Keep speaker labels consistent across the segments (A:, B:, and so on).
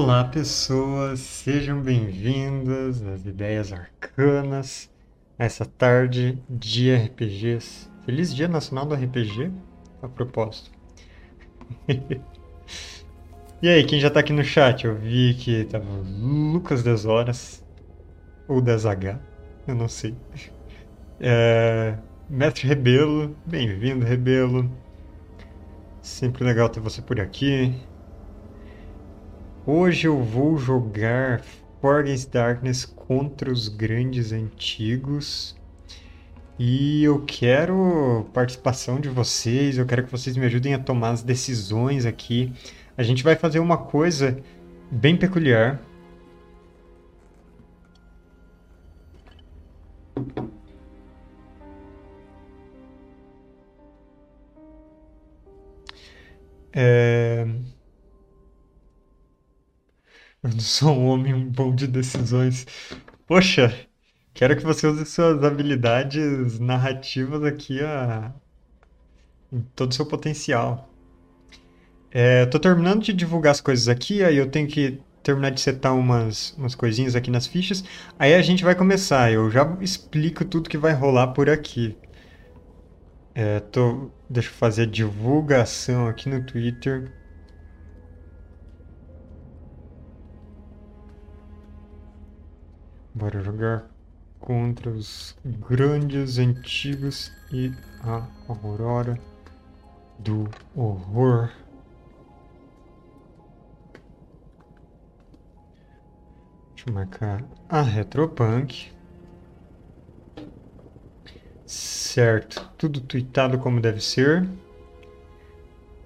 A: Olá, pessoas, sejam bem-vindas às Ideias Arcanas, essa tarde de RPGs. Feliz Dia Nacional do RPG, a propósito. e aí, quem já tá aqui no chat? Eu vi que tava Lucas 10 Horas, ou 10H, eu não sei. É... Mestre Rebelo, bem-vindo, Rebelo. Sempre legal ter você por aqui. Hoje eu vou jogar Forest Darkness contra os grandes antigos. E eu quero participação de vocês, eu quero que vocês me ajudem a tomar as decisões aqui. A gente vai fazer uma coisa bem peculiar. É... Eu não sou um homem bom de decisões. Poxa, quero que você use suas habilidades narrativas aqui a... em todo o seu potencial. É, tô terminando de divulgar as coisas aqui, aí eu tenho que terminar de setar umas, umas coisinhas aqui nas fichas. Aí a gente vai começar. Eu já explico tudo que vai rolar por aqui. É, tô, deixa eu fazer a divulgação aqui no Twitter. Bora jogar contra os grandes antigos e a Aurora do Horror. Deixa eu marcar a Retropunk. Certo, tudo tweetado como deve ser.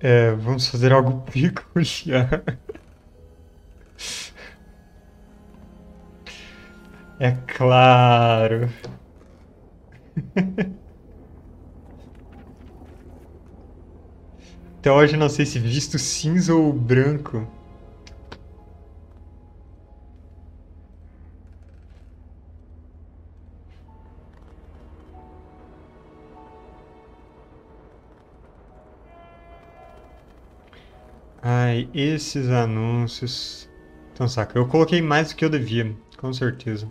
A: É, vamos fazer algo peculiar. É claro. Até hoje não sei se visto cinza ou branco. Ai, esses anúncios. Então, saca, eu coloquei mais do que eu devia, com certeza.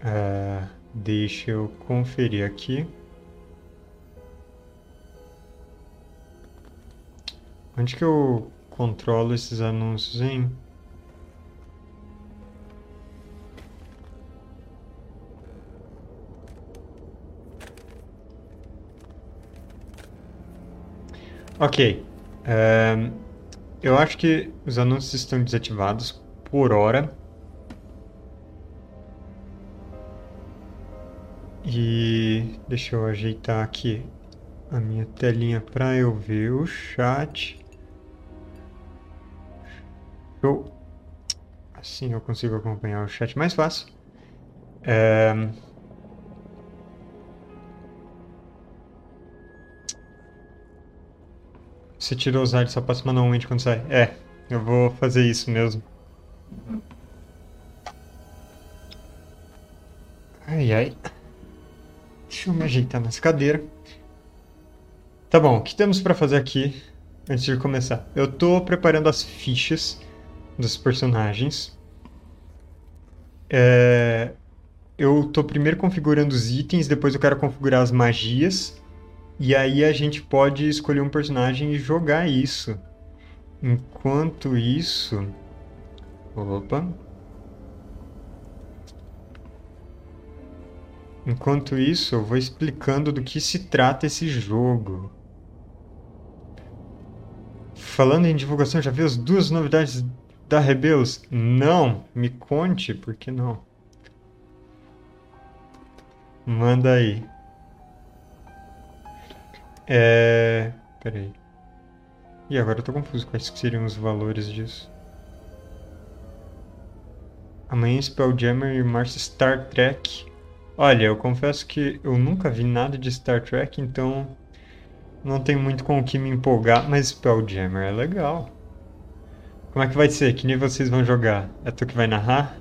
A: Uh, deixa eu conferir aqui. Onde que eu controlo esses anúncios, hein? Ok. Uh, eu acho que os anúncios estão desativados por hora. E deixa eu ajeitar aqui a minha telinha para eu ver o chat. Eu... Assim eu consigo acompanhar o chat mais fácil. É... Você tirou os ares só passa manualmente quando sai. É, eu vou fazer isso mesmo. Ai ai. Deixa eu me ajeitar nessa cadeira. Tá bom, o que temos para fazer aqui antes de começar? Eu tô preparando as fichas dos personagens. É... Eu tô primeiro configurando os itens, depois eu quero configurar as magias. E aí a gente pode escolher um personagem e jogar isso. Enquanto isso... Opa, Enquanto isso, eu vou explicando do que se trata esse jogo. Falando em divulgação, já viu as duas novidades da Rebelos? Não, me conte, por que não? Manda aí. É... Peraí. E agora eu tô confuso quais seriam os valores disso. Amanhã Spelljammer e março Star Trek. Olha, eu confesso que eu nunca vi nada de Star Trek, então não tem muito com o que me empolgar, mas Spelljammer é legal. Como é que vai ser? Que nem vocês vão jogar? É tu que vai narrar?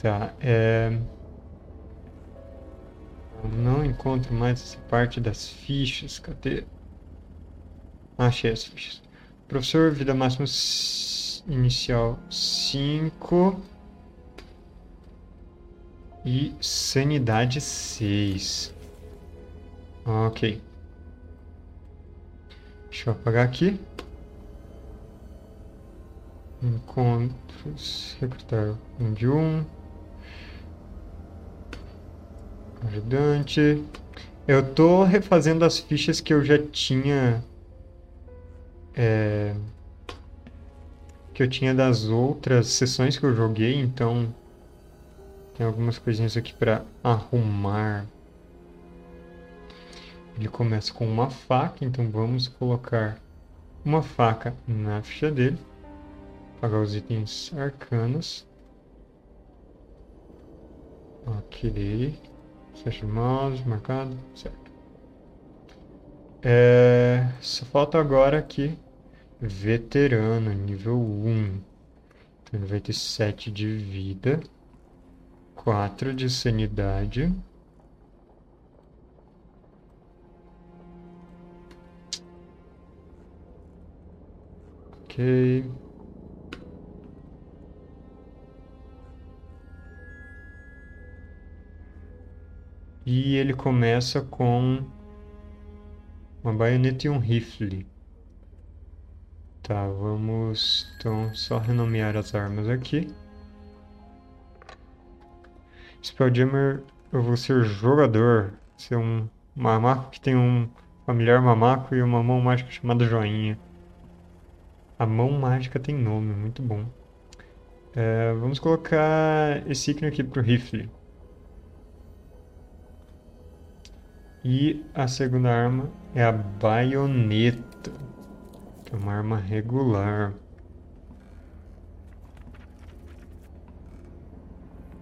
A: Tá, é... não encontro mais essa parte das fichas. Cadê? Achei as fichas. Professor, vida máxima inicial 5. E sanidade 6. Ok. Deixa eu apagar aqui. Encontros. Recrutar um de um. Ajudante. Eu tô refazendo as fichas que eu já tinha. É, que eu tinha das outras sessões que eu joguei, então tem algumas coisinhas aqui para arrumar. Ele começa com uma faca, então vamos colocar uma faca na ficha dele. Apagar os itens arcanos. Ok. Fecha mouse, marcado, certo. É, só falta agora aqui veterano, nível 1. Então ele vai ter 7 de vida. 4 de sanidade. Ok. E ele começa com uma baioneta e um rifle. Tá, vamos então só renomear as armas aqui. Spelljammer, eu vou ser jogador, ser um mamaco que tem um familiar mamaco e uma mão mágica chamada Joinha. A mão mágica tem nome, muito bom. É, vamos colocar esse ícone aqui pro rifle. E a segunda arma é a baioneta, é uma arma regular.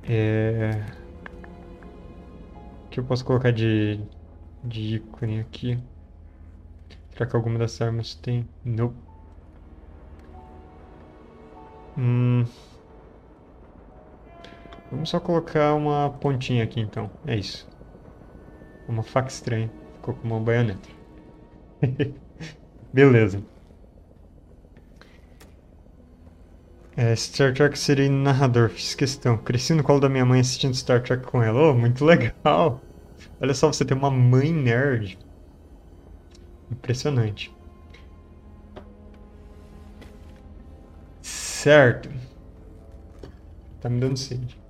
A: É... O que eu posso colocar de, de ícone aqui? Será que alguma das armas tem? Não. Hum... Vamos só colocar uma pontinha aqui então. É isso. Uma faca estranha. Ficou com uma baioneta. Beleza. É, Star Trek seria narrador, fiz questão. Cresci no colo da minha mãe assistindo Star Trek com ela. Oh, muito legal! Olha só, você tem uma mãe nerd. Impressionante. Certo. Tá me dando sede.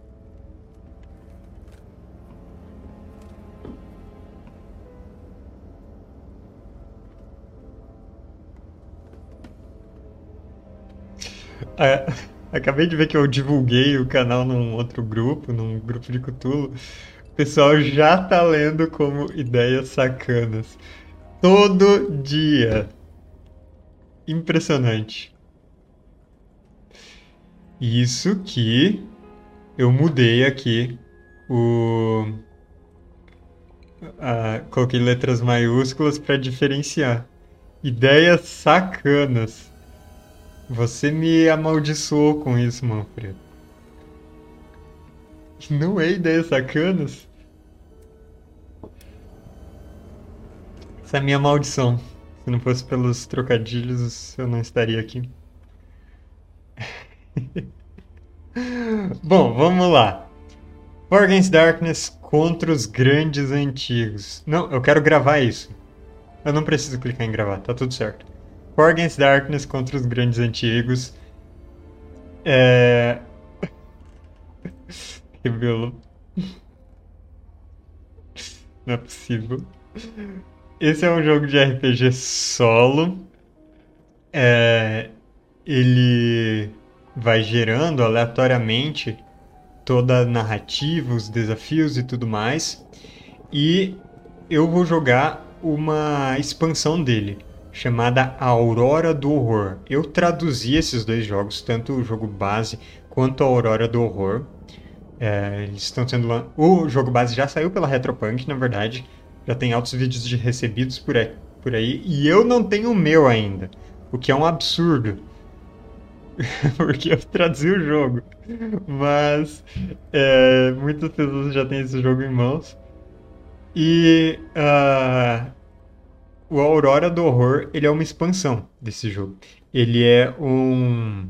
A: É, acabei de ver que eu divulguei o canal num outro grupo, num grupo de Cthulhu. O pessoal já tá lendo como ideias sacanas. Todo dia. Impressionante. Isso que eu mudei aqui o. coloquei letras maiúsculas para diferenciar. Ideias sacanas. Você me amaldiçoou com isso, Manfredo. Não é ideia sacanas? Essa é a minha maldição. Se não fosse pelos trocadilhos, eu não estaria aqui. Bom, vamos lá. War Against Darkness contra os grandes antigos. Não, eu quero gravar isso. Eu não preciso clicar em gravar, tá tudo certo. Against Darkness contra os grandes antigos. É. Revelou. Não é possível. Esse é um jogo de RPG solo. É... Ele vai gerando aleatoriamente toda a narrativa, os desafios e tudo mais. E eu vou jogar uma expansão dele chamada Aurora do Horror. Eu traduzi esses dois jogos, tanto o jogo base quanto a Aurora do Horror. É, eles estão sendo o jogo base já saiu pela Retropunk, na verdade, já tem altos vídeos de recebidos por aí, por aí e eu não tenho o meu ainda, o que é um absurdo. Porque eu traduzi o jogo. Mas é, muitas pessoas já têm esse jogo em mãos. E uh, o Aurora do Horror, ele é uma expansão desse jogo. Ele é um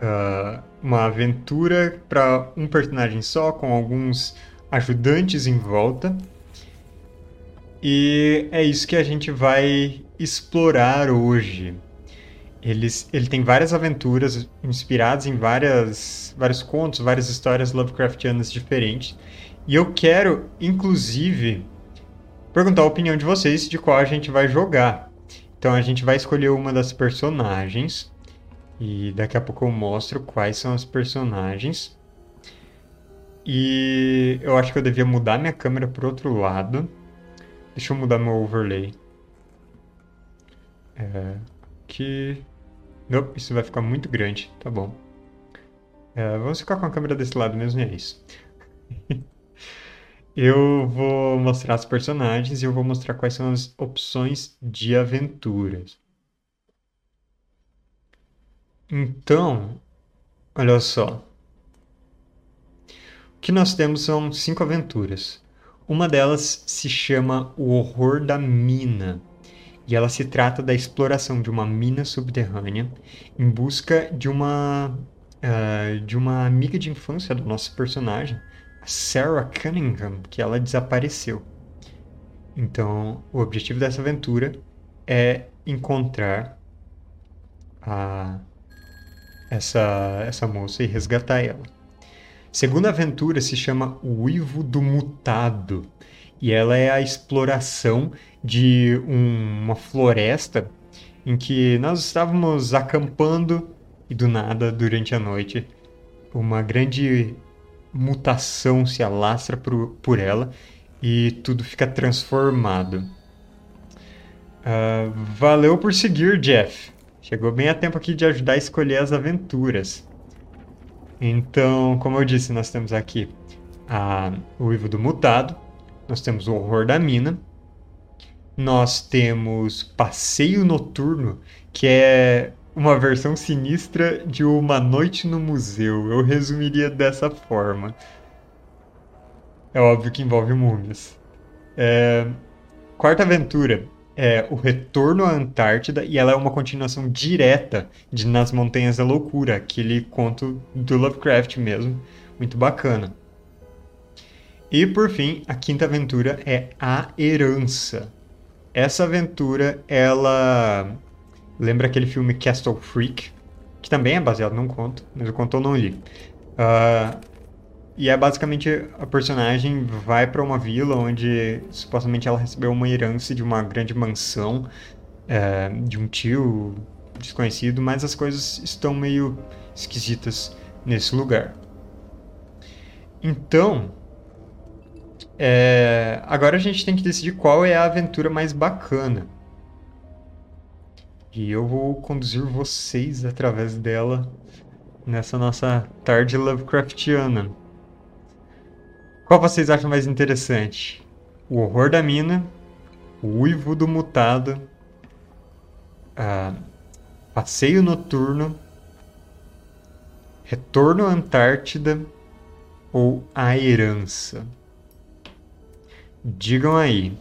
A: uh, uma aventura para um personagem só, com alguns ajudantes em volta. E é isso que a gente vai explorar hoje. Eles, ele tem várias aventuras inspiradas em várias, vários contos, várias histórias Lovecraftianas diferentes. E eu quero, inclusive, perguntar a opinião de vocês de qual a gente vai jogar. Então a gente vai escolher uma das personagens e daqui a pouco eu mostro quais são os personagens. E eu acho que eu devia mudar minha câmera para outro lado. Deixa eu mudar meu overlay. É, que... Não, isso vai ficar muito grande. Tá bom. É, vamos ficar com a câmera desse lado mesmo e é isso. eu vou mostrar os personagens e eu vou mostrar quais são as opções de aventuras. Então, olha só. O que nós temos são cinco aventuras. Uma delas se chama O Horror da Mina. E ela se trata da exploração de uma mina subterrânea em busca de uma uh, de uma amiga de infância do nosso personagem, Sarah Cunningham, que ela desapareceu. Então, o objetivo dessa aventura é encontrar a essa, essa moça e resgatar ela. Segunda aventura se chama O Uivo do Mutado e ela é a exploração de um, uma floresta em que nós estávamos acampando e do nada, durante a noite, uma grande mutação se alastra por, por ela e tudo fica transformado. Uh, valeu por seguir, Jeff. Chegou bem a tempo aqui de ajudar a escolher as aventuras. Então, como eu disse, nós temos aqui a, o Ivo do Mutado, nós temos o Horror da Mina, nós temos Passeio Noturno, que é uma versão sinistra de Uma Noite no Museu. Eu resumiria dessa forma. É óbvio que envolve múmias. É... Quarta aventura, é, O Retorno à Antártida e ela é uma continuação direta de Nas Montanhas da Loucura, aquele conto do Lovecraft mesmo, muito bacana. E por fim, a quinta aventura é A Herança. Essa aventura, ela lembra aquele filme Castle Freak, que também é baseado num conto, mas o conto eu não li. Uh, e é basicamente a personagem vai para uma vila onde supostamente ela recebeu uma herança de uma grande mansão é, de um tio desconhecido, mas as coisas estão meio esquisitas nesse lugar. Então, é, agora a gente tem que decidir qual é a aventura mais bacana. E eu vou conduzir vocês através dela nessa nossa tarde Lovecraftiana. Qual vocês acham mais interessante? O horror da mina, o uivo do mutado, passeio noturno, retorno à Antártida ou a herança? Digam aí.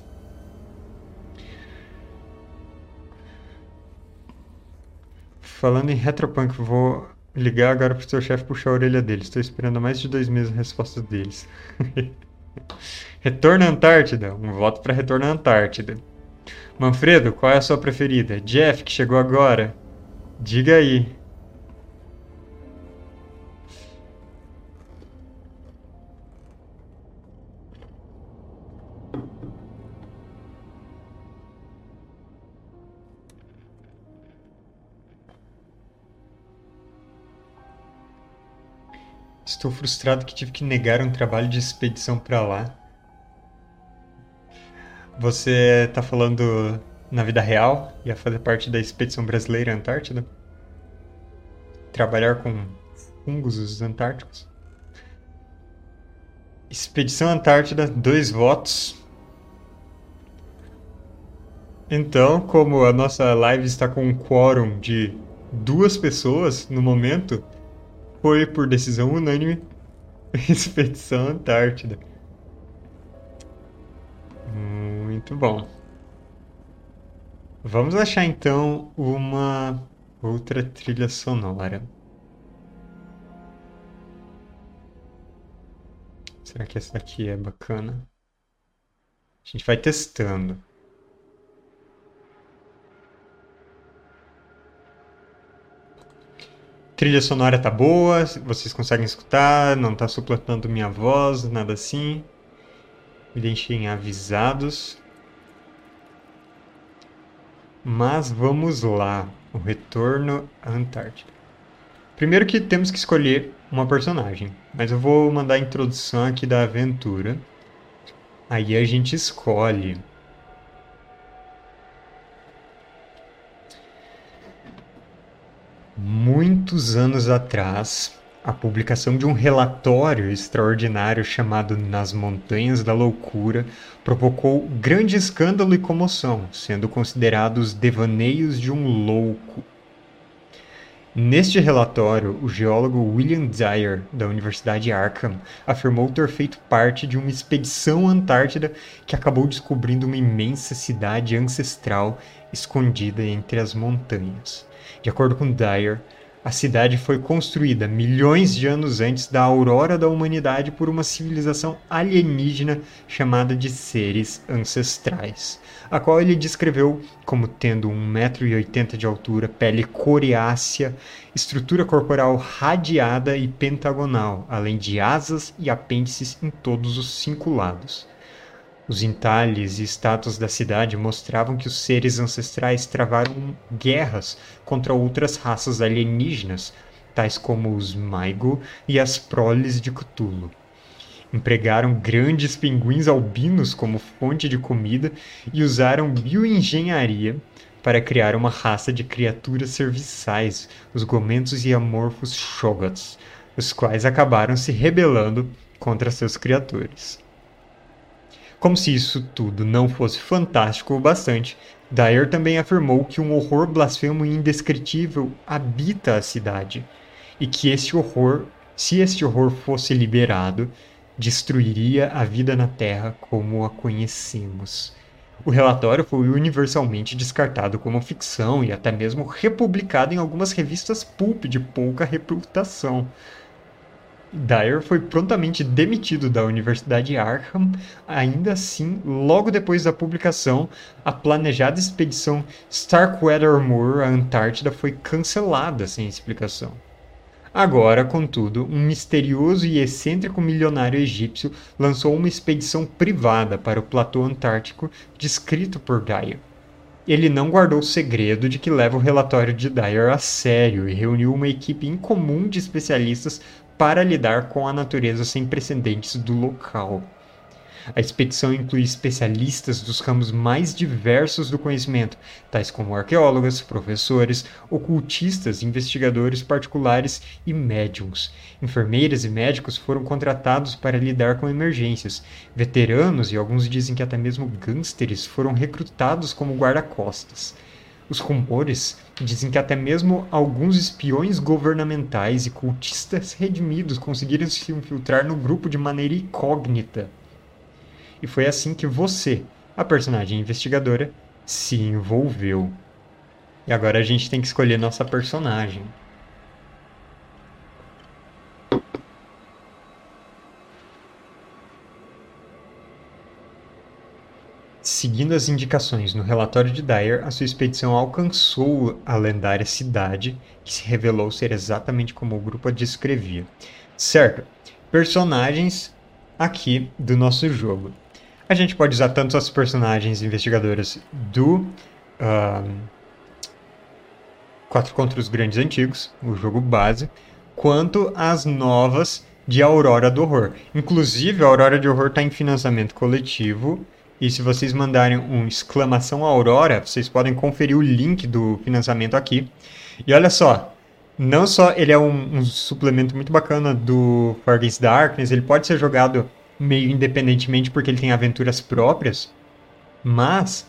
A: Falando em retropunk, vou ligar agora pro seu chefe puxar a orelha dele. Estou esperando há mais de dois meses a resposta deles. Retorno à Antártida. Um voto para Retorno à Antártida. Manfredo, qual é a sua preferida? Jeff, que chegou agora. Diga aí. Estou frustrado que tive que negar um trabalho de expedição para lá. Você tá falando na vida real? Ia fazer parte da expedição brasileira à Antártida? Trabalhar com fungos antárticos? Expedição Antártida, dois votos. Então, como a nossa live está com um quórum de duas pessoas no momento, foi, por decisão unânime, Expedição Antártida. Muito bom. Vamos achar então uma outra trilha sonora. Será que essa daqui é bacana? A gente vai testando. Trilha sonora tá boa, vocês conseguem escutar, não tá suplantando minha voz, nada assim. Me deixem avisados. Mas vamos lá, o retorno à Antártida. Primeiro que temos que escolher uma personagem, mas eu vou mandar a introdução aqui da aventura. Aí a gente escolhe. Muitos anos atrás, a publicação de um relatório extraordinário chamado Nas Montanhas da Loucura provocou grande escândalo e comoção, sendo considerados devaneios de um louco. Neste relatório, o geólogo William Dyer, da Universidade Arkham, afirmou ter feito parte de uma expedição Antártida que acabou descobrindo uma imensa cidade ancestral escondida entre as montanhas. De acordo com Dyer, a cidade foi construída milhões de anos antes da aurora da humanidade por uma civilização alienígena chamada de seres ancestrais, a qual ele descreveu como tendo 1,80m de altura, pele coriácea, estrutura corporal radiada e pentagonal, além de asas e apêndices em todos os cinco lados. Os entalhes e estátuas da cidade mostravam que os seres ancestrais travaram guerras contra outras raças alienígenas, tais como os Maigo e as proles de Cthulhu. Empregaram grandes pinguins albinos como fonte de comida e usaram bioengenharia para criar uma raça de criaturas serviçais, os gomentos e amorfos Shoggoths, os quais acabaram se rebelando contra seus criadores. Como se isso tudo não fosse fantástico o bastante, Dyer também afirmou que um horror blasfemo e indescritível habita a cidade, e que esse horror, se este horror fosse liberado, destruiria a vida na Terra como a conhecemos. O relatório foi universalmente descartado como ficção e até mesmo republicado em algumas revistas pulp de pouca reputação, Dyer foi prontamente demitido da Universidade Arkham. Ainda assim, logo depois da publicação, a planejada expedição Starkweather-Moore à Antártida foi cancelada sem explicação. Agora, contudo, um misterioso e excêntrico milionário egípcio lançou uma expedição privada para o platô antártico descrito por Dyer. Ele não guardou o segredo de que leva o relatório de Dyer a sério e reuniu uma equipe incomum de especialistas para lidar com a natureza sem precedentes do local. A expedição inclui especialistas dos ramos mais diversos do conhecimento, tais como arqueólogos, professores, ocultistas, investigadores particulares e médiums. Enfermeiras e médicos foram contratados para lidar com emergências. Veteranos e alguns dizem que até mesmo gangsters foram recrutados como guarda-costas. Os rumores dizem que até mesmo alguns espiões governamentais e cultistas redimidos conseguiram se infiltrar no grupo de maneira incógnita. E foi assim que você, a personagem investigadora, se envolveu. E agora a gente tem que escolher nossa personagem. Seguindo as indicações no relatório de Dyer, a sua expedição alcançou a lendária cidade, que se revelou ser exatamente como o grupo a descrevia. Certo, personagens aqui do nosso jogo. A gente pode usar tanto as personagens investigadoras do Quatro contra os Grandes Antigos, o jogo base, quanto as novas de Aurora do Horror. Inclusive, a Aurora do Horror está em financiamento coletivo e se vocês mandarem um exclamação Aurora, vocês podem conferir o link do financiamento aqui. E olha só, não só ele é um, um suplemento muito bacana do Far Darkness, ele pode ser jogado meio independentemente porque ele tem aventuras próprias, mas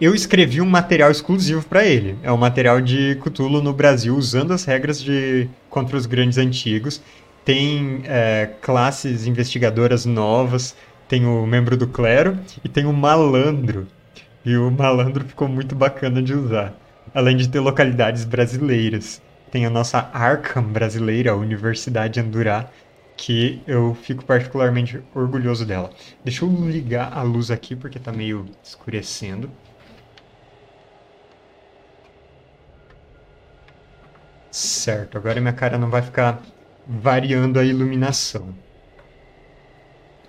A: eu escrevi um material exclusivo para ele. É um material de Cthulhu no Brasil, usando as regras de contra os grandes antigos. Tem é, classes investigadoras novas, tem o membro do clero e tem o malandro. E o malandro ficou muito bacana de usar. Além de ter localidades brasileiras. Tem a nossa Arkham brasileira, a Universidade Andurá, que eu fico particularmente orgulhoso dela. Deixa eu ligar a luz aqui porque tá meio escurecendo. Certo, agora minha cara não vai ficar variando a iluminação.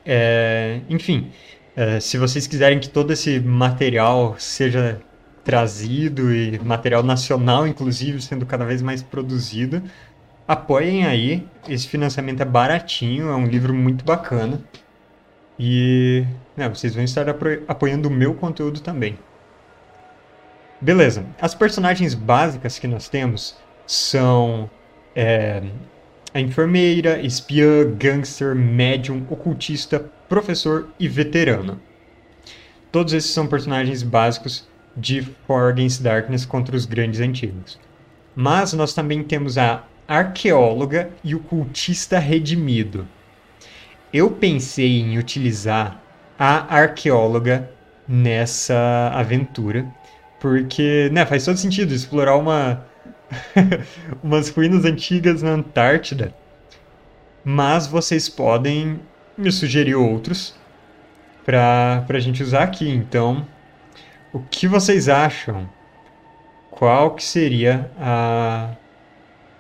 A: É, enfim, é, se vocês quiserem que todo esse material seja trazido e material nacional, inclusive, sendo cada vez mais produzido, apoiem aí. Esse financiamento é baratinho, é um livro muito bacana. E né, vocês vão estar apoiando o meu conteúdo também. Beleza. As personagens básicas que nós temos são é, a enfermeira, espiã, gangster, médium, ocultista, professor e veterano. Todos esses são personagens básicos de For Against Darkness contra os grandes antigos. Mas nós também temos a arqueóloga e o cultista redimido. Eu pensei em utilizar a arqueóloga nessa aventura, porque né, faz todo sentido explorar uma umas ruínas antigas na Antártida. Mas vocês podem me sugerir outros para a gente usar aqui. Então, o que vocês acham? Qual que seria a,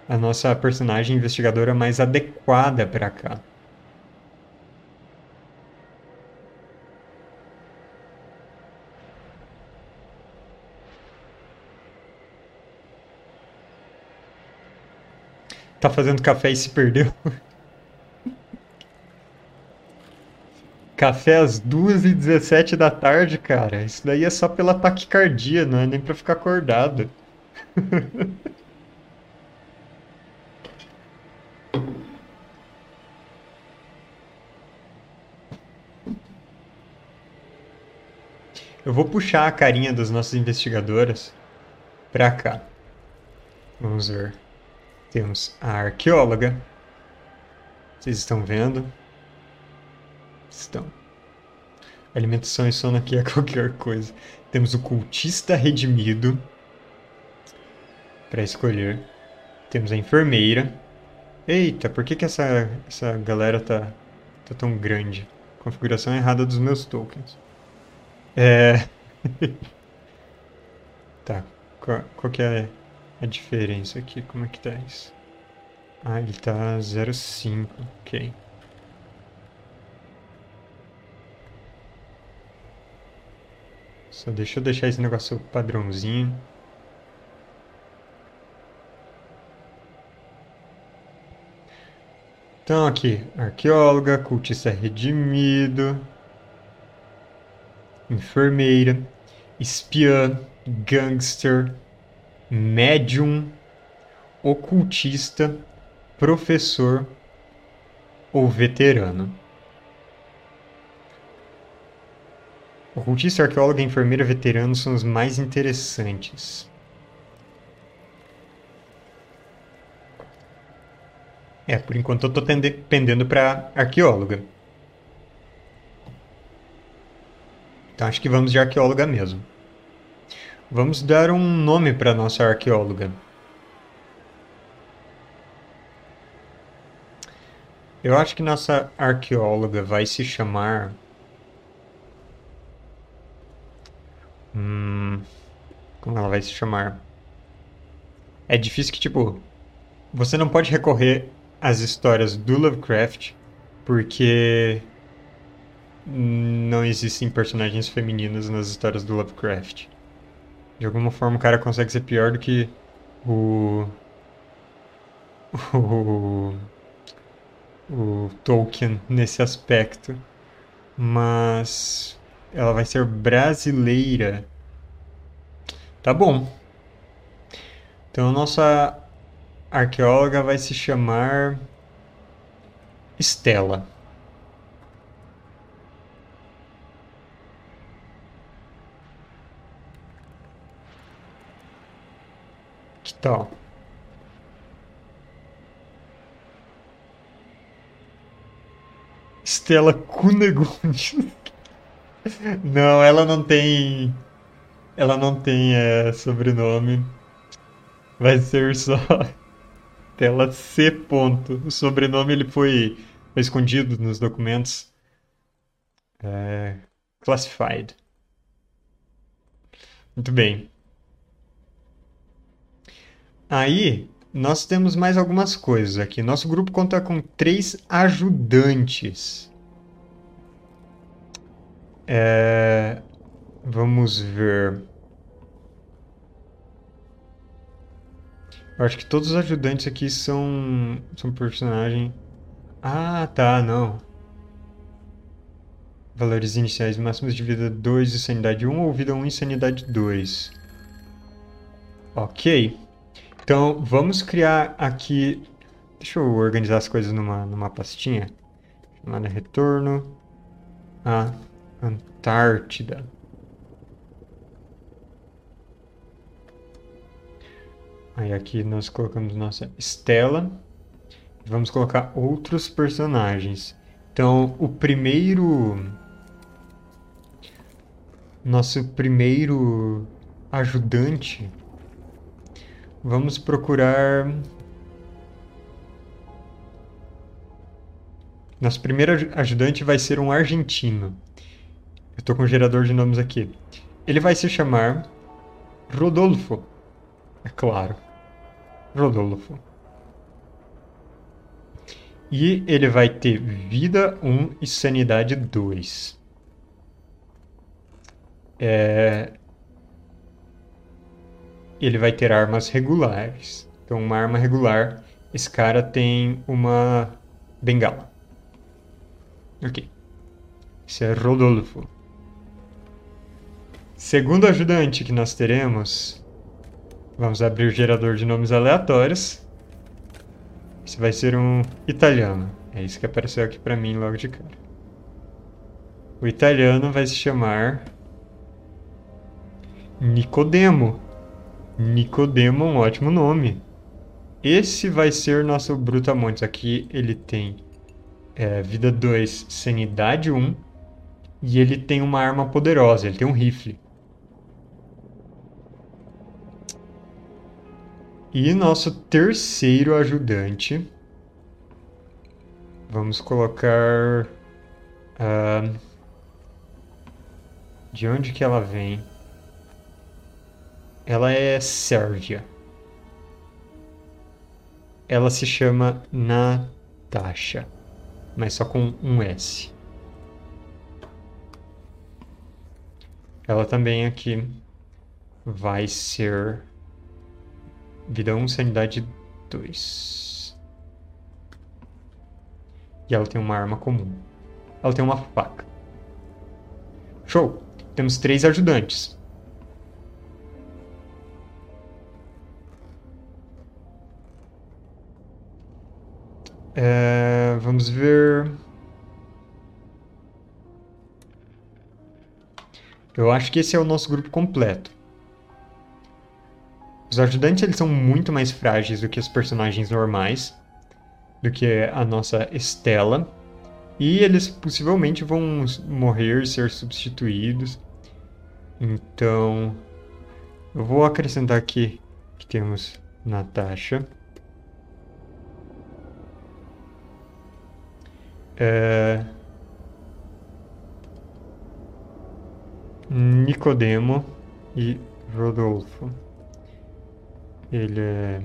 A: a nossa personagem investigadora mais adequada para cá? Tá fazendo café e se perdeu. Café às 2h17 da tarde, cara. Isso daí é só pela taquicardia, não é nem pra ficar acordado. Eu vou puxar a carinha das nossas investigadoras pra cá. Vamos ver. Temos a arqueóloga. Vocês estão vendo? Estão. Alimentação e sono aqui é qualquer coisa. Temos o cultista redimido para escolher. Temos a enfermeira. Eita, por que, que essa, essa galera tá, tá tão grande? Configuração errada dos meus tokens. É. tá, qual, qual que é a diferença aqui, como é que tá isso? Ah, ele tá 0,5, ok. Só deixa eu deixar esse negócio padrãozinho. Então aqui, arqueóloga, cultista redimido, enfermeira, espiã, gangster, médium, ocultista, professor ou veterano. Ocultista, arqueólogo enfermeira veterano são os mais interessantes. É, por enquanto eu tô pendendo para arqueóloga. Então acho que vamos de arqueóloga mesmo. Vamos dar um nome para nossa arqueóloga. Eu acho que nossa arqueóloga vai se chamar. Hum, como ela vai se chamar? É difícil que, tipo, você não pode recorrer às histórias do Lovecraft porque não existem personagens femininas nas histórias do Lovecraft de alguma forma o cara consegue ser pior do que o. O. O Tolkien nesse aspecto. Mas. Ela vai ser brasileira. Tá bom. Então nossa arqueóloga vai se chamar. Estela. Então. Stella Cunegonde. Não, ela não tem. Ela não tem é, sobrenome. Vai ser só tela C. Ponto. O sobrenome ele foi escondido nos documentos. É, classified. Muito bem. Aí, nós temos mais algumas coisas aqui. Nosso grupo conta com três ajudantes. É... Vamos ver. Eu acho que todos os ajudantes aqui são, são personagem. Ah, tá, não. Valores iniciais máximos de vida 2 e sanidade 1 ou vida 1 e sanidade 2. Ok. Então, vamos criar aqui... Deixa eu organizar as coisas numa, numa pastinha. Chamada retorno à Antártida. Aí aqui nós colocamos nossa Estela. Vamos colocar outros personagens. Então, o primeiro nosso primeiro ajudante, vamos procurar. Nosso primeiro ajudante vai ser um argentino. Eu estou com um gerador de nomes aqui. Ele vai se chamar Rodolfo. É claro. Rodolfo. E ele vai ter vida 1 e sanidade 2 é, ele vai ter armas regulares. Então, uma arma regular, esse cara tem uma bengala. Ok. Esse é Rodolfo. Segundo ajudante que nós teremos, vamos abrir o gerador de nomes aleatórios. Esse vai ser um italiano. É isso que apareceu aqui para mim logo de cara. O italiano vai se chamar Nicodemo. Nicodemo um ótimo nome. Esse vai ser nosso Brutamontes. Aqui ele tem é, vida 2, sanidade 1. Um, e ele tem uma arma poderosa, ele tem um rifle. E nosso terceiro ajudante. Vamos colocar. Uh, de onde que ela vem? Ela é sérvia. Ela se chama Natasha, mas só com um S. Ela também aqui vai ser vida 1, sanidade 2. E ela tem uma arma comum. Ela tem uma faca. Show! Temos três ajudantes. É, vamos ver. Eu acho que esse é o nosso grupo completo. Os ajudantes eles são muito mais frágeis do que os personagens normais, do que a nossa Estela. E eles possivelmente vão morrer, ser substituídos. Então, eu vou acrescentar aqui que temos Natasha. É... Nicodemo e Rodolfo. Ele é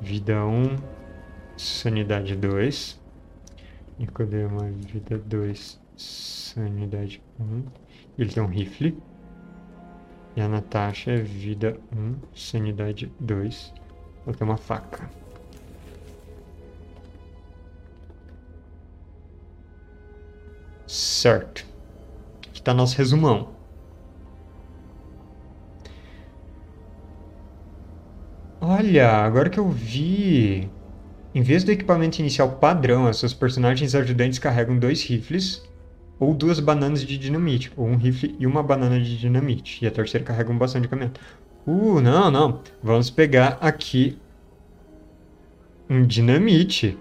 A: vida 1, sanidade 2. Nicodemo é vida 2, sanidade 1. Ele tem um rifle. E a Natasha é vida 1, sanidade 2. Ela tem uma faca. Certo. Aqui está nosso resumão. Olha, agora que eu vi. Em vez do equipamento inicial padrão, as suas personagens ajudantes carregam dois rifles ou duas bananas de dinamite, ou um rifle e uma banana de dinamite. E a terceira carrega um bastão de caminhão. Uh, não, não. Vamos pegar aqui um dinamite.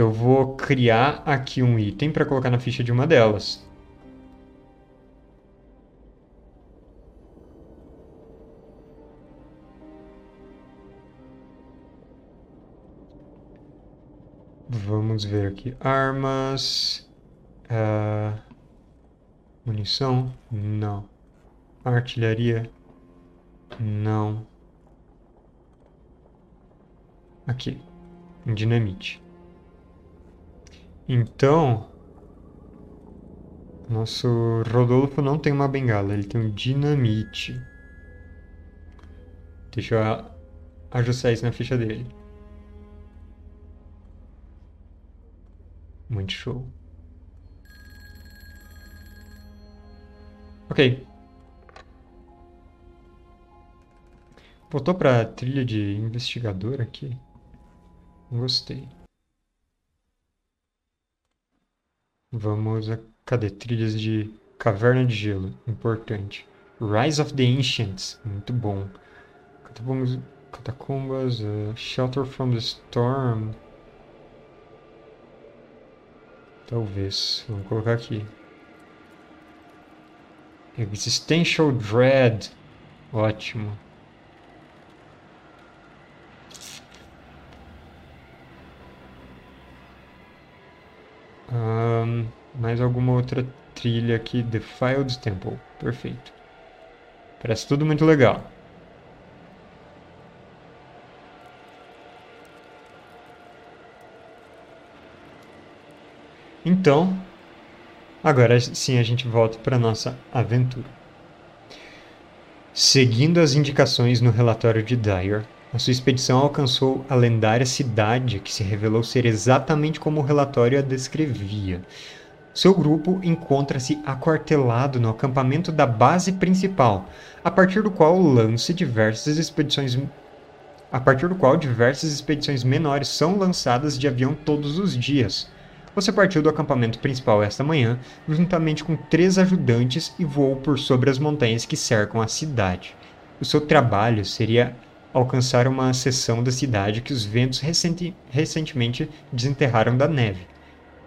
A: Eu vou criar aqui um item para colocar na ficha de uma delas. Vamos ver aqui. Armas. Uh, munição? Não. Artilharia? Não. Aqui. Dinamite. Então. Nosso Rodolfo não tem uma bengala, ele tem um dinamite. Deixa eu ajustar isso na ficha dele. Muito show. Ok. Voltou pra trilha de investigador aqui. Gostei. Vamos a... Cadê? Trilhas de Caverna de Gelo. Importante. Rise of the Ancients. Muito bom. Catacombas... Catacombas uh, Shelter from the Storm. Talvez. Vamos colocar aqui. Existential Dread. Ótimo. Um, mais alguma outra trilha aqui. Defiled Temple. Perfeito. Parece tudo muito legal. Então, agora sim a gente volta para nossa aventura. Seguindo as indicações no relatório de Dyer, a sua expedição alcançou a lendária cidade que se revelou ser exatamente como o relatório a descrevia. Seu grupo encontra-se aquartelado no acampamento da base principal, a partir do qual lance diversas expedições a partir do qual diversas expedições menores são lançadas de avião todos os dias. Você partiu do acampamento principal esta manhã, juntamente com três ajudantes, e voou por sobre as montanhas que cercam a cidade. O seu trabalho seria alcançar uma seção da cidade que os ventos recenti recentemente desenterraram da neve.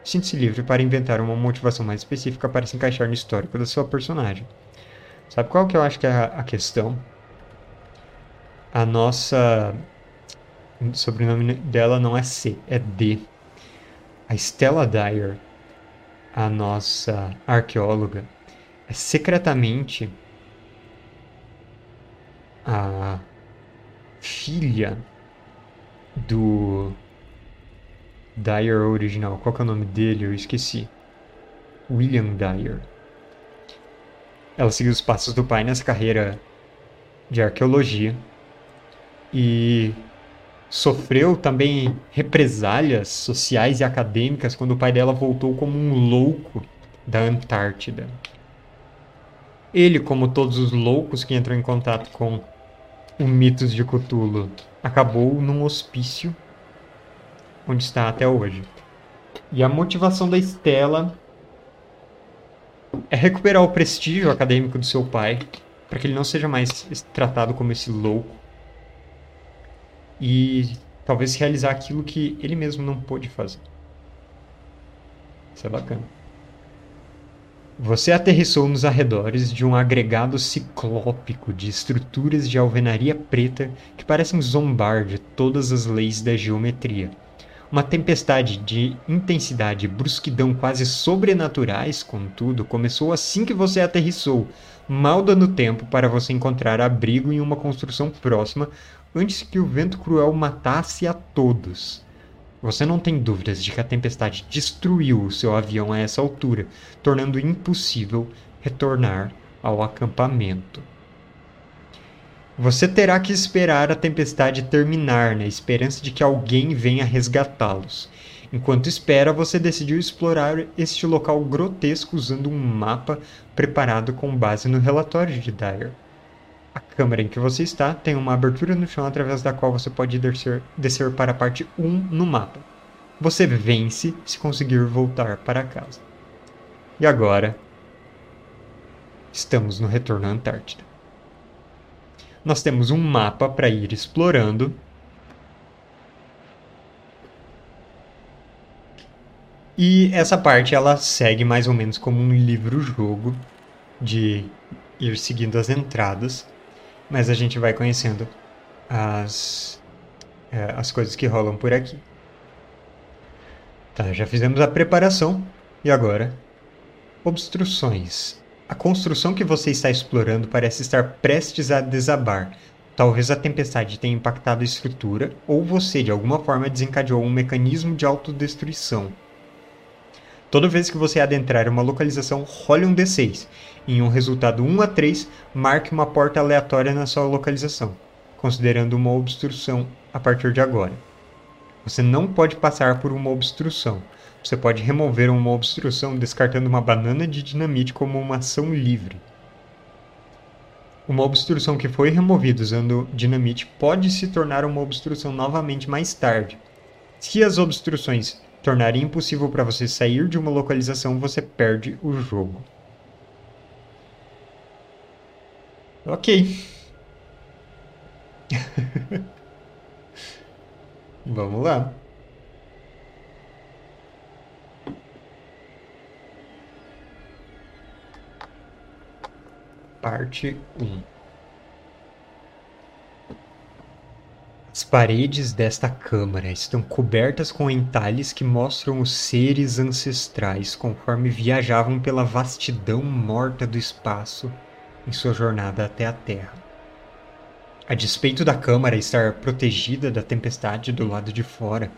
A: Sinta-se livre para inventar uma motivação mais específica para se encaixar no histórico da sua personagem. Sabe qual que eu acho que é a questão? A nossa. O sobrenome dela não é C, é D a Stella Dyer, a nossa arqueóloga, é secretamente a filha do Dyer original. Qual é o nome dele? Eu esqueci. William Dyer. Ela seguiu os passos do pai nessa carreira de arqueologia e sofreu também represálias sociais e acadêmicas quando o pai dela voltou como um louco da Antártida. Ele, como todos os loucos que entram em contato com o mitos de Cthulhu, acabou num hospício onde está até hoje. E a motivação da Estela é recuperar o prestígio acadêmico do seu pai, para que ele não seja mais tratado como esse louco e talvez realizar aquilo que ele mesmo não pôde fazer. Isso é bacana. Você aterrissou nos arredores de um agregado ciclópico de estruturas de alvenaria preta que parecem zombar de todas as leis da geometria. Uma tempestade de intensidade e brusquidão quase sobrenaturais, contudo, começou assim que você aterrissou, mal dando tempo para você encontrar abrigo em uma construção próxima antes que o vento cruel matasse a todos. Você não tem dúvidas de que a tempestade destruiu o seu avião a essa altura, tornando impossível retornar ao acampamento. Você terá que esperar a tempestade terminar na esperança de que alguém venha resgatá-los. Enquanto espera, você decidiu explorar este local grotesco usando um mapa preparado com base no relatório de Dyer. A câmera em que você está tem uma abertura no chão através da qual você pode descer, descer para a parte 1 no mapa. Você vence se conseguir voltar para casa. E agora, estamos no retorno à Antártida. Nós temos um mapa para ir explorando. E essa parte ela segue mais ou menos como um livro-jogo de ir seguindo as entradas, mas a gente vai conhecendo as, é, as coisas que rolam por aqui. Tá, já fizemos a preparação e agora obstruções. A construção que você está explorando parece estar prestes a desabar. Talvez a tempestade tenha impactado a estrutura ou você de alguma forma desencadeou um mecanismo de autodestruição. Toda vez que você adentrar uma localização, role um D6. Em um resultado 1 a 3, marque uma porta aleatória na sua localização, considerando uma obstrução a partir de agora. Você não pode passar por uma obstrução. Você pode remover uma obstrução descartando uma banana de dinamite como uma ação livre. Uma obstrução que foi removida usando dinamite pode se tornar uma obstrução novamente mais tarde. Se as obstruções tornarem impossível para você sair de uma localização, você perde o jogo. Ok. Vamos lá. Parte 1 As paredes desta câmara estão cobertas com entalhes que mostram os seres ancestrais conforme viajavam pela vastidão morta do espaço em sua jornada até a Terra. A despeito da câmara estar protegida da tempestade do lado de fora,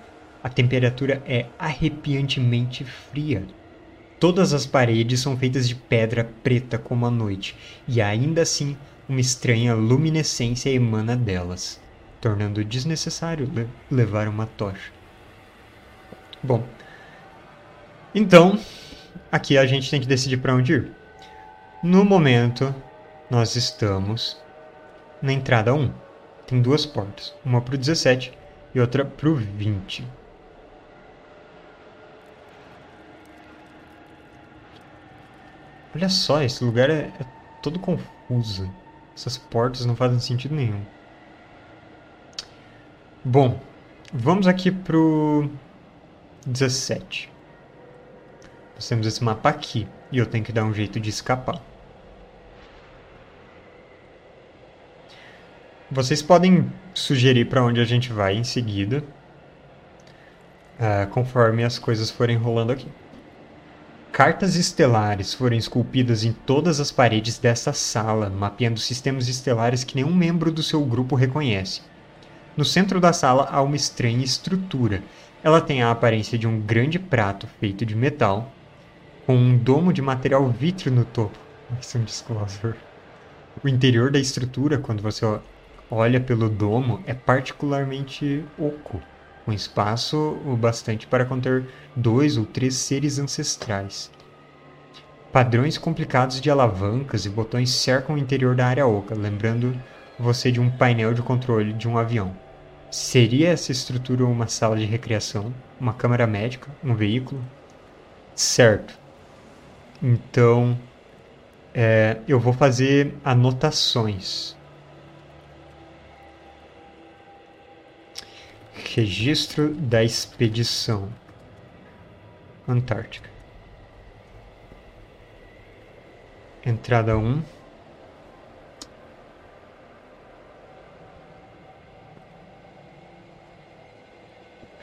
A: a temperatura é arrepiantemente fria. Todas as paredes são feitas de pedra preta como a noite, e ainda assim uma estranha luminescência emana delas, tornando desnecessário le levar uma tocha. Bom, então aqui a gente tem que decidir para onde ir. No momento, nós estamos na entrada 1. Tem duas portas, uma para o 17 e outra para o 20. Olha só, esse lugar é, é todo confuso. Essas portas não fazem sentido nenhum. Bom, vamos aqui pro 17. Nós temos esse mapa aqui e eu tenho que dar um jeito de escapar. Vocês podem sugerir para onde a gente vai em seguida, uh, conforme as coisas forem rolando aqui. Cartas estelares foram esculpidas em todas as paredes dessa sala, mapeando sistemas estelares que nenhum membro do seu grupo reconhece. No centro da sala há uma estranha estrutura. Ela tem a aparência de um grande prato feito de metal, com um domo de material vítreo no topo. Isso é um disclosure. O interior da estrutura, quando você olha pelo domo é particularmente oco, com espaço o bastante para conter dois ou três seres ancestrais. Padrões complicados de alavancas e botões cercam o interior da área oca, lembrando você de um painel de controle de um avião. Seria essa estrutura uma sala de recreação, uma câmara médica, um veículo? Certo. Então, é, eu vou fazer anotações Registro da expedição Antártica. Entrada 1.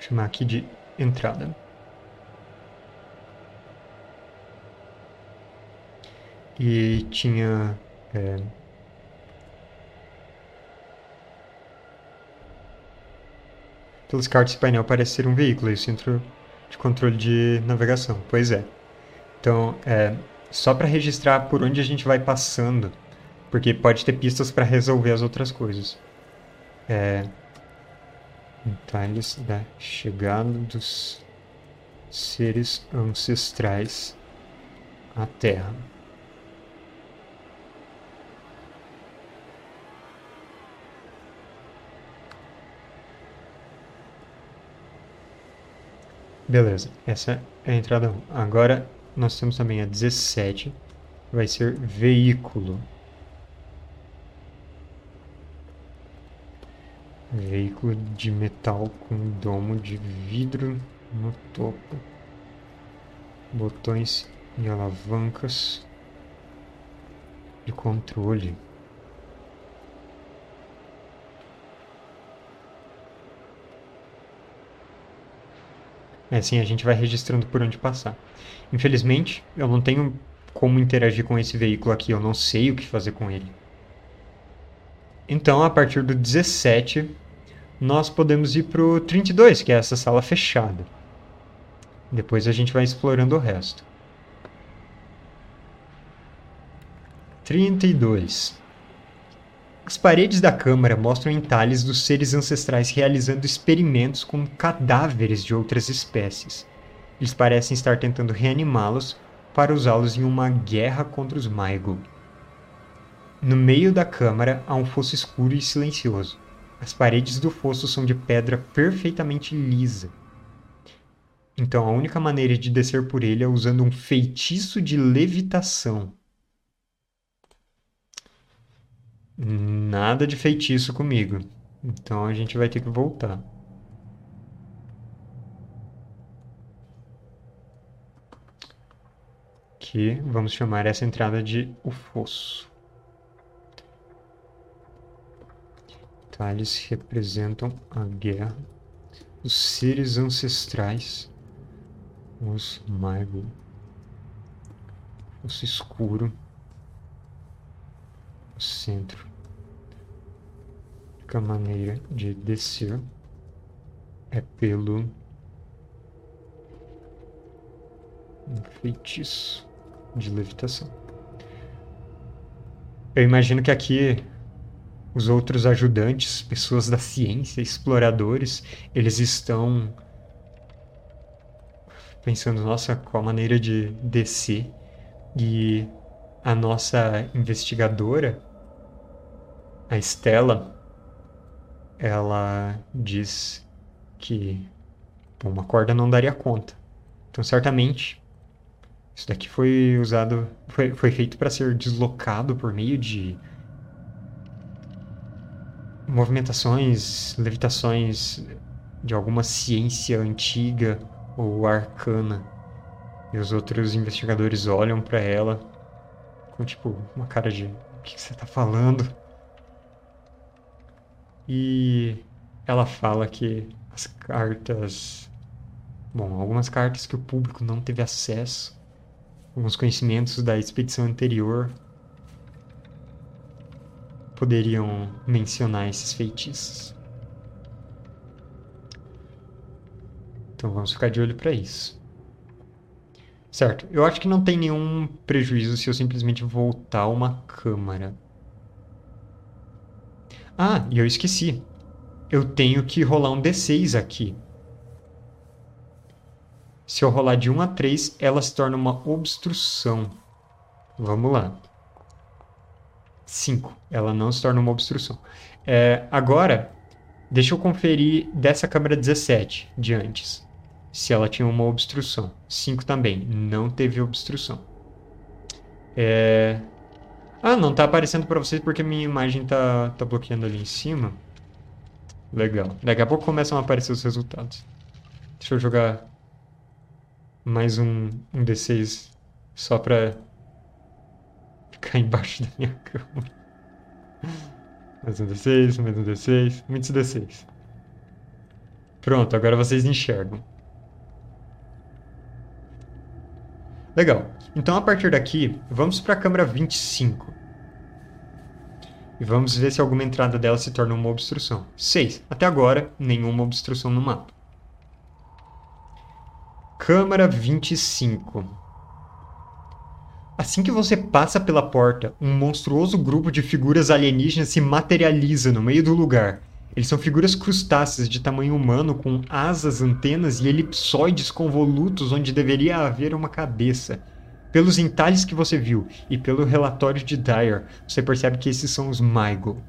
A: Chamar aqui de entrada. E tinha é, Pelos cartas e painel parece ser um veículo e o centro de controle de navegação. Pois é. Então, é, só para registrar por onde a gente vai passando, porque pode ter pistas para resolver as outras coisas. É, detalhes da chegada dos seres ancestrais à Terra. Beleza, essa é a entrada 1. Agora nós temos também a 17, vai ser veículo. Veículo de metal com domo de vidro no topo. botões e alavancas de controle. É assim a gente vai registrando por onde passar. Infelizmente, eu não tenho como interagir com esse veículo aqui, eu não sei o que fazer com ele. Então, a partir do 17, nós podemos ir para o 32, que é essa sala fechada. Depois a gente vai explorando o resto. 32. As paredes da câmara mostram entalhes dos seres ancestrais realizando experimentos com cadáveres de outras espécies. Eles parecem estar tentando reanimá-los para usá-los em uma guerra contra os Maigul. No meio da câmara há um fosso escuro e silencioso. As paredes do fosso são de pedra perfeitamente lisa. Então a única maneira de descer por ele é usando um feitiço de levitação. Nada de feitiço comigo. Então a gente vai ter que voltar. Que vamos chamar essa entrada de o fosso. Eles representam a guerra. Os seres ancestrais. Os magos. Fosso escuro. O centro única maneira de descer é pelo um feitiço de levitação. Eu imagino que aqui os outros ajudantes, pessoas da ciência, exploradores, eles estão pensando, nossa, qual a maneira de descer? E a nossa investigadora, a Estela, ela diz que bom, uma corda não daria conta. Então, certamente, isso daqui foi usado, foi, foi feito para ser deslocado por meio de movimentações, levitações de alguma ciência antiga ou arcana. E os outros investigadores olham para ela com tipo uma cara de o que, você está falando? E ela fala que as cartas. Bom, algumas cartas que o público não teve acesso, alguns conhecimentos da expedição anterior poderiam mencionar esses feitiços. Então vamos ficar de olho para isso. Certo, eu acho que não tem nenhum prejuízo se eu simplesmente voltar uma câmara. Ah, e eu esqueci. Eu tenho que rolar um D6 aqui. Se eu rolar de 1 a 3, ela se torna uma obstrução. Vamos lá. 5. Ela não se torna uma obstrução. É, agora, deixa eu conferir dessa câmera 17 de antes. Se ela tinha uma obstrução. 5 também. Não teve obstrução. É, ah, não tá aparecendo pra vocês porque minha imagem tá, tá bloqueando ali em cima. Legal. Daqui a pouco começam a aparecer os resultados. Deixa eu jogar mais um, um D6 só pra ficar embaixo da minha cama. Mais um D6, mais um D6, muitos D6. Pronto, agora vocês enxergam. Legal. Então, a partir daqui, vamos para a câmera 25. E vamos ver se alguma entrada dela se torna uma obstrução. 6. Até agora, nenhuma obstrução no mapa. Câmara 25. Assim que você passa pela porta, um monstruoso grupo de figuras alienígenas se materializa no meio do lugar. Eles são figuras crustáceas de tamanho humano com asas, antenas e elipsoides convolutos onde deveria haver uma cabeça. Pelos entalhes que você viu e pelo relatório de Dyer, você percebe que esses são os Maigol,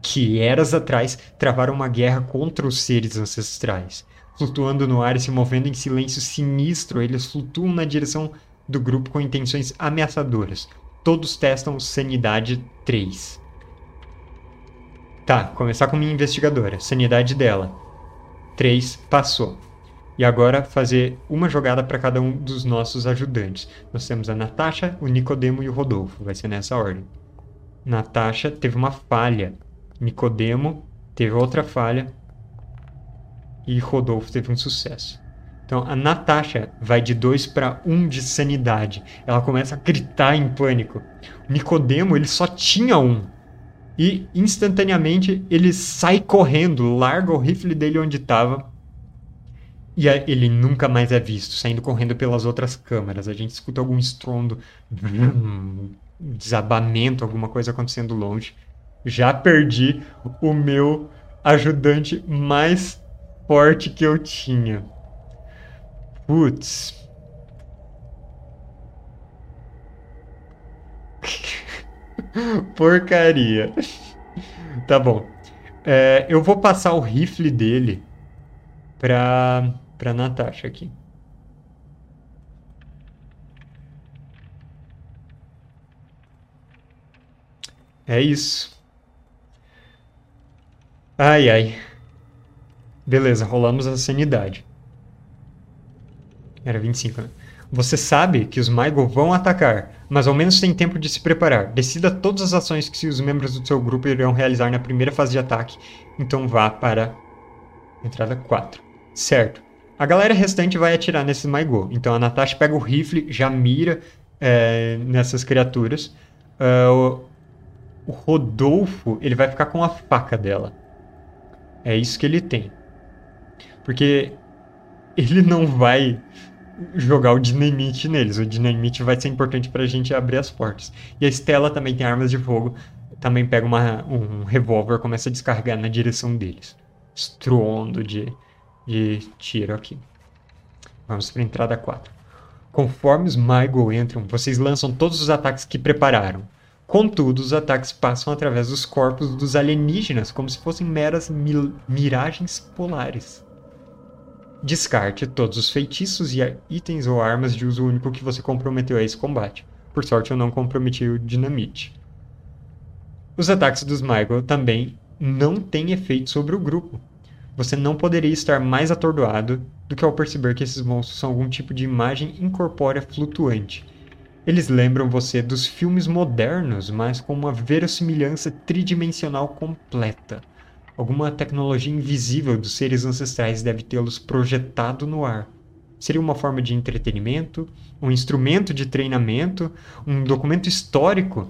A: que eras atrás travaram uma guerra contra os seres ancestrais. Flutuando no ar e se movendo em silêncio sinistro, eles flutuam na direção do grupo com intenções ameaçadoras. Todos testam sanidade 3. Tá, começar com minha investigadora. Sanidade dela. 3 passou. E agora fazer uma jogada para cada um dos nossos ajudantes. Nós temos a Natasha, o Nicodemo e o Rodolfo. Vai ser nessa ordem. Natasha teve uma falha. Nicodemo teve outra falha. E Rodolfo teve um sucesso. Então a Natasha vai de 2 para 1 um de sanidade. Ela começa a gritar em pânico. O Nicodemo, ele só tinha um. E instantaneamente ele sai correndo, larga o rifle dele onde estava e ele nunca mais é visto, saindo correndo pelas outras câmaras. A gente escuta algum estrondo, um desabamento, alguma coisa acontecendo longe. Já perdi o meu ajudante mais forte que eu tinha. Putz. Porcaria. Tá bom. É, eu vou passar o rifle dele pra para Natasha aqui. É isso. Ai, ai. Beleza, rolamos a sanidade. Era 25, né? Você sabe que os Maigo vão atacar, mas ao menos tem tempo de se preparar. Decida todas as ações que os membros do seu grupo irão realizar na primeira fase de ataque. Então vá para entrada 4. Certo. A galera restante vai atirar nesses Maigo. Então a Natasha pega o rifle, já mira é, nessas criaturas. Uh, o, o Rodolfo, ele vai ficar com a faca dela. É isso que ele tem. Porque ele não vai jogar o dinamite neles. O dinamite vai ser importante pra gente abrir as portas. E a Stella também tem armas de fogo. Também pega uma, um revólver começa a descarregar na direção deles. Estrondo de de tiro aqui. Vamos para a entrada 4. Conforme os Maigo entram, vocês lançam todos os ataques que prepararam. Contudo, os ataques passam através dos corpos dos alienígenas, como se fossem meras miragens polares. Descarte todos os feitiços e itens ou armas de uso único que você comprometeu a esse combate. Por sorte, eu não comprometi o dinamite. Os ataques dos Maigo também não têm efeito sobre o grupo, você não poderia estar mais atordoado do que ao perceber que esses monstros são algum tipo de imagem incorpórea flutuante. Eles lembram você dos filmes modernos, mas com uma verossimilhança tridimensional completa. Alguma tecnologia invisível dos seres ancestrais deve tê-los projetado no ar. Seria uma forma de entretenimento, um instrumento de treinamento, um documento histórico?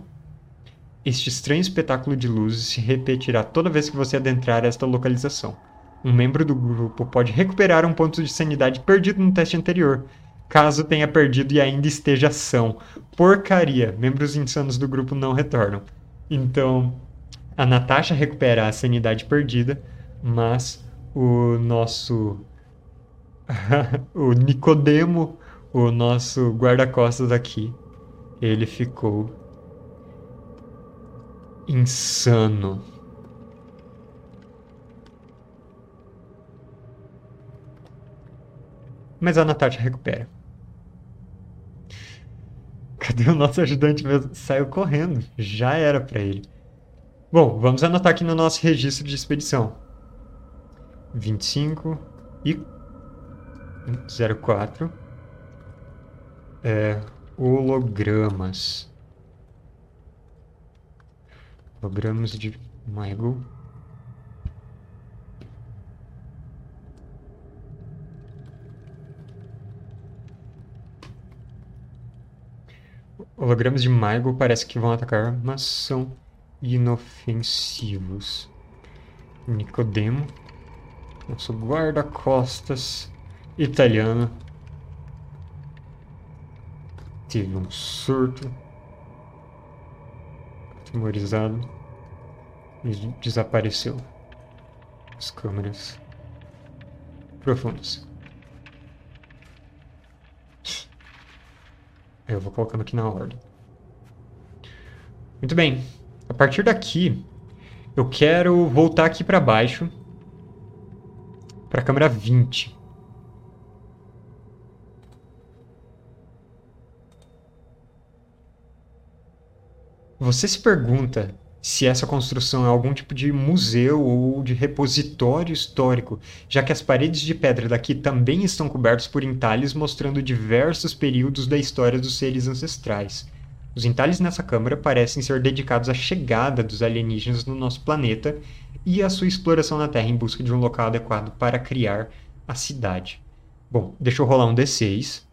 A: Este estranho espetáculo de luzes se repetirá toda vez que você adentrar esta localização. Um membro do grupo pode recuperar um ponto de sanidade perdido no teste anterior, caso tenha perdido e ainda esteja são. Porcaria! Membros insanos do grupo não retornam. Então, a Natasha recupera a sanidade perdida, mas o nosso. o Nicodemo, o nosso guarda-costas aqui, ele ficou insano. Mas a Natasha recupera. Cadê o nosso ajudante mesmo? Saiu correndo. Já era para ele. Bom, vamos anotar aqui no nosso registro de expedição. 25 e 04. É, hologramas. Hologramas de Michael Hologramas de Maigo parece que vão atacar, mas são inofensivos. Nicodemo, nosso guarda-costas italiano, teve um surto, atemorizado e desapareceu. As câmeras profundas. Eu vou colocando aqui na ordem. Muito bem. A partir daqui, eu quero voltar aqui para baixo. Para a câmera 20. Você se pergunta se essa construção é algum tipo de museu ou de repositório histórico, já que as paredes de pedra daqui também estão cobertas por entalhes mostrando diversos períodos da história dos seres ancestrais. Os entalhes nessa câmara parecem ser dedicados à chegada dos alienígenas no nosso planeta e à sua exploração na Terra em busca de um local adequado para criar a cidade. Bom, deixa eu rolar um D6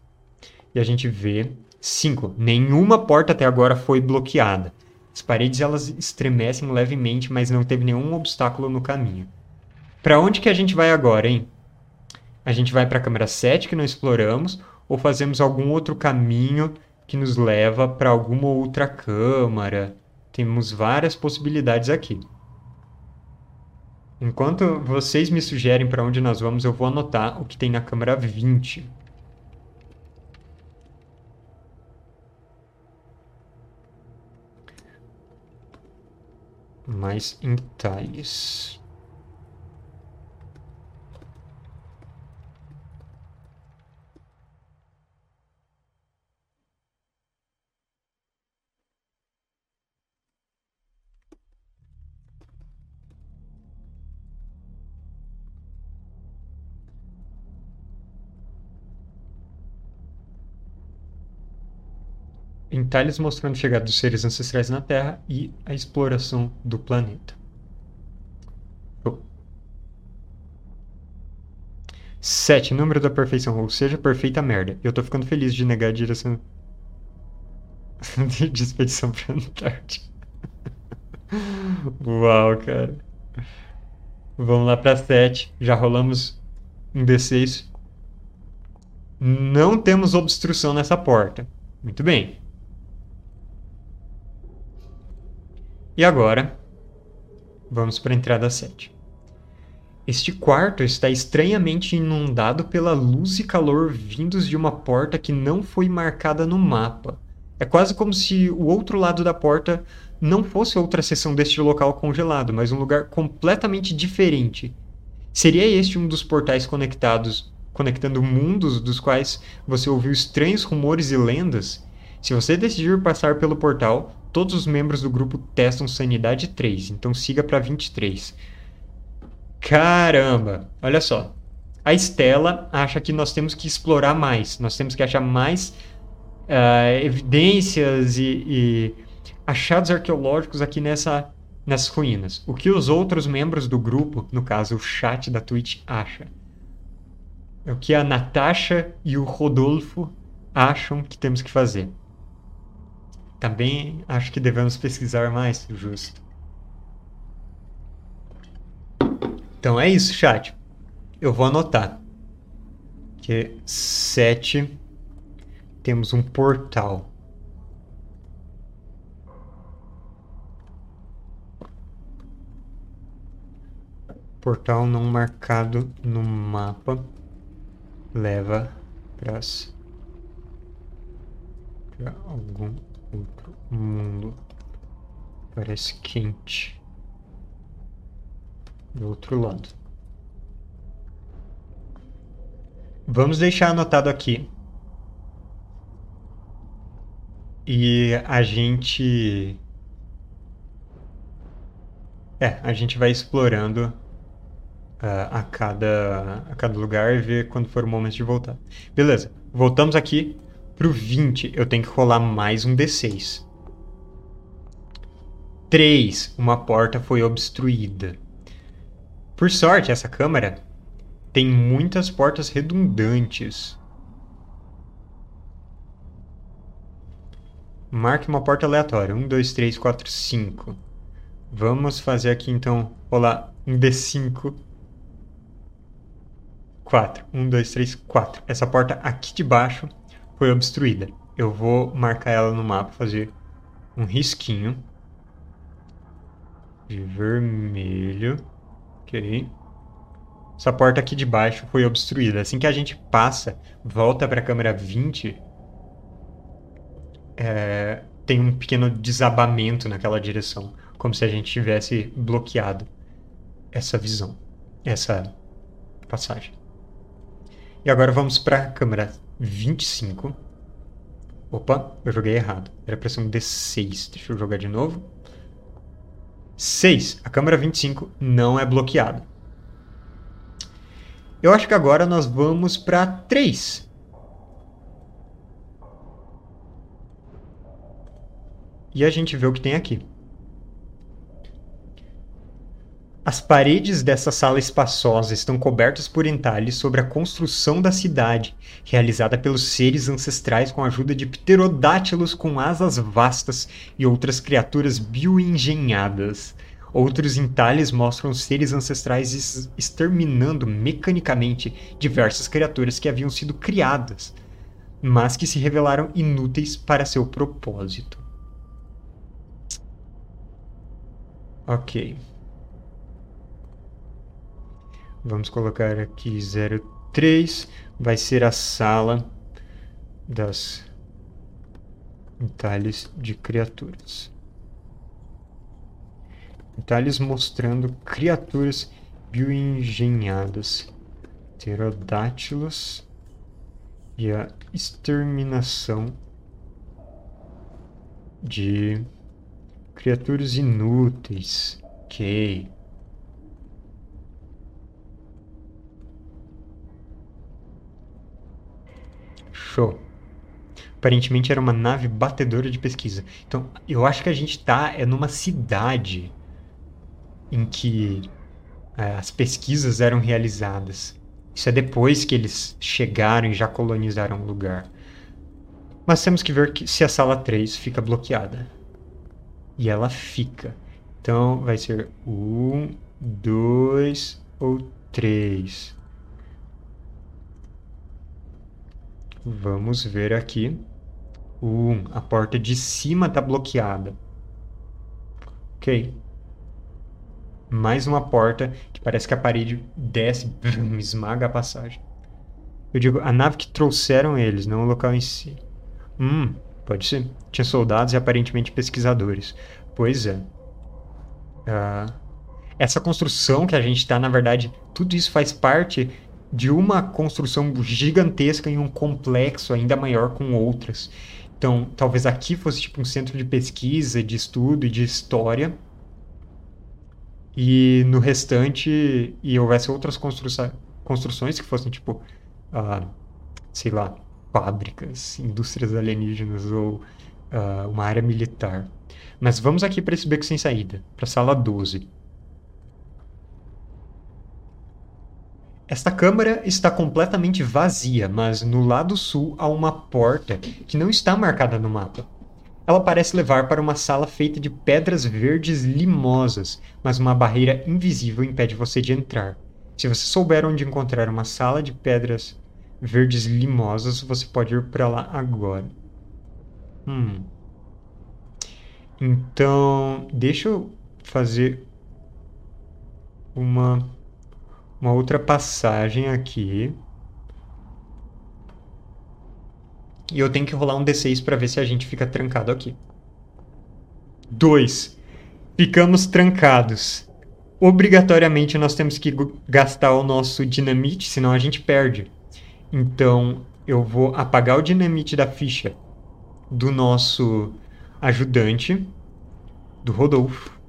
A: e a gente vê 5. Nenhuma porta até agora foi bloqueada. As paredes elas estremecem levemente, mas não teve nenhum obstáculo no caminho. Para onde que a gente vai agora, hein? A gente vai para a câmera 7 que não exploramos ou fazemos algum outro caminho que nos leva para alguma outra câmara? Temos várias possibilidades aqui. Enquanto vocês me sugerem para onde nós vamos, eu vou anotar o que tem na câmera 20. mais entalhes. Entalhes mostrando a chegada dos seres ancestrais na Terra e a exploração do planeta. Sete, número da perfeição, ou seja, perfeita merda. Eu tô ficando feliz de negar a direção de expedição pra Antártica. Uau, cara. Vamos lá pra 7. Já rolamos um D6. Não temos obstrução nessa porta. Muito bem. E agora, vamos para a entrada 7. Este quarto está estranhamente inundado pela luz e calor vindos de uma porta que não foi marcada no mapa. É quase como se o outro lado da porta não fosse outra seção deste local congelado, mas um lugar completamente diferente. Seria este um dos portais conectados, conectando mundos dos quais você ouviu estranhos rumores e lendas? Se você decidir passar pelo portal, todos os membros do grupo testam sanidade 3, então siga para 23. Caramba, olha só. A Estela acha que nós temos que explorar mais, nós temos que achar mais uh, evidências e, e achados arqueológicos aqui nessa, nessas ruínas. O que os outros membros do grupo, no caso o chat da Twitch, acha? O que a Natasha e o Rodolfo acham que temos que fazer? Também acho que devemos pesquisar mais, justo. Então é isso, chat. Eu vou anotar. Que 7 temos um portal. Portal não marcado no mapa leva para algum Outro mundo. Parece quente. Do outro lado. Vamos deixar anotado aqui. E a gente. É, a gente vai explorando uh, a, cada, a cada lugar e ver quando for o momento de voltar. Beleza, voltamos aqui. Pro 20, eu tenho que rolar mais um D6. 3. Uma porta foi obstruída. Por sorte, essa câmara tem muitas portas redundantes. Marque uma porta aleatória. 1, 2, 3, 4, 5. Vamos fazer aqui então. Rolar um D5. 4. 1, 2, 3, 4. Essa porta aqui de baixo foi obstruída. Eu vou marcar ela no mapa, fazer um risquinho de vermelho. Ok. Essa porta aqui de baixo foi obstruída. Assim que a gente passa, volta para a câmera 20, é, tem um pequeno desabamento naquela direção, como se a gente tivesse bloqueado essa visão, essa passagem. E agora vamos para a câmera 25. Opa, eu joguei errado. Era pra ser um D6. Deixa eu jogar de novo. 6. A câmera 25 não é bloqueada. Eu acho que agora nós vamos para 3. E a gente vê o que tem aqui. As paredes dessa sala espaçosa estão cobertas por entalhes sobre a construção da cidade, realizada pelos seres ancestrais com a ajuda de pterodátilos com asas vastas e outras criaturas bioengenhadas. Outros entalhes mostram seres ancestrais exterminando mecanicamente diversas criaturas que haviam sido criadas, mas que se revelaram inúteis para seu propósito. Ok. Vamos colocar aqui 03. Vai ser a sala das entalhes de criaturas. Entalhes mostrando criaturas bioengenhadas. Pterodátilos e a exterminação de criaturas inúteis. Ok. Show. Aparentemente era uma nave batedora de pesquisa. Então, eu acho que a gente tá é numa cidade em que é, as pesquisas eram realizadas. Isso é depois que eles chegaram e já colonizaram o lugar. Mas temos que ver que, se a sala 3 fica bloqueada. E ela fica. Então vai ser 1, 2 ou 3. Vamos ver aqui. Um, a porta de cima está bloqueada. Ok. Mais uma porta que parece que a parede desce, esmaga a passagem. Eu digo, a nave que trouxeram eles, não o local em si. Hum, pode ser. Tinha soldados e aparentemente pesquisadores. Pois é. Uh, essa construção que a gente está, na verdade, tudo isso faz parte de uma construção gigantesca em um complexo ainda maior com outras. Então, talvez aqui fosse tipo um centro de pesquisa, de estudo e de história. E no restante, e houvesse outras construções que fossem tipo, uh, sei lá, fábricas, indústrias alienígenas ou uh, uma área militar. Mas vamos aqui para esse beco sem saída, para a sala 12. Esta câmara está completamente vazia, mas no lado sul há uma porta que não está marcada no mapa. Ela parece levar para uma sala feita de pedras verdes limosas, mas uma barreira invisível impede você de entrar. Se você souber onde encontrar uma sala de pedras verdes limosas, você pode ir para lá agora. Hum. Então, deixa eu fazer uma uma outra passagem aqui. E eu tenho que rolar um D6 para ver se a gente fica trancado aqui. 2. Ficamos trancados. Obrigatoriamente nós temos que gastar o nosso dinamite, senão a gente perde. Então eu vou apagar o dinamite da ficha do nosso ajudante, do Rodolfo,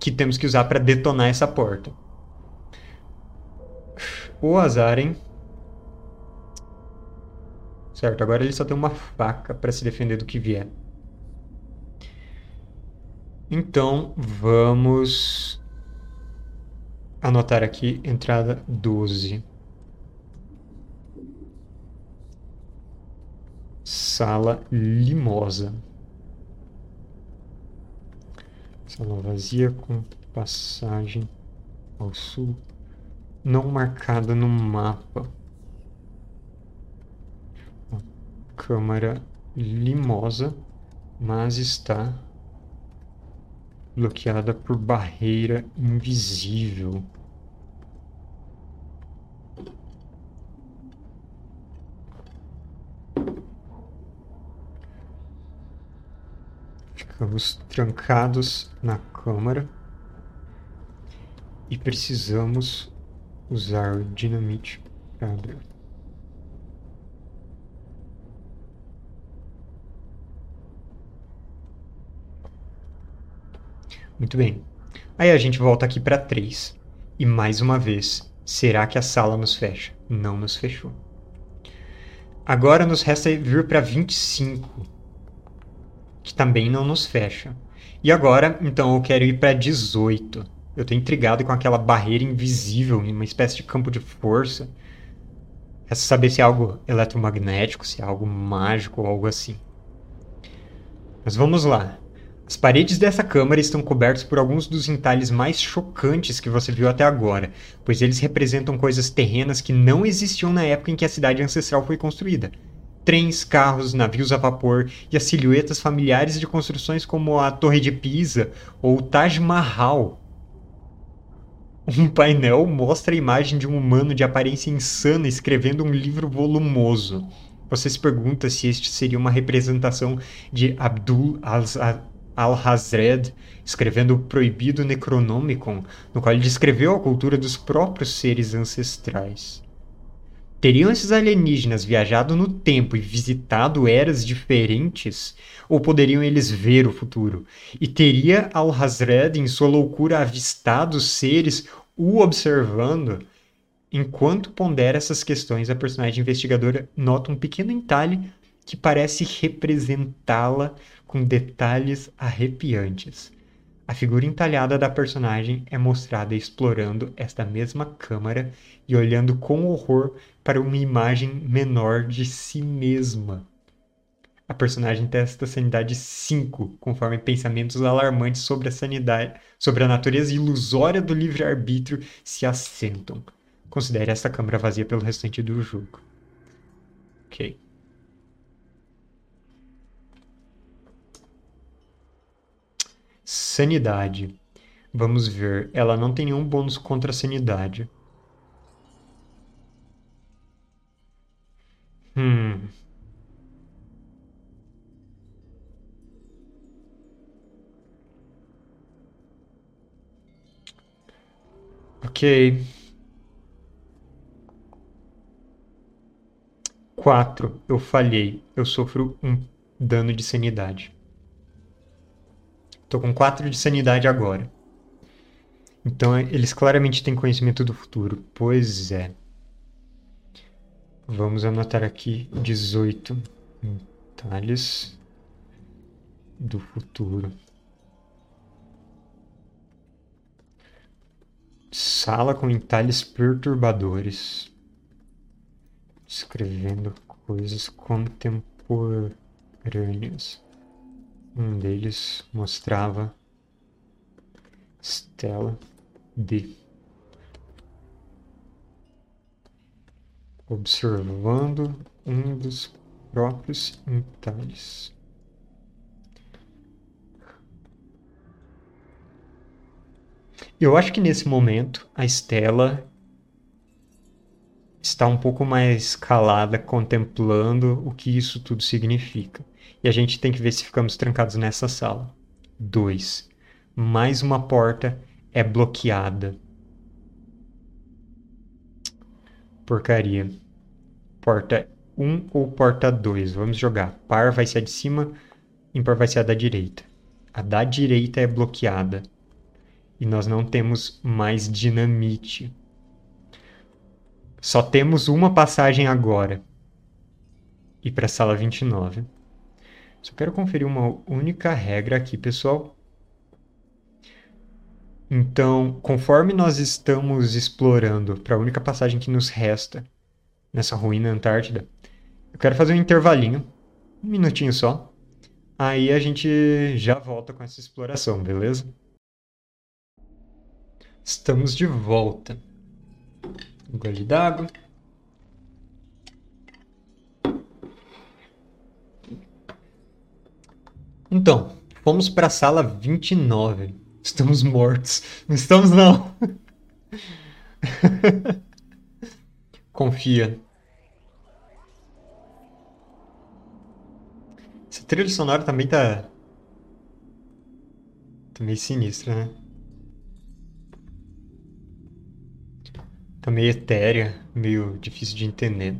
A: que temos que usar para detonar essa porta. O azar, hein? Certo, agora ele só tem uma faca para se defender do que vier. Então, vamos anotar aqui entrada 12. Sala limosa. Sala vazia com passagem ao sul não marcada no mapa. Câmara limosa, mas está bloqueada por barreira invisível. Ficamos trancados na câmara e precisamos usar dinamite para abrir. Muito bem. Aí a gente volta aqui para 3. E mais uma vez, será que a sala nos fecha? Não nos fechou. Agora nos resta vir para 25, que também não nos fecha. E agora, então, eu quero ir para 18. Eu estou intrigado com aquela barreira invisível, uma espécie de campo de força. Resta saber se é algo eletromagnético, se é algo mágico ou algo assim. Mas vamos lá. As paredes dessa câmara estão cobertas por alguns dos entalhes mais chocantes que você viu até agora, pois eles representam coisas terrenas que não existiam na época em que a cidade ancestral foi construída. Trens, carros, navios a vapor e as silhuetas familiares de construções como a Torre de Pisa ou o Taj Mahal. Um painel mostra a imagem de um humano de aparência insana escrevendo um livro volumoso. Você se pergunta se este seria uma representação de Abdul al-Hazred, escrevendo o Proibido Necronomicon, no qual ele descreveu a cultura dos próprios seres ancestrais. Teriam esses alienígenas viajado no tempo e visitado eras diferentes? Ou poderiam eles ver o futuro? E teria Al-Hazred, em sua loucura, avistado seres o observando? Enquanto pondera essas questões, a personagem investigadora nota um pequeno entalhe que parece representá-la com detalhes arrepiantes. A figura entalhada da personagem é mostrada explorando esta mesma câmara e olhando com horror para uma imagem menor de si mesma. A personagem testa sanidade 5, conforme pensamentos alarmantes sobre a sanidade, sobre a natureza ilusória do livre-arbítrio se assentam. Considere esta câmara vazia pelo restante do jogo. Ok. Sanidade. Vamos ver. Ela não tem nenhum bônus contra a sanidade. Hum. Ok. Quatro. Eu falhei. Eu sofro um dano de sanidade. Tô com 4 de sanidade agora. Então eles claramente têm conhecimento do futuro. Pois é. Vamos anotar aqui 18 detalhes do futuro. Sala com entalhes perturbadores. Escrevendo coisas contemporâneas. Um deles mostrava Stella D. Observando um dos próprios entalhes. Eu acho que nesse momento a Stella está um pouco mais calada, contemplando o que isso tudo significa. E a gente tem que ver se ficamos trancados nessa sala. 2. Mais uma porta é bloqueada. Porcaria. Porta 1 um ou porta 2? Vamos jogar. Par vai ser a de cima, ímpar vai ser a da direita. A da direita é bloqueada. E nós não temos mais dinamite. Só temos uma passagem agora. E para a sala 29. Só quero conferir uma única regra aqui, pessoal. Então, conforme nós estamos explorando para a única passagem que nos resta nessa ruína Antártida, eu quero fazer um intervalinho, um minutinho só. Aí a gente já volta com essa exploração, beleza? Estamos de volta. Um gole d'água. Então, fomos para a sala 29. Estamos mortos. Não estamos, não. Confia. Essa trilha sonora também tá. Tá meio sinistra, né? Tá meio etérea, meio difícil de entender.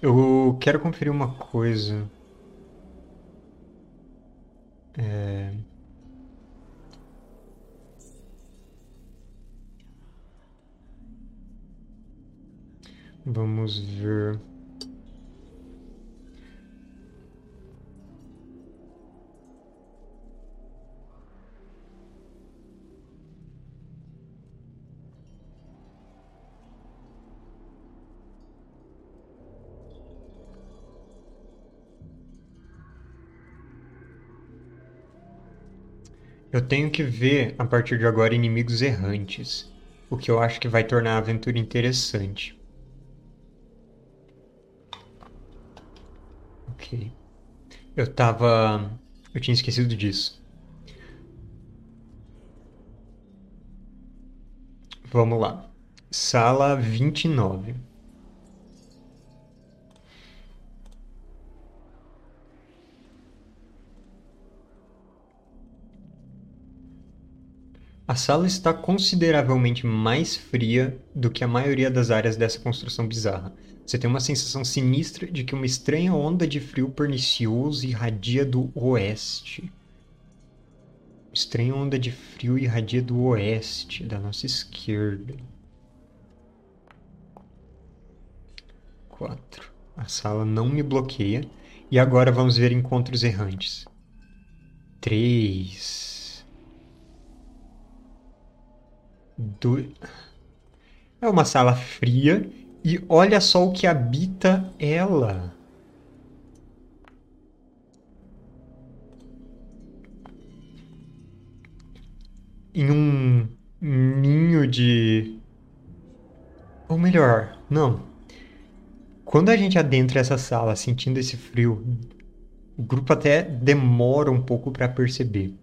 A: Eu quero conferir uma coisa. É... Vamos ver. Eu tenho que ver, a partir de agora, inimigos errantes, o que eu acho que vai tornar a aventura interessante. Ok. Eu tava. Eu tinha esquecido disso. Vamos lá. Sala 29. A sala está consideravelmente mais fria do que a maioria das áreas dessa construção bizarra. Você tem uma sensação sinistra de que uma estranha onda de frio pernicioso irradia do oeste. Estranha onda de frio irradia do oeste, da nossa esquerda. 4. A sala não me bloqueia. E agora vamos ver encontros errantes. 3. Do... É uma sala fria e olha só o que habita ela. Em um ninho de. Ou melhor, não. Quando a gente adentra essa sala sentindo esse frio, o grupo até demora um pouco para perceber.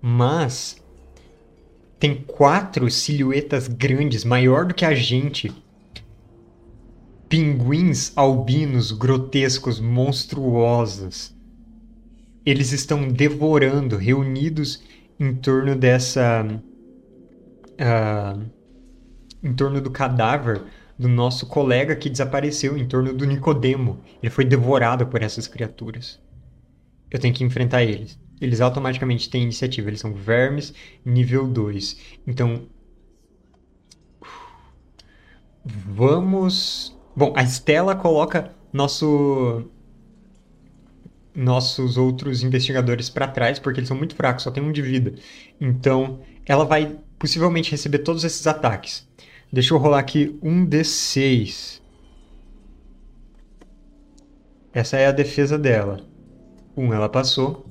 A: Mas tem quatro silhuetas grandes, maior do que a gente. Pinguins albinos grotescos, monstruosos. Eles estão devorando, reunidos em torno dessa. Uh, em torno do cadáver do nosso colega que desapareceu, em torno do Nicodemo. Ele foi devorado por essas criaturas. Eu tenho que enfrentar eles eles automaticamente têm iniciativa. Eles são vermes nível 2. Então. Vamos. Bom, a Estela coloca nosso. Nossos outros investigadores para trás, porque eles são muito fracos, só tem um de vida. Então, ela vai possivelmente receber todos esses ataques. Deixa eu rolar aqui um D6. Essa é a defesa dela. Um, ela passou.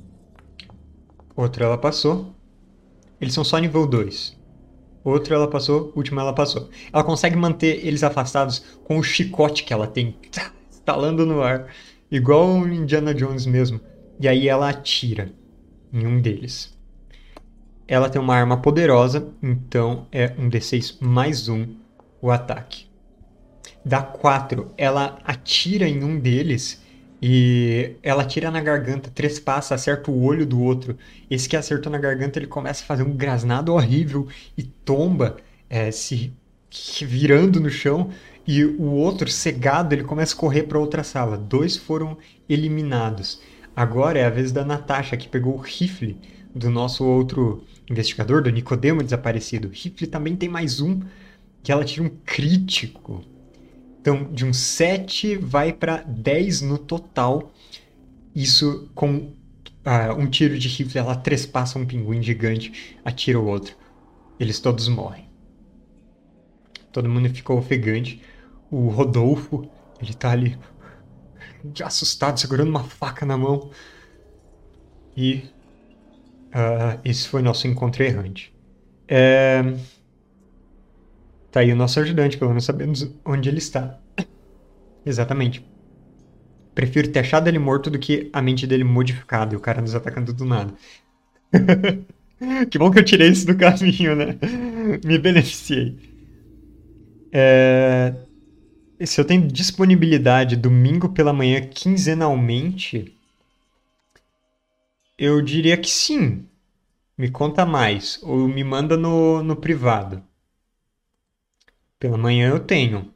A: Outra ela passou. Eles são só nível 2. Outra ela passou, última ela passou. Ela consegue manter eles afastados com o chicote que ela tem, estalando no ar, igual o Indiana Jones mesmo. E aí ela atira em um deles. Ela tem uma arma poderosa, então é um D6 mais um o ataque. Dá 4. Ela atira em um deles e ela tira na garganta, trespassa, acerta o olho do outro. Esse que acertou na garganta, ele começa a fazer um grasnado horrível e tomba, é, se virando no chão. E o outro, cegado, ele começa a correr para outra sala. Dois foram eliminados. Agora é a vez da Natasha, que pegou o rifle do nosso outro investigador, do Nicodemo desaparecido. O rifle também tem mais um, que ela tira um crítico. Então, de um 7 vai para 10 no total. Isso com uh, um tiro de rifle, ela trespassa um pinguim gigante, atira o outro. Eles todos morrem. Todo mundo ficou ofegante. O Rodolfo, ele tá ali assustado, segurando uma faca na mão. E uh, esse foi nosso encontro errante. É... Tá aí o nosso ajudante, pelo menos sabemos onde ele está. Exatamente. Prefiro ter achado ele morto do que a mente dele modificada e o cara nos atacando do nada. que bom que eu tirei isso do caminho, né? Me beneficiei. É... Se eu tenho disponibilidade domingo pela manhã quinzenalmente, eu diria que sim. Me conta mais. Ou me manda no, no privado. Pela manhã eu tenho.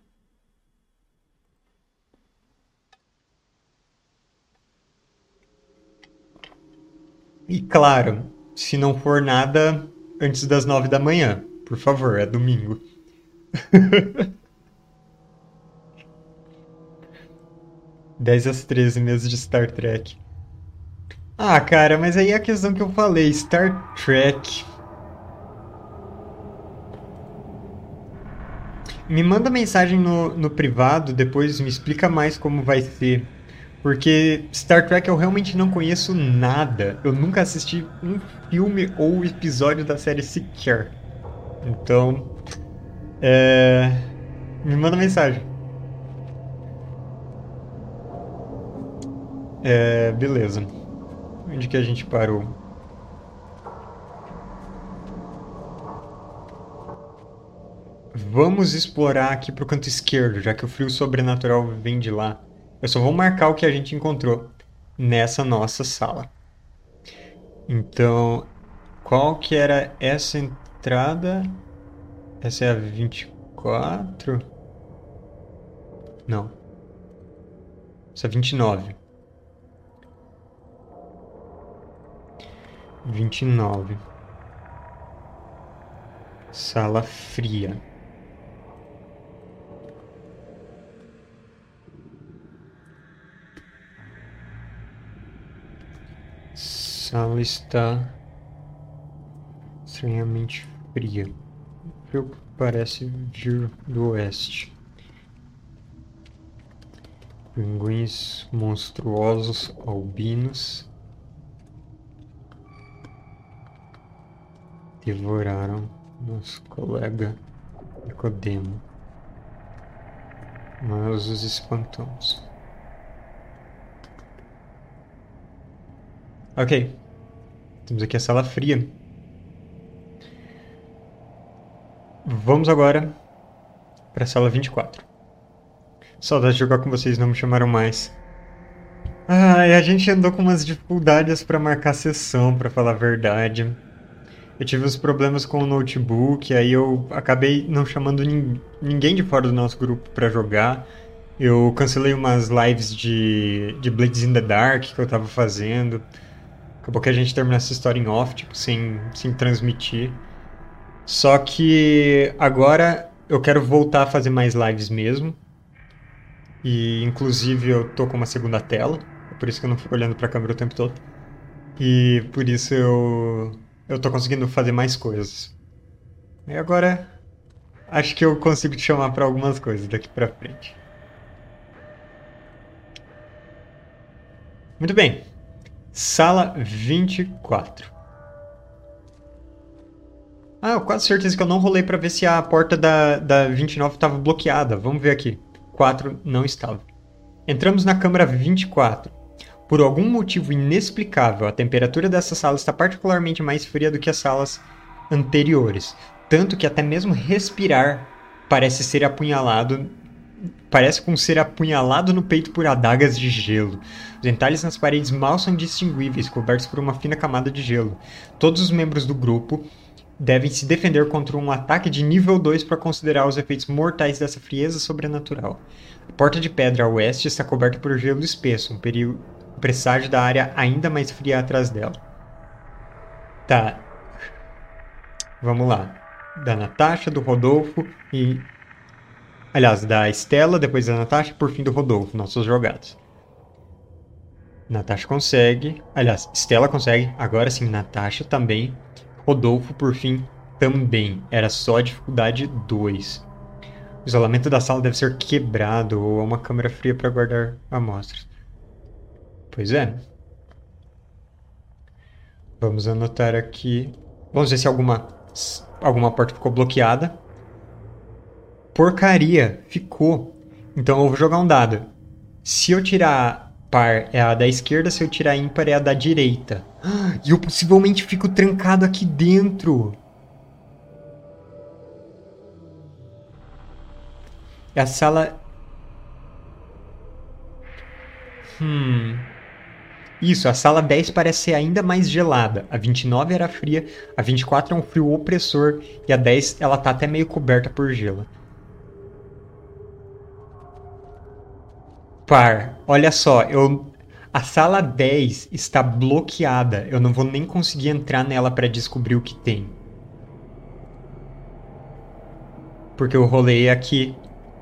A: E claro, se não for nada antes das nove da manhã, por favor, é domingo. 10 às 13 meses de Star Trek. Ah, cara, mas aí é a questão que eu falei, Star Trek. Me manda mensagem no, no privado, depois me explica mais como vai ser. Porque Star Trek eu realmente não conheço nada. Eu nunca assisti um filme ou episódio da série sequer. Então. É... Me manda mensagem. É. Beleza. Onde que a gente parou? Vamos explorar aqui pro canto esquerdo, já que o frio sobrenatural vem de lá. Eu só vou marcar o que a gente encontrou nessa nossa sala. Então, qual que era essa entrada? Essa é a 24? Não. Essa é a 29. 29. Sala fria. Sala está estranhamente fria. Frio parece vir do oeste. Pinguins monstruosos albinos devoraram nosso colega Nicodemo. Nós os espantamos. Ok. Temos aqui a sala fria. Vamos agora para a sala 24. Saudade de jogar com vocês, não me chamaram mais. Ai, a gente andou com umas dificuldades para marcar sessão, para falar a verdade. Eu tive uns problemas com o notebook, aí eu acabei não chamando ninguém de fora do nosso grupo para jogar. Eu cancelei umas lives de, de Blades in the Dark que eu tava fazendo. Acabou que a gente terminou essa história em off, tipo, sem, sem transmitir. Só que agora eu quero voltar a fazer mais lives mesmo. E inclusive eu tô com uma segunda tela, é por isso que eu não fico olhando pra câmera o tempo todo. E por isso eu eu tô conseguindo fazer mais coisas. E agora acho que eu consigo te chamar para algumas coisas daqui para frente. Muito bem. Sala 24. Ah, eu quase certeza que eu não rolei para ver se a porta da, da 29 estava bloqueada. Vamos ver aqui. 4 não estava. Entramos na câmara 24. Por algum motivo inexplicável, a temperatura dessa sala está particularmente mais fria do que as salas anteriores. Tanto que até mesmo respirar parece ser apunhalado parece com ser apunhalado no peito por adagas de gelo. Os entalhes nas paredes mal são distinguíveis, cobertos por uma fina camada de gelo. Todos os membros do grupo devem se defender contra um ataque de nível 2 para considerar os efeitos mortais dessa frieza sobrenatural. A porta de pedra a oeste está coberta por gelo espesso, um perigo presságio da área ainda mais fria atrás dela. Tá. Vamos lá. Da Natasha, do Rodolfo e Aliás, da Estela, depois da Natasha, por fim do Rodolfo, nossos jogados. Natasha consegue. Aliás, Estela consegue. Agora sim, Natasha também. Rodolfo, por fim, também. Era só dificuldade 2. O isolamento da sala deve ser quebrado ou uma câmera fria para guardar amostras. Pois é. Vamos anotar aqui. Vamos ver se alguma, alguma porta ficou bloqueada porcaria, ficou. Então eu vou jogar um dado. Se eu tirar par é a da esquerda, se eu tirar ímpar é a da direita. E eu possivelmente fico trancado aqui dentro. A sala. Hum. Isso, a sala 10 parece ser ainda mais gelada. A 29 era fria, a 24 é um frio opressor e a 10 ela tá até meio coberta por gelo. Par. Olha só, eu A sala 10 está bloqueada. Eu não vou nem conseguir entrar nela para descobrir o que tem. Porque eu rolei aqui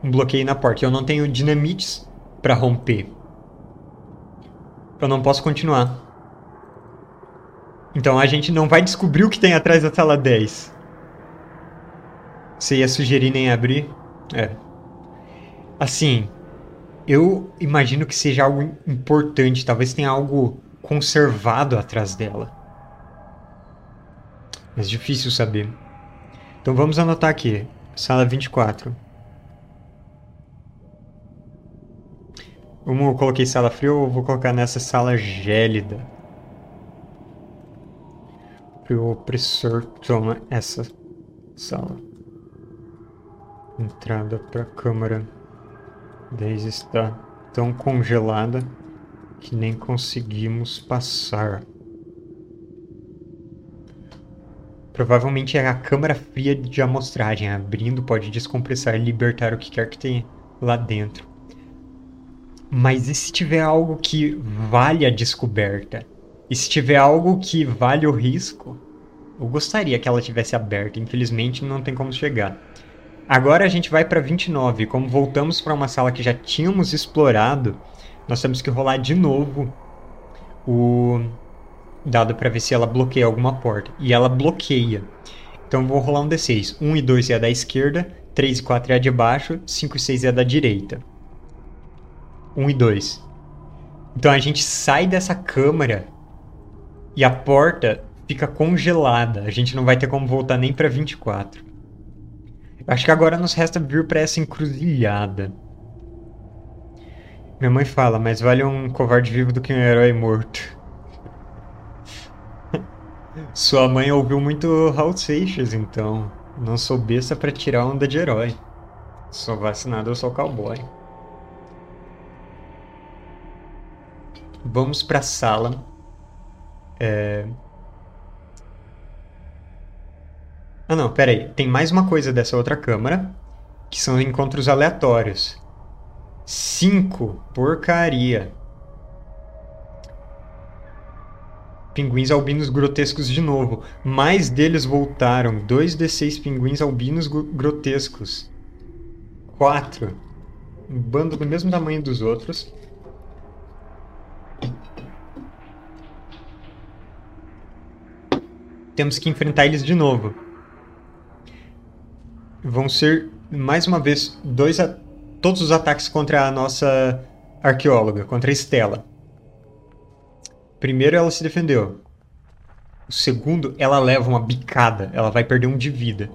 A: um bloqueio na porta. Eu não tenho dinamites para romper. Eu não posso continuar. Então a gente não vai descobrir o que tem atrás da sala 10. Você ia sugerir nem abrir? É. Assim, eu imagino que seja algo importante. Talvez tenha algo conservado atrás dela. Mas difícil saber. Então vamos anotar aqui. Sala 24. Como eu coloquei sala fria, eu vou colocar nessa sala gélida. O opressor toma essa sala. Entrada para câmara. 10 está tão congelada que nem conseguimos passar. Provavelmente é a câmara fria de amostragem. Abrindo pode descompressar e libertar o que quer que tenha lá dentro. Mas e se tiver algo que vale a descoberta? E se tiver algo que vale o risco? Eu gostaria que ela tivesse aberta, infelizmente não tem como chegar. Agora a gente vai para 29. Como voltamos para uma sala que já tínhamos explorado, nós temos que rolar de novo o dado para ver se ela bloqueia alguma porta. E ela bloqueia. Então vou rolar um D6. 1 e 2 é a da esquerda, 3 e 4 é a de baixo, 5 e 6 é a da direita. 1 e 2. Então a gente sai dessa câmara e a porta fica congelada. A gente não vai ter como voltar nem para 24. Acho que agora nos resta vir para essa encruzilhada. Minha mãe fala, mas vale um covarde vivo do que um herói morto. Sua mãe ouviu muito Raul Seixas, então. Não sou besta pra tirar onda de herói. Sou vacinado, eu sou cowboy. Vamos pra sala. É... Ah, não, pera aí. Tem mais uma coisa dessa outra câmara, que são encontros aleatórios. Cinco. Porcaria. Pinguins albinos grotescos de novo. Mais deles voltaram. Dois de seis pinguins albinos grotescos. Quatro. Um bando do mesmo tamanho dos outros. Temos que enfrentar eles de novo vão ser, mais uma vez, dois todos os ataques contra a nossa arqueóloga, contra a Estela. Primeiro, ela se defendeu. O segundo, ela leva uma bicada, ela vai perder um de vida.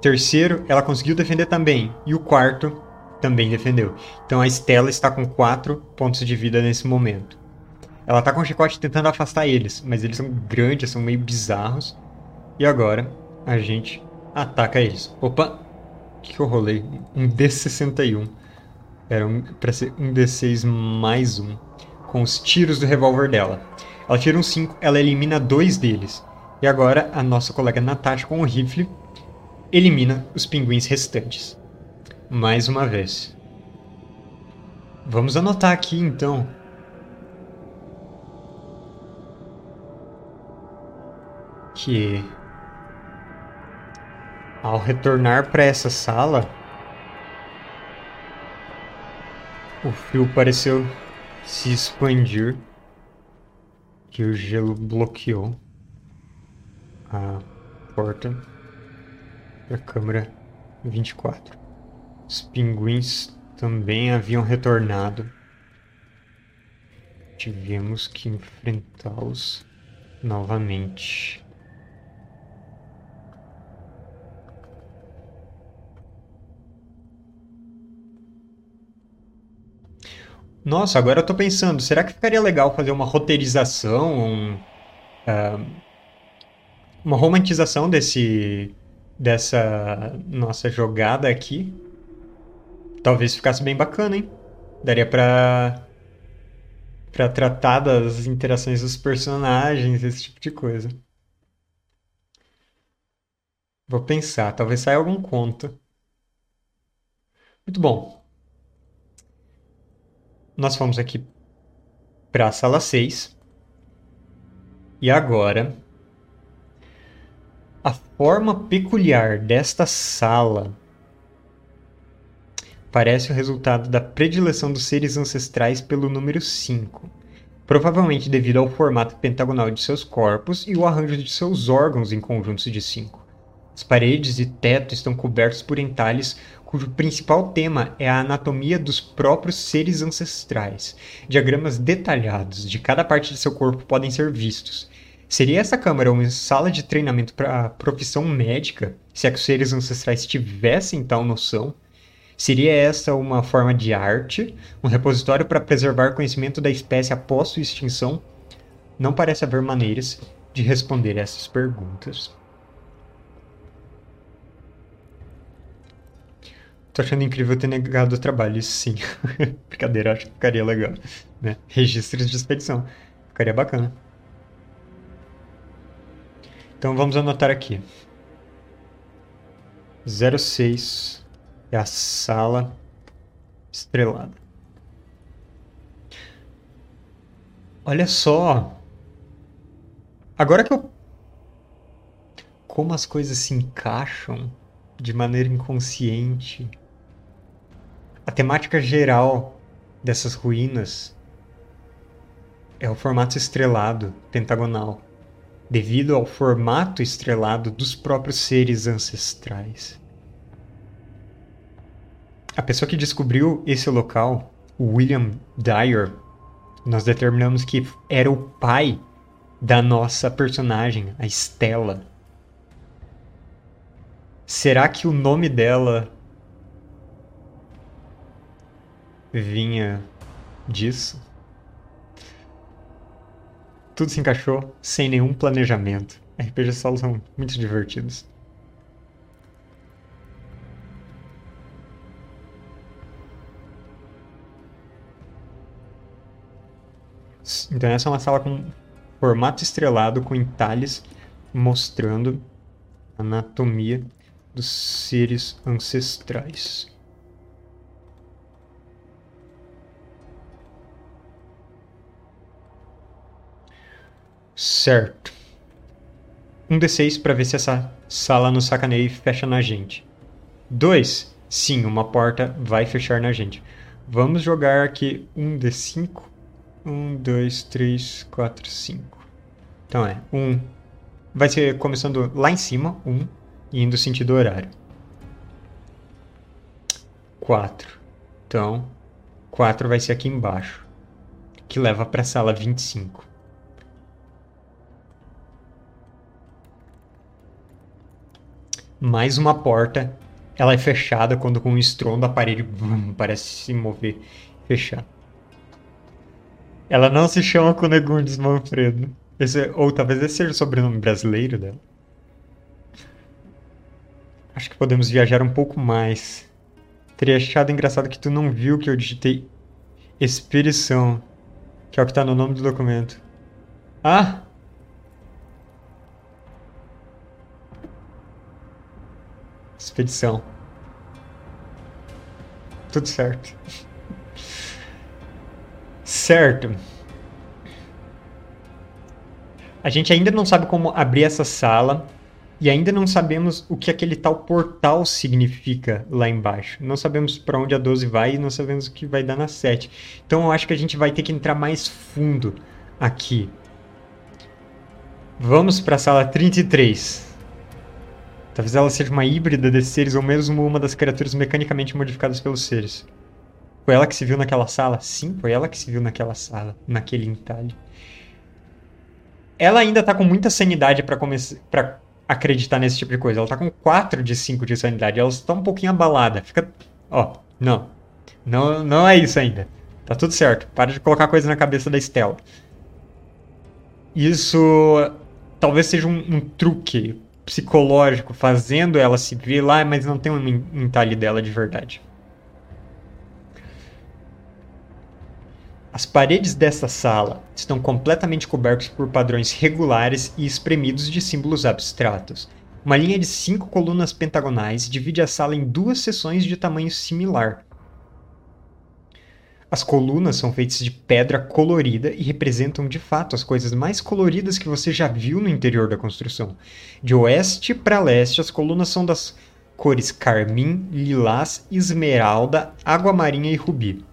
A: Terceiro, ela conseguiu defender também. E o quarto também defendeu. Então a Estela está com 4 pontos de vida nesse momento. Ela está com o chicote tentando afastar eles, mas eles são grandes, são meio bizarros. E agora a gente ataca eles. Opa! Que eu rolei? Um D61. Era um, pra ser um D6 mais um. Com os tiros do revólver dela. Ela tira um 5, ela elimina dois deles. E agora a nossa colega Natasha com o rifle elimina os pinguins restantes. Mais uma vez. Vamos anotar aqui então. Que ao retornar para essa sala, o fio pareceu se expandir e o gelo bloqueou a porta da câmara 24. Os pinguins também haviam retornado. Tivemos que enfrentá-los novamente. Nossa, agora eu tô pensando, será que ficaria legal fazer uma roteirização, um, uh, uma romantização desse dessa nossa jogada aqui? Talvez ficasse bem bacana, hein? Daria pra para tratar das interações dos personagens, esse tipo de coisa. Vou pensar, talvez saia algum conto. Muito bom nós fomos aqui para a sala 6. E agora, a forma peculiar desta sala parece o resultado da predileção dos seres ancestrais pelo número 5, provavelmente devido ao formato pentagonal de seus corpos e o arranjo de seus órgãos em conjuntos de 5. As paredes e teto estão cobertos por entalhes cujo principal tema é a anatomia dos próprios seres ancestrais. Diagramas detalhados de cada parte de seu corpo podem ser vistos. Seria essa câmara uma sala de treinamento para a profissão médica, se é que os seres ancestrais tivessem tal noção? Seria essa uma forma de arte, um repositório para preservar conhecimento da espécie após sua extinção? Não parece haver maneiras de responder essas perguntas. Tô achando incrível ter negado o trabalho, isso sim. Brincadeira, acho que ficaria legal. Né? Registros de expedição. Ficaria bacana. Então vamos anotar aqui. 06 é a sala estrelada. Olha só. Agora que eu. Como as coisas se encaixam de maneira inconsciente a temática geral dessas ruínas é o formato estrelado, pentagonal, devido ao formato estrelado dos próprios seres ancestrais. A pessoa que descobriu esse local, William Dyer, nós determinamos que era o pai da nossa personagem, a Stella. Será que o nome dela vinha disso. Tudo se encaixou sem nenhum planejamento. RPG solos são muito divertidos. Então essa é uma sala com formato estrelado com entalhes mostrando a anatomia dos seres ancestrais. Certo. Um D6 para ver se essa sala no sacaneio fecha na gente. Dois. Sim, uma porta vai fechar na gente. Vamos jogar aqui um D5. Um, dois, três, quatro, cinco. Então é, um. Vai ser começando lá em cima, um, e indo sentido horário. Quatro. Então, quatro vai ser aqui embaixo, que leva para a sala 25. Mais uma porta. Ela é fechada quando com um estrondo a parede vum, parece se mover fechar. Ela não se chama Cunegundes Manfredo. Esse, ou talvez esse seja o sobrenome brasileiro dela. Acho que podemos viajar um pouco mais. Teria achado engraçado que tu não viu que eu digitei expedição, que é o que está no nome do documento. Ah! Expedição. Tudo certo. Certo. A gente ainda não sabe como abrir essa sala e ainda não sabemos o que aquele tal portal significa lá embaixo. Não sabemos para onde a 12 vai e não sabemos o que vai dar na 7. Então eu acho que a gente vai ter que entrar mais fundo aqui. Vamos para a sala 33. Talvez ela seja uma híbrida desses seres ou mesmo uma das criaturas mecanicamente modificadas pelos seres. Foi ela que se viu naquela sala? Sim, foi ela que se viu naquela sala, naquele entalhe. Ela ainda tá com muita sanidade para começar acreditar nesse tipo de coisa. Ela tá com 4 de 5 de sanidade. Ela está um pouquinho abalada. Fica, ó, não. Não, não é isso ainda. Tá tudo certo. Para de colocar coisa na cabeça da Estela. Isso talvez seja um, um truque psicológico fazendo ela se ver lá, mas não tem um entalhe dela de verdade. As paredes dessa sala estão completamente cobertas por padrões regulares e espremidos de símbolos abstratos. Uma linha de cinco colunas pentagonais divide a sala em duas seções de tamanho similar. As colunas são feitas de pedra colorida e representam de fato as coisas mais coloridas que você já viu no interior da construção. De oeste para leste, as colunas são das cores carmim, lilás, esmeralda, água marinha e rubi.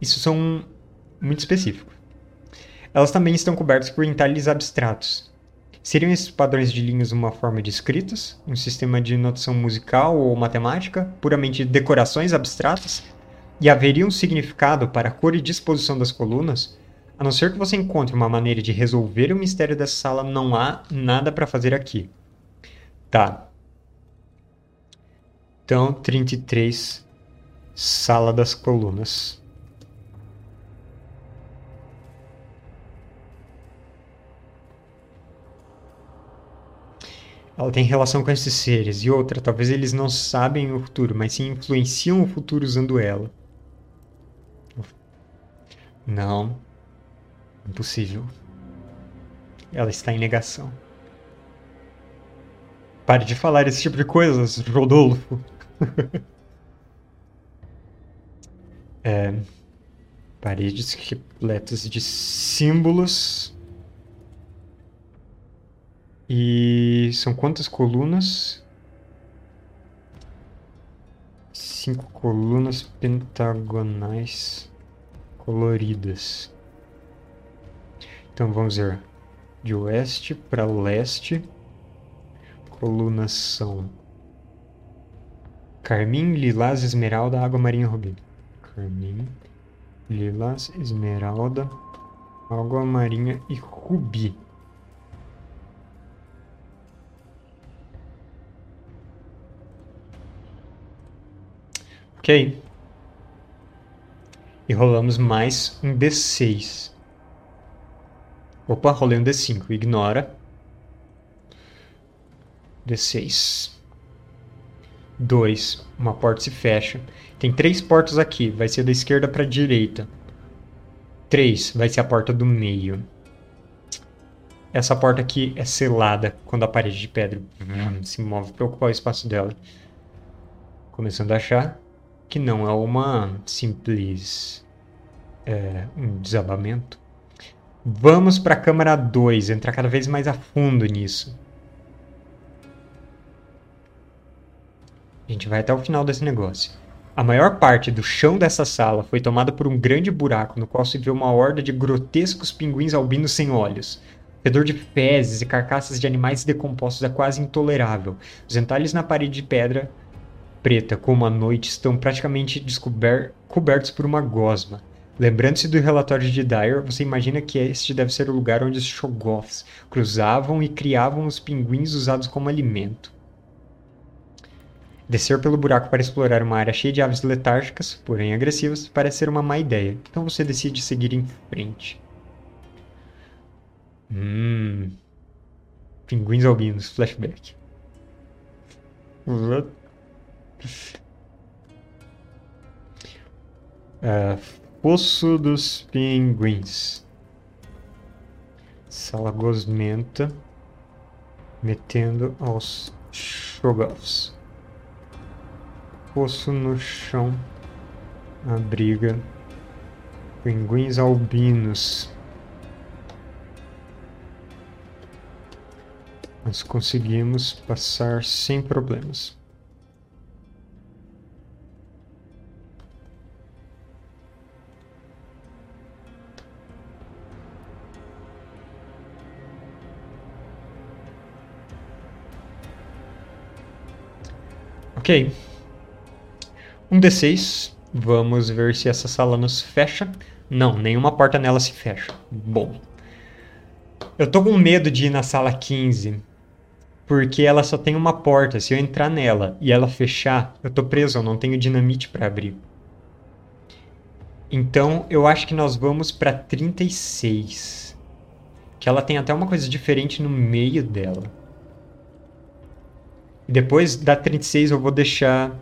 A: Isso são muito específicos. Elas também estão cobertas por entalhes abstratos. Seriam esses padrões de linhas uma forma de escritas, um sistema de notação musical ou matemática, puramente decorações abstratas? E haveria um significado para a cor e disposição das colunas? A não ser que você encontre uma maneira de resolver o mistério dessa sala, não há nada para fazer aqui. Tá. Então, 33, Sala das Colunas. ela tem relação com esses seres. E outra, talvez eles não sabem o futuro, mas sim influenciam o futuro usando ela. Não. Impossível. Ela está em negação. Pare de falar esse tipo de coisas, Rodolfo. é, paredes repletas de símbolos e são quantas colunas? Cinco colunas pentagonais coloridas. Então vamos ver. De oeste para leste, colunas são carmim, lilás, esmeralda, água marinha, rubi. Carmim, lilás, esmeralda, água marinha e rubi. Ok. E rolamos mais um D6. Opa, rolei um D5. Ignora. D6. 2. Uma porta se fecha. Tem três portas aqui. Vai ser da esquerda para a direita. 3. Vai ser a porta do meio. Essa porta aqui é selada quando a parede de pedra se move para ocupar o espaço dela. Começando a achar que não é uma simples é, um desabamento. Vamos para a câmara 2, entrar cada vez mais a fundo nisso. A gente vai até o final desse negócio. A maior parte do chão dessa sala foi tomada por um grande buraco no qual se vê uma horda de grotescos pinguins albinos sem olhos. O fedor de fezes e carcaças de animais decompostos é quase intolerável. Os entalhes na parede de pedra preta como a noite estão praticamente cobertos por uma gosma. Lembrando-se do relatório de Dyer, você imagina que este deve ser o lugar onde os Shoggoths cruzavam e criavam os pinguins usados como alimento. Descer pelo buraco para explorar uma área cheia de aves letárgicas, porém agressivas, parece ser uma má ideia, então você decide seguir em frente. Hum. Pinguins albinos, flashback. Uh, Poço dos Pinguins. Sala gosmenta. Metendo aos Shoggoths. Poço no chão. Abriga. Pinguins albinos. Nós conseguimos passar sem problemas. Ok. Um D6. Vamos ver se essa sala nos fecha. Não, nenhuma porta nela se fecha. Bom. Eu tô com medo de ir na sala 15. Porque ela só tem uma porta. Se eu entrar nela e ela fechar, eu tô preso, eu não tenho dinamite para abrir. Então, eu acho que nós vamos para 36. Que ela tem até uma coisa diferente no meio dela. Depois da 36 eu vou deixar.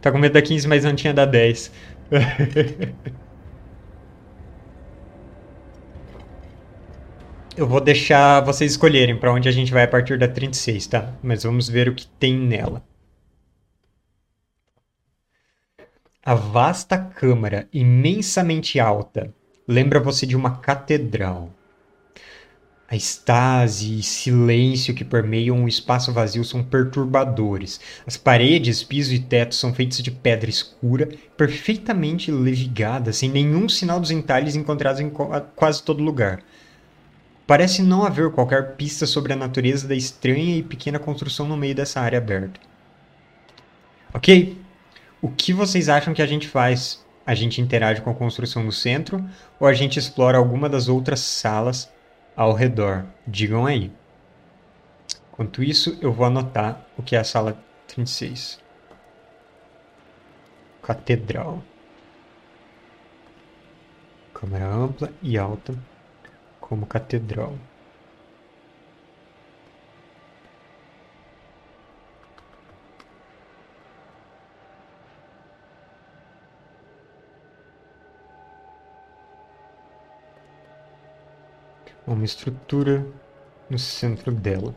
A: Tá com medo da 15, mas não tinha da 10. eu vou deixar vocês escolherem para onde a gente vai a partir da 36, tá? Mas vamos ver o que tem nela. A vasta câmara, imensamente alta, lembra você de uma catedral. A estase e silêncio que permeiam o espaço vazio são perturbadores. As paredes, piso e teto são feitos de pedra escura, perfeitamente levigada, sem nenhum sinal dos entalhes encontrados em quase todo lugar. Parece não haver qualquer pista sobre a natureza da estranha e pequena construção no meio dessa área aberta. Ok? O que vocês acham que a gente faz? A gente interage com a construção no centro ou a gente explora alguma das outras salas ao redor. Digam aí. Enquanto isso, eu vou anotar o que é a sala 36. Catedral. Câmara ampla e alta como catedral. Uma estrutura no centro dela.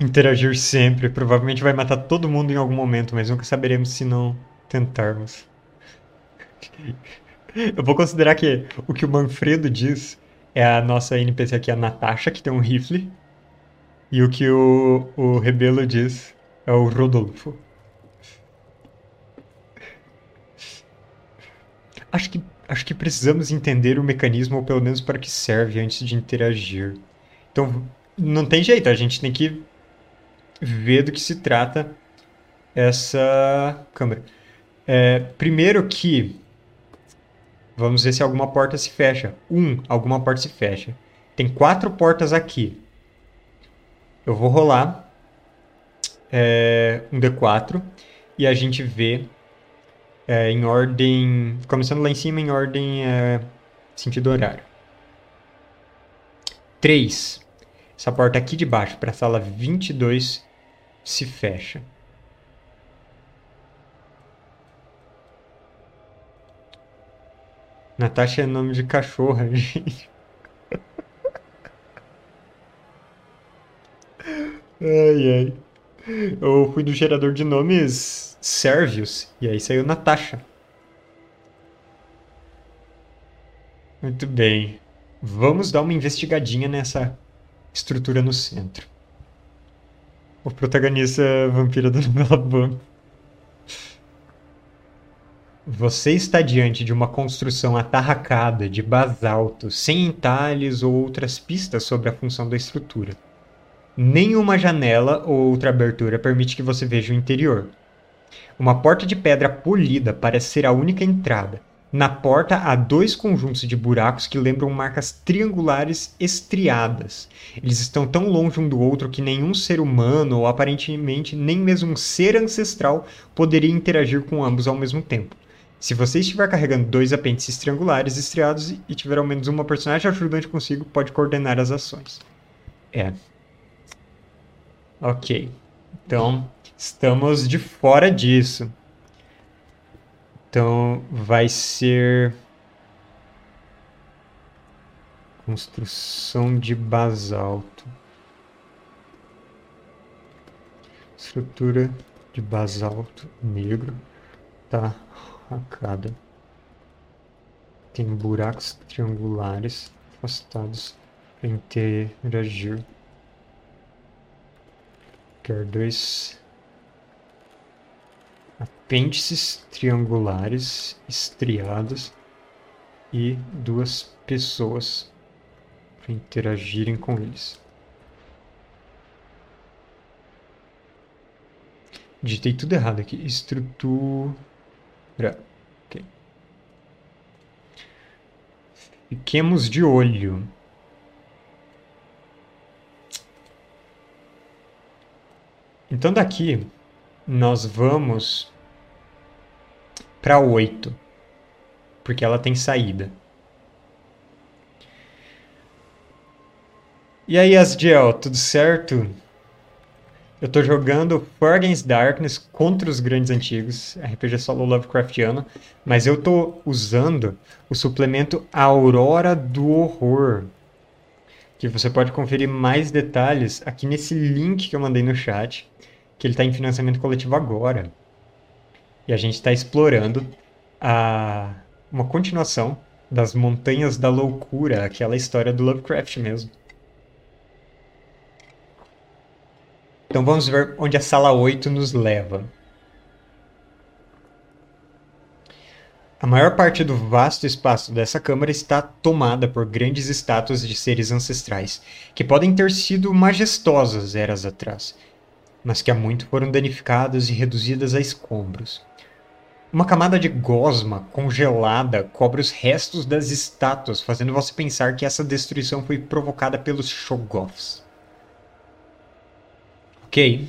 A: Interagir sempre. Provavelmente vai matar todo mundo em algum momento, mas nunca saberemos se não tentarmos. Eu vou considerar que o que o Manfredo diz é a nossa NPC aqui, a Natasha, que tem um rifle. E o que o, o Rebelo diz é o Rodolfo. Acho que, acho que precisamos entender o mecanismo, ou pelo menos para que serve, antes de interagir. Então, não tem jeito, a gente tem que ver do que se trata essa câmera. É, primeiro que. Vamos ver se alguma porta se fecha. Um, alguma porta se fecha. Tem quatro portas aqui. Eu vou rolar é, um D4 e a gente vê é, em ordem. Começando lá em cima, em ordem é, sentido horário. 3. Essa porta aqui de baixo, para a sala 22, se fecha. Natasha é nome de cachorra, gente. ai, ai. Eu fui do gerador de nomes Servius. E aí saiu Natasha. Muito bem. Vamos dar uma investigadinha nessa estrutura no centro. O protagonista é vampira da novela Ban. Você está diante de uma construção atarracada de basalto, sem entalhes ou outras pistas sobre a função da estrutura. Nenhuma janela ou outra abertura permite que você veja o interior. Uma porta de pedra polida parece ser a única entrada. Na porta há dois conjuntos de buracos que lembram marcas triangulares estriadas. Eles estão tão longe um do outro que nenhum ser humano, ou aparentemente nem mesmo um ser ancestral, poderia interagir com ambos ao mesmo tempo. Se você estiver carregando dois apêndices triangulares estriados e tiver ao menos uma personagem ajudante consigo, pode coordenar as ações. É. Ok. Então, Estamos de fora disso. Então vai ser construção de basalto. Estrutura de basalto negro tá racada. Tem buracos triangulares afastados para interagir. Quer dois apêndices triangulares estriados e duas pessoas para interagirem com eles. Digitei tudo errado aqui. Estrutura. Ok. Fiquemos de olho. Então daqui nós vamos para 8, porque ela tem saída. E aí, Asdiel, tudo certo? Eu tô jogando Against Darkness contra os grandes antigos, RPG solo Lovecraftiano, mas eu tô usando o suplemento Aurora do Horror, que você pode conferir mais detalhes aqui nesse link que eu mandei no chat, que ele está em financiamento coletivo agora. E a gente está explorando a, uma continuação das Montanhas da Loucura, aquela história do Lovecraft mesmo. Então vamos ver onde a sala 8 nos leva. A maior parte do vasto espaço dessa câmara está tomada por grandes estátuas de seres ancestrais, que podem ter sido majestosas eras atrás, mas que há muito foram danificadas e reduzidas a escombros. Uma camada de gosma congelada cobre os restos das estátuas, fazendo você pensar que essa destruição foi provocada pelos Shoggoths. Ok.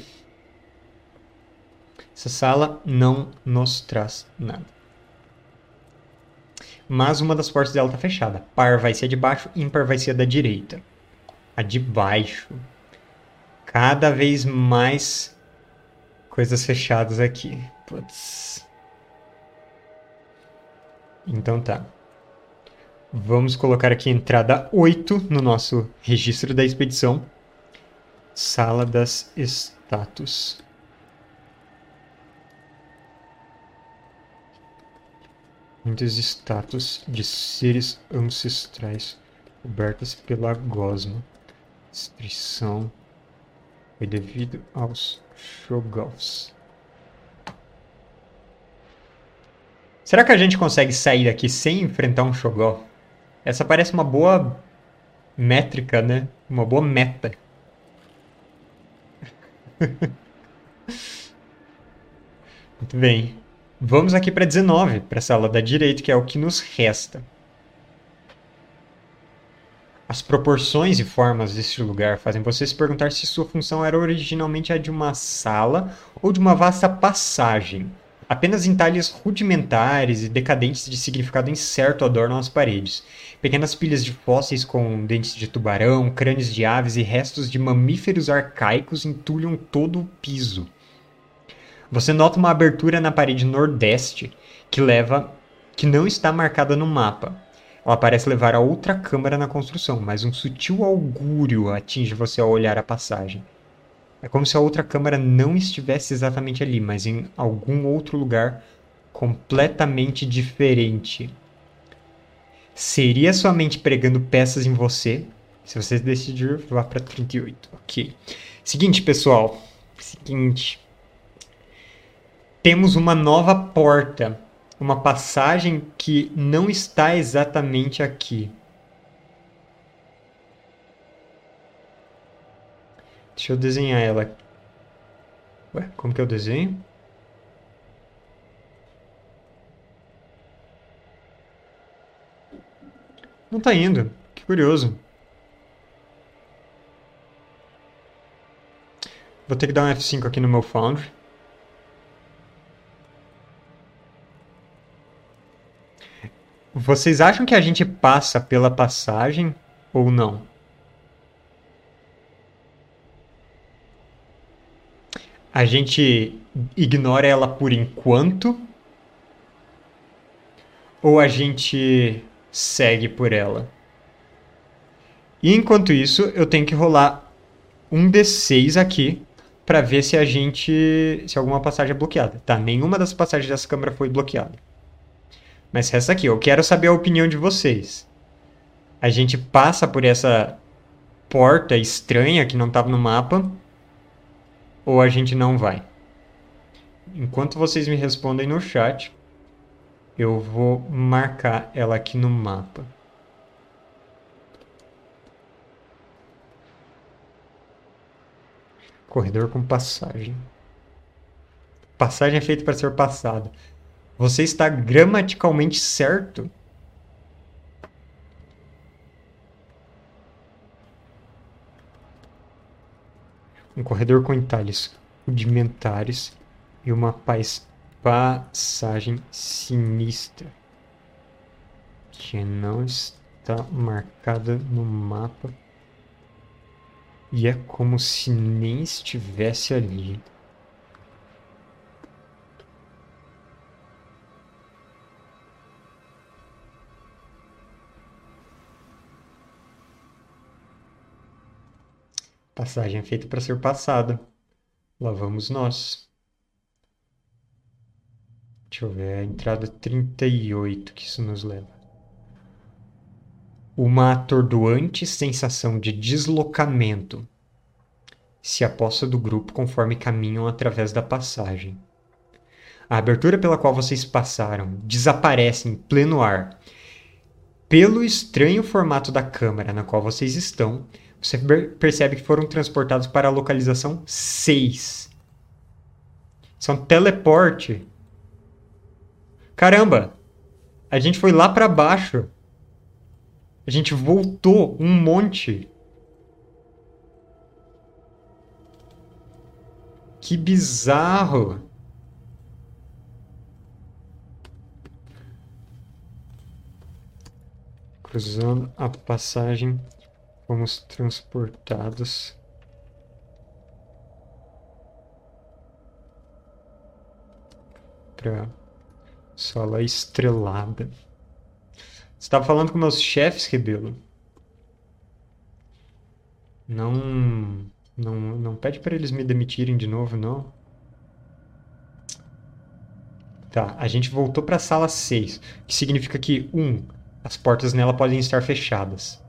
A: Essa sala não nos traz nada mas uma das portas dela tá fechada. Par vai ser a de baixo, ímpar vai ser a da direita. A de baixo. Cada vez mais coisas fechadas aqui. Putz. Então tá. Vamos colocar aqui entrada 8 no nosso registro da expedição. Sala das status. muitas estátuas de seres ancestrais cobertas pela gosma. Destruição foi devido aos Shoggoths. Será que a gente consegue sair daqui sem enfrentar um Shoggoth? Essa parece uma boa métrica, né? Uma boa meta. Muito bem. Vamos aqui para 19, para a sala da direita, que é o que nos resta. As proporções e formas deste lugar fazem você se perguntar se sua função era originalmente a de uma sala ou de uma vasta passagem. Apenas entalhes rudimentares e decadentes de significado incerto adornam as paredes. Pequenas pilhas de fósseis com dentes de tubarão, crânios de aves e restos de mamíferos arcaicos entulham todo o piso. Você nota uma abertura na parede nordeste que leva que não está marcada no mapa. Ela parece levar a outra câmara na construção, mas um sutil augúrio atinge você ao olhar a passagem. É como se a outra câmara não estivesse exatamente ali, mas em algum outro lugar completamente diferente. Seria sua mente pregando peças em você? Se você decidir, vá para 38. Ok. Seguinte, pessoal. Seguinte temos uma nova porta, uma passagem que não está exatamente aqui. Deixa eu desenhar ela. Ué, como que eu desenho? Não está indo. Que curioso. Vou ter que dar um F5 aqui no meu Foundry. Vocês acham que a gente passa pela passagem ou não? A gente ignora ela por enquanto? Ou a gente segue por ela? E enquanto isso, eu tenho que rolar um D6 aqui para ver se a gente. se alguma passagem é bloqueada. Tá, nenhuma das passagens dessa câmera foi bloqueada. Mas resta aqui, eu quero saber a opinião de vocês. A gente passa por essa porta estranha que não estava no mapa ou a gente não vai? Enquanto vocês me respondem no chat, eu vou marcar ela aqui no mapa. Corredor com passagem. Passagem é feita para ser passada. Você está gramaticalmente certo. Um corredor com entalhes rudimentares e uma passagem sinistra que não está marcada no mapa e é como se nem estivesse ali. Passagem feita para ser passada. Lá vamos nós. Deixa eu ver, a entrada 38 que isso nos leva. Uma atordoante sensação de deslocamento se aposta do grupo conforme caminham através da passagem. A abertura pela qual vocês passaram desaparece em pleno ar. Pelo estranho formato da câmara na qual vocês estão, você percebe que foram transportados para a localização 6. São teleporte. Caramba! A gente foi lá para baixo. A gente voltou um monte. Que bizarro! Cruzando a passagem, fomos transportados para sala estrelada. Você estava falando com meus chefes, Rebelo? Não, não, não pede para eles me demitirem de novo, não. Tá, a gente voltou para a sala 6, que significa que, um, as portas nela podem estar fechadas.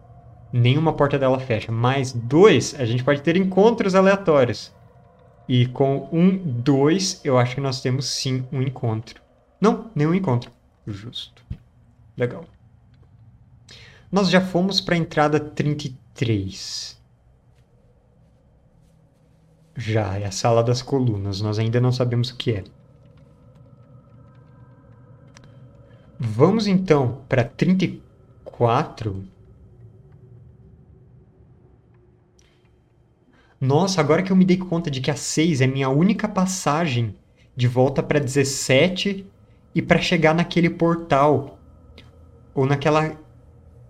A: Nenhuma porta dela fecha. Mais dois, a gente pode ter encontros aleatórios. E com um, dois, eu acho que nós temos sim um encontro. Não, nenhum encontro. Justo. Legal. Nós já fomos para a entrada 33. Já, é a sala das colunas. Nós ainda não sabemos o que é. Vamos então para 34. Nossa, agora que eu me dei conta de que a 6 é minha única passagem de volta para 17 e para chegar naquele portal ou naquela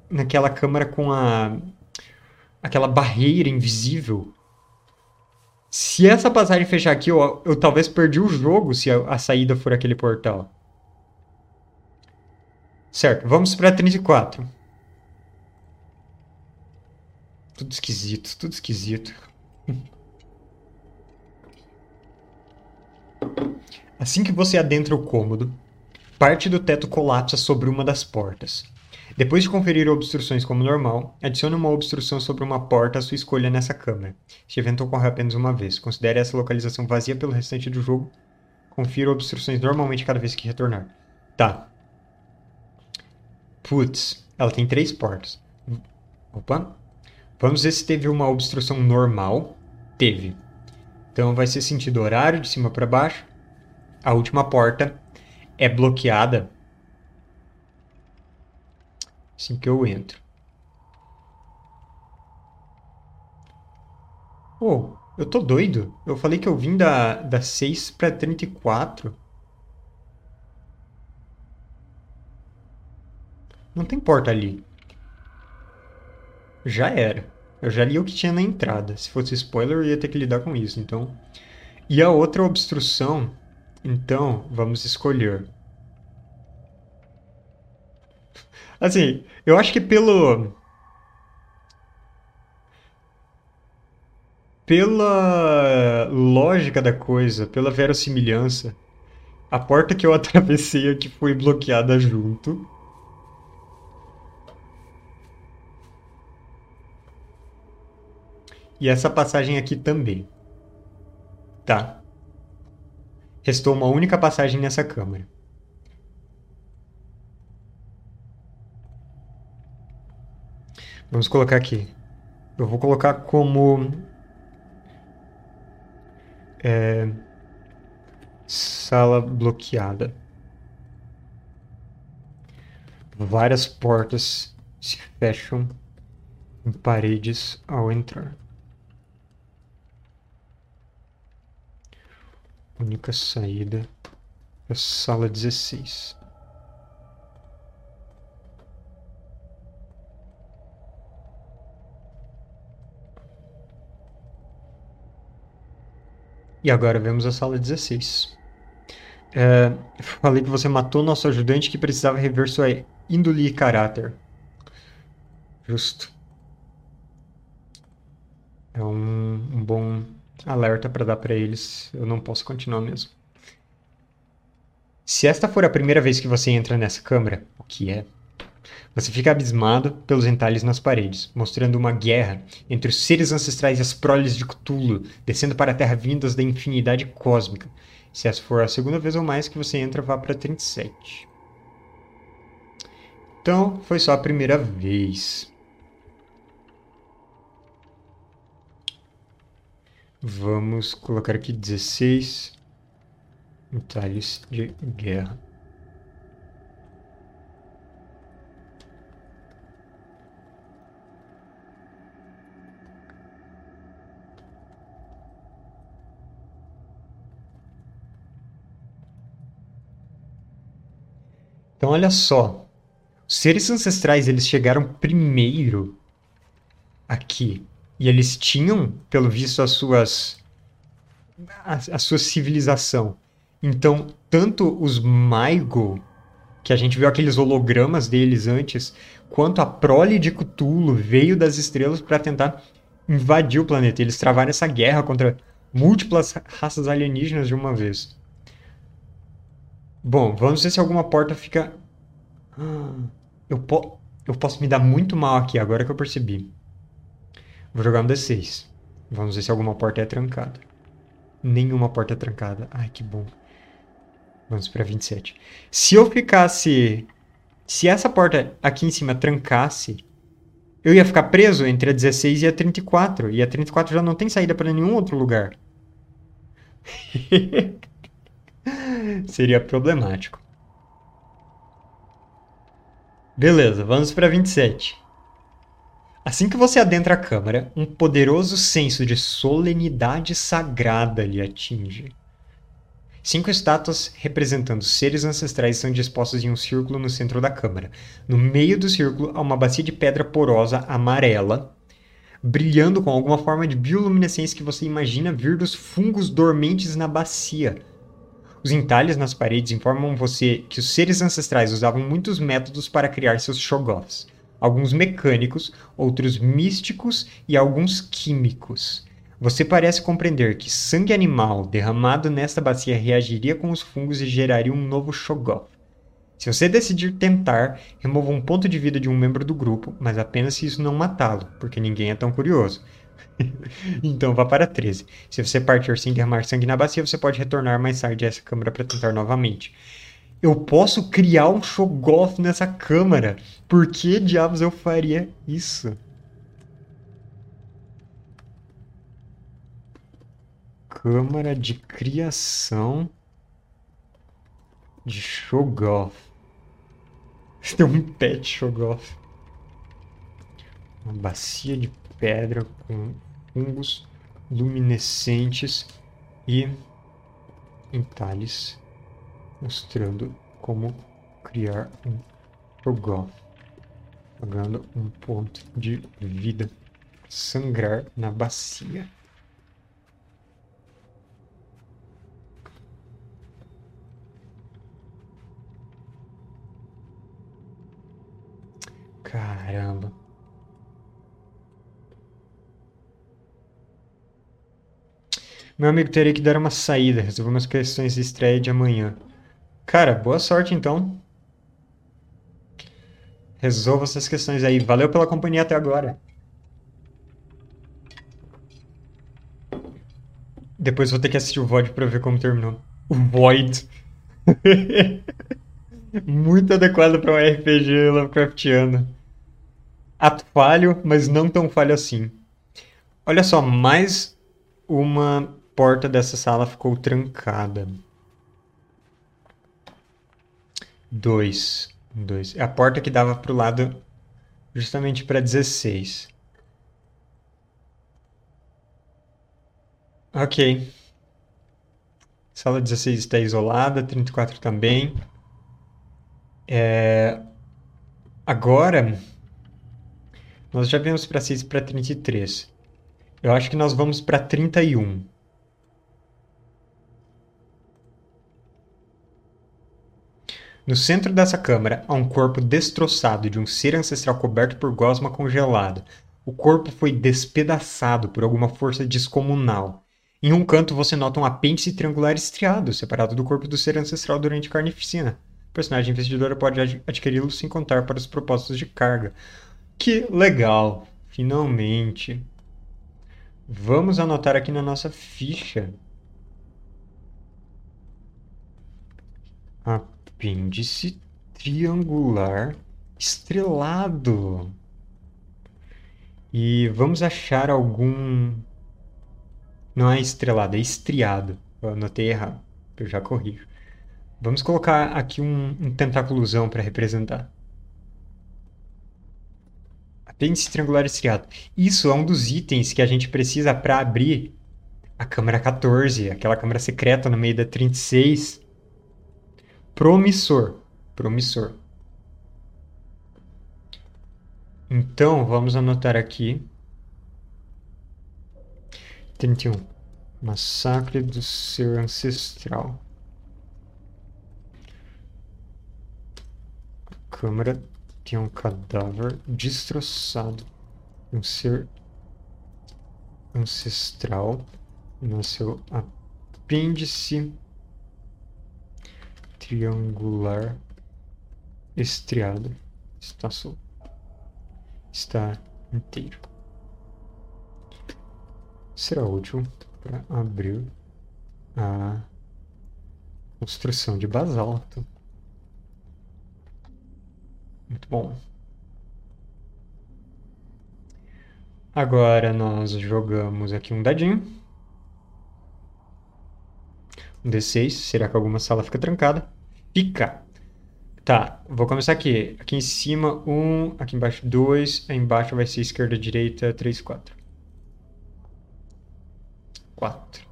A: naquela câmara com a aquela barreira invisível. Se essa passagem fechar aqui, eu, eu talvez perdi o jogo se a, a saída for aquele portal. Certo, vamos para 34. Tudo esquisito, tudo esquisito. Assim que você adentra o cômodo, parte do teto colapsa sobre uma das portas. Depois de conferir obstruções como normal, adicione uma obstrução sobre uma porta à sua escolha nessa câmara. Este evento ocorre apenas uma vez. Considere essa localização vazia pelo restante do jogo. Confira obstruções normalmente cada vez que retornar. Tá. Putz, ela tem três portas. Opa. Vamos ver se teve uma obstrução normal. Teve. Então vai ser sentido horário de cima para baixo. A última porta é bloqueada assim que eu entro. Oh, eu tô doido. Eu falei que eu vim da, da 6 pra 34. Não tem porta ali. Já era. Eu já li o que tinha na entrada. Se fosse spoiler, eu ia ter que lidar com isso. Então. E a outra obstrução. Então, vamos escolher. Assim, eu acho que pelo. Pela lógica da coisa, pela verossimilhança, a porta que eu atravessei aqui foi bloqueada junto. E essa passagem aqui também. Tá. Restou uma única passagem nessa câmara. Vamos colocar aqui. Eu vou colocar como é, sala bloqueada. Várias portas se fecham em paredes ao entrar. Única saída é sala 16. E agora vemos a sala 16. É, falei que você matou nosso ajudante que precisava rever sua índole e caráter. Justo. é um, um bom alerta para dar para eles. Eu não posso continuar mesmo. Se esta for a primeira vez que você entra nessa câmara, o que é? Você fica abismado pelos entalhes nas paredes, mostrando uma guerra entre os seres ancestrais e as proles de Cthulhu, descendo para a Terra vindas da infinidade cósmica. Se essa for a segunda vez ou mais que você entra, vá para 37. Então, foi só a primeira vez. Vamos colocar aqui 16 entalhes de guerra. Então olha só, os seres ancestrais eles chegaram primeiro aqui e eles tinham, pelo visto, as suas a, a sua civilização. Então, tanto os Maigo, que a gente viu aqueles hologramas deles antes, quanto a prole de Cthulhu veio das estrelas para tentar invadir o planeta. Eles travaram essa guerra contra múltiplas raças alienígenas de uma vez. Bom, vamos ver se alguma porta fica. Ah, eu, po... eu posso me dar muito mal aqui, agora que eu percebi. Vou jogar um D6. Vamos ver se alguma porta é trancada. Nenhuma porta é trancada. Ai, que bom. Vamos para 27. Se eu ficasse. Se essa porta aqui em cima trancasse, eu ia ficar preso entre a 16 e a 34. E a 34 já não tem saída para nenhum outro lugar. Seria problemático. Beleza, vamos para 27. Assim que você adentra a câmara, um poderoso senso de solenidade sagrada lhe atinge. Cinco estátuas representando seres ancestrais são dispostas em um círculo no centro da câmara. No meio do círculo há uma bacia de pedra porosa amarela, brilhando com alguma forma de bioluminescência que você imagina vir dos fungos dormentes na bacia os entalhes nas paredes informam você que os seres ancestrais usavam muitos métodos para criar seus shoggoths. Alguns mecânicos, outros místicos e alguns químicos. Você parece compreender que sangue animal derramado nesta bacia reagiria com os fungos e geraria um novo Shoggoth. Se você decidir tentar, remova um ponto de vida de um membro do grupo, mas apenas se isso não matá-lo, porque ninguém é tão curioso. então vá para 13. Se você partir sem derramar sangue na bacia, você pode retornar mais tarde a essa câmara para tentar novamente. Eu posso criar um Shoggoth nessa câmara. Por que diabos eu faria isso? Câmara de criação de Shoggoth. Tem um pet Shoggoth. Uma bacia de pedra com fungos luminescentes e entalhes, mostrando como criar um Rogoth, pagando um ponto de vida, sangrar na bacia. Caramba. Meu amigo, terei que dar uma saída, resolver umas questões de estreia de amanhã. Cara, boa sorte então. Resolva essas questões aí. Valeu pela companhia até agora. Depois vou ter que assistir o Void pra ver como terminou. O Void. Muito adequado para um RPG Lovecraftiano. Ato falho, mas não tão falho assim. Olha só, mais uma porta dessa sala ficou trancada. Dois. Dois. É a porta que dava para o lado justamente para 16. Ok. Sala 16 está isolada, 34 também. É... Agora, nós já viemos para 6 para 33. Eu acho que nós vamos para 31. No centro dessa câmara há um corpo destroçado de um ser ancestral coberto por gosma congelada. O corpo foi despedaçado por alguma força descomunal. Em um canto você nota um apêndice triangular estriado, separado do corpo do ser ancestral durante carnificina. O personagem investidora pode adquiri-lo sem contar para os propósitos de carga. Que legal! Finalmente! Vamos anotar aqui na nossa ficha. Apêndice triangular estrelado. E vamos achar algum. Não é estrelado, é estriado. Eu anotei errado. Eu já corrijo. Vamos colocar aqui um, um tentáculozão para representar. Apêndice triangular estriado. Isso é um dos itens que a gente precisa para abrir a câmera 14, aquela câmera secreta no meio da 36. Promissor. Promissor. Então, vamos anotar aqui. 31. Massacre do ser ancestral. A câmara tem um cadáver destroçado. Um ser ancestral no seu apêndice triangular estriado. Está solto está inteiro. Será útil para abrir a construção de basalto. Muito bom. Agora nós jogamos aqui um dadinho. Um D6. Será que alguma sala fica trancada? Fica! Tá, vou começar aqui. Aqui em cima, um. Aqui embaixo, dois. Aí embaixo vai ser esquerda, direita, três, quatro. Quatro.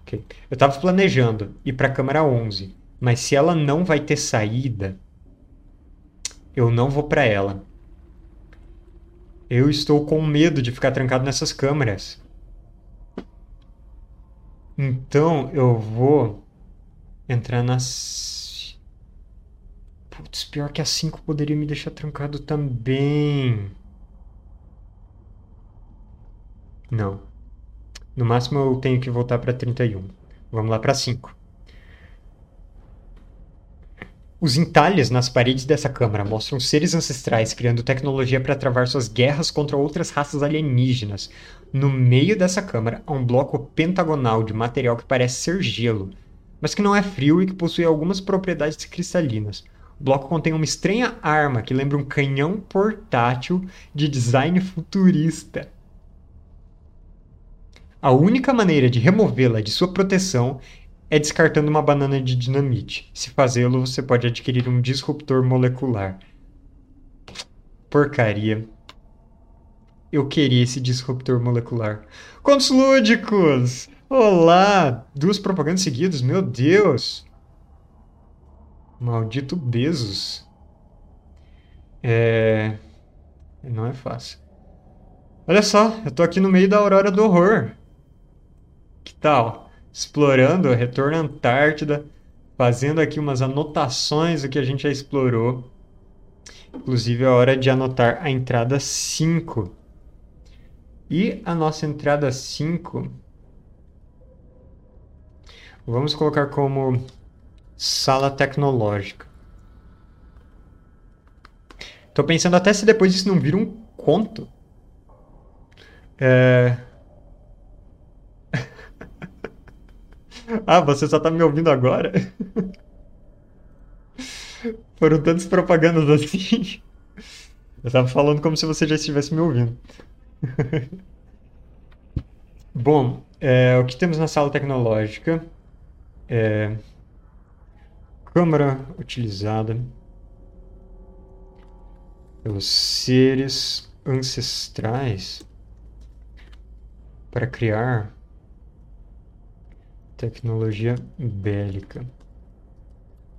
A: Ok. Eu tava planejando ir pra câmera 11. Mas se ela não vai ter saída, eu não vou pra ela. Eu estou com medo de ficar trancado nessas câmeras. Então eu vou entrar nas Putz, pior que a 5 poderia me deixar trancado também. Não. No máximo eu tenho que voltar para 31. Vamos lá para 5. Os entalhes nas paredes dessa câmara mostram seres ancestrais criando tecnologia para travar suas guerras contra outras raças alienígenas. No meio dessa câmara há um bloco pentagonal de material que parece ser gelo, mas que não é frio e que possui algumas propriedades cristalinas. O bloco contém uma estranha arma que lembra um canhão portátil de design futurista. A única maneira de removê-la de sua proteção é descartando uma banana de dinamite. Se fazê-lo, você pode adquirir um disruptor molecular. Porcaria. Eu queria esse disruptor molecular. Contos lúdicos! Olá! Duas propagandas seguidas, meu Deus! Maldito Bezos. É. Não é fácil. Olha só, eu tô aqui no meio da aurora do horror. Que tal? Explorando retorno à Antártida, fazendo aqui umas anotações do que a gente já explorou. Inclusive é hora de anotar a entrada 5. E a nossa entrada 5 vamos colocar como Sala tecnológica. Tô pensando até se depois isso não vira um conto. É... ah, você só tá me ouvindo agora? Foram tantas propagandas assim. Eu tava falando como se você já estivesse me ouvindo. Bom, é, o que temos na sala tecnológica? É, câmara utilizada pelos seres ancestrais para criar tecnologia bélica.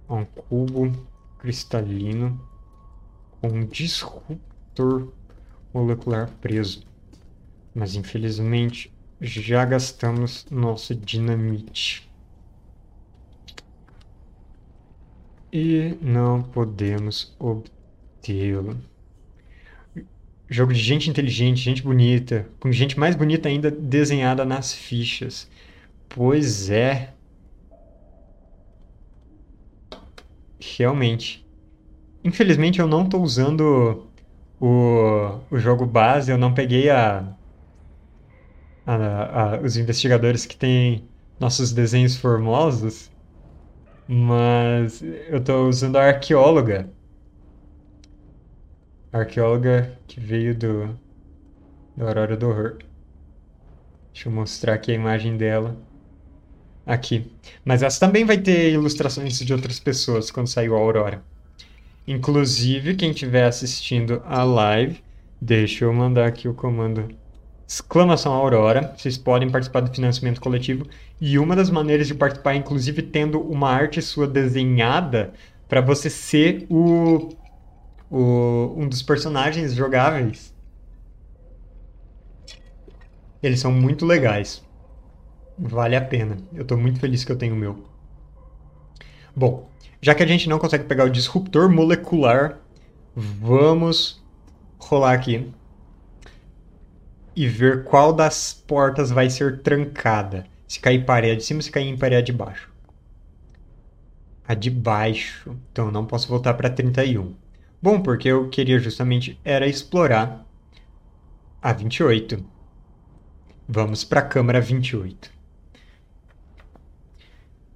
A: Um cubo cristalino com um disruptor molecular preso. Mas infelizmente já gastamos nosso dinamite. E não podemos obtê-lo. Jogo de gente inteligente, gente bonita, com gente mais bonita ainda desenhada nas fichas. Pois é. Realmente. Infelizmente eu não estou usando o, o jogo base, eu não peguei a, a, a, os investigadores que têm nossos desenhos formosos, mas eu estou usando a arqueóloga. A arqueóloga que veio do, do Aurora do Horror. Deixa eu mostrar aqui a imagem dela. Aqui. Mas essa também vai ter ilustrações de outras pessoas quando sair a Aurora. Inclusive, quem estiver assistindo a live, deixa eu mandar aqui o comando exclamação Aurora. Vocês podem participar do financiamento coletivo. E uma das maneiras de participar é, inclusive, tendo uma arte sua desenhada para você ser o, o, um dos personagens jogáveis. Eles são muito legais. Vale a pena. Eu estou muito feliz que eu tenho o meu. Bom, já que a gente não consegue pegar o disruptor molecular, vamos rolar aqui e ver qual das portas vai ser trancada. Se cair parede de cima, se cair em parede de baixo. A de baixo. Então eu não posso voltar para 31. Bom, porque eu queria justamente era explorar a 28. Vamos para a câmara 28.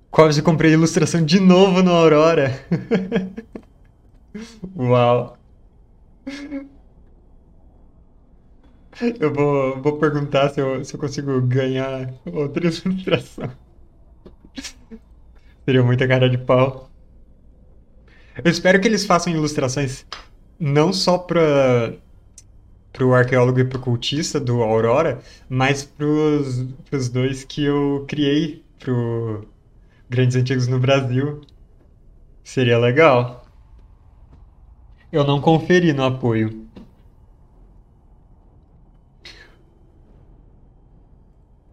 A: Quase comprei ilustração de novo no Aurora. Uau. Eu vou, vou perguntar se eu, se eu consigo ganhar outra ilustração. Seria muita cara de pau. Eu espero que eles façam ilustrações não só para pro arqueólogo e pro cultista do Aurora, mas pros, pros dois que eu criei pro Grandes Antigos no Brasil. Seria legal. Eu não conferi no apoio.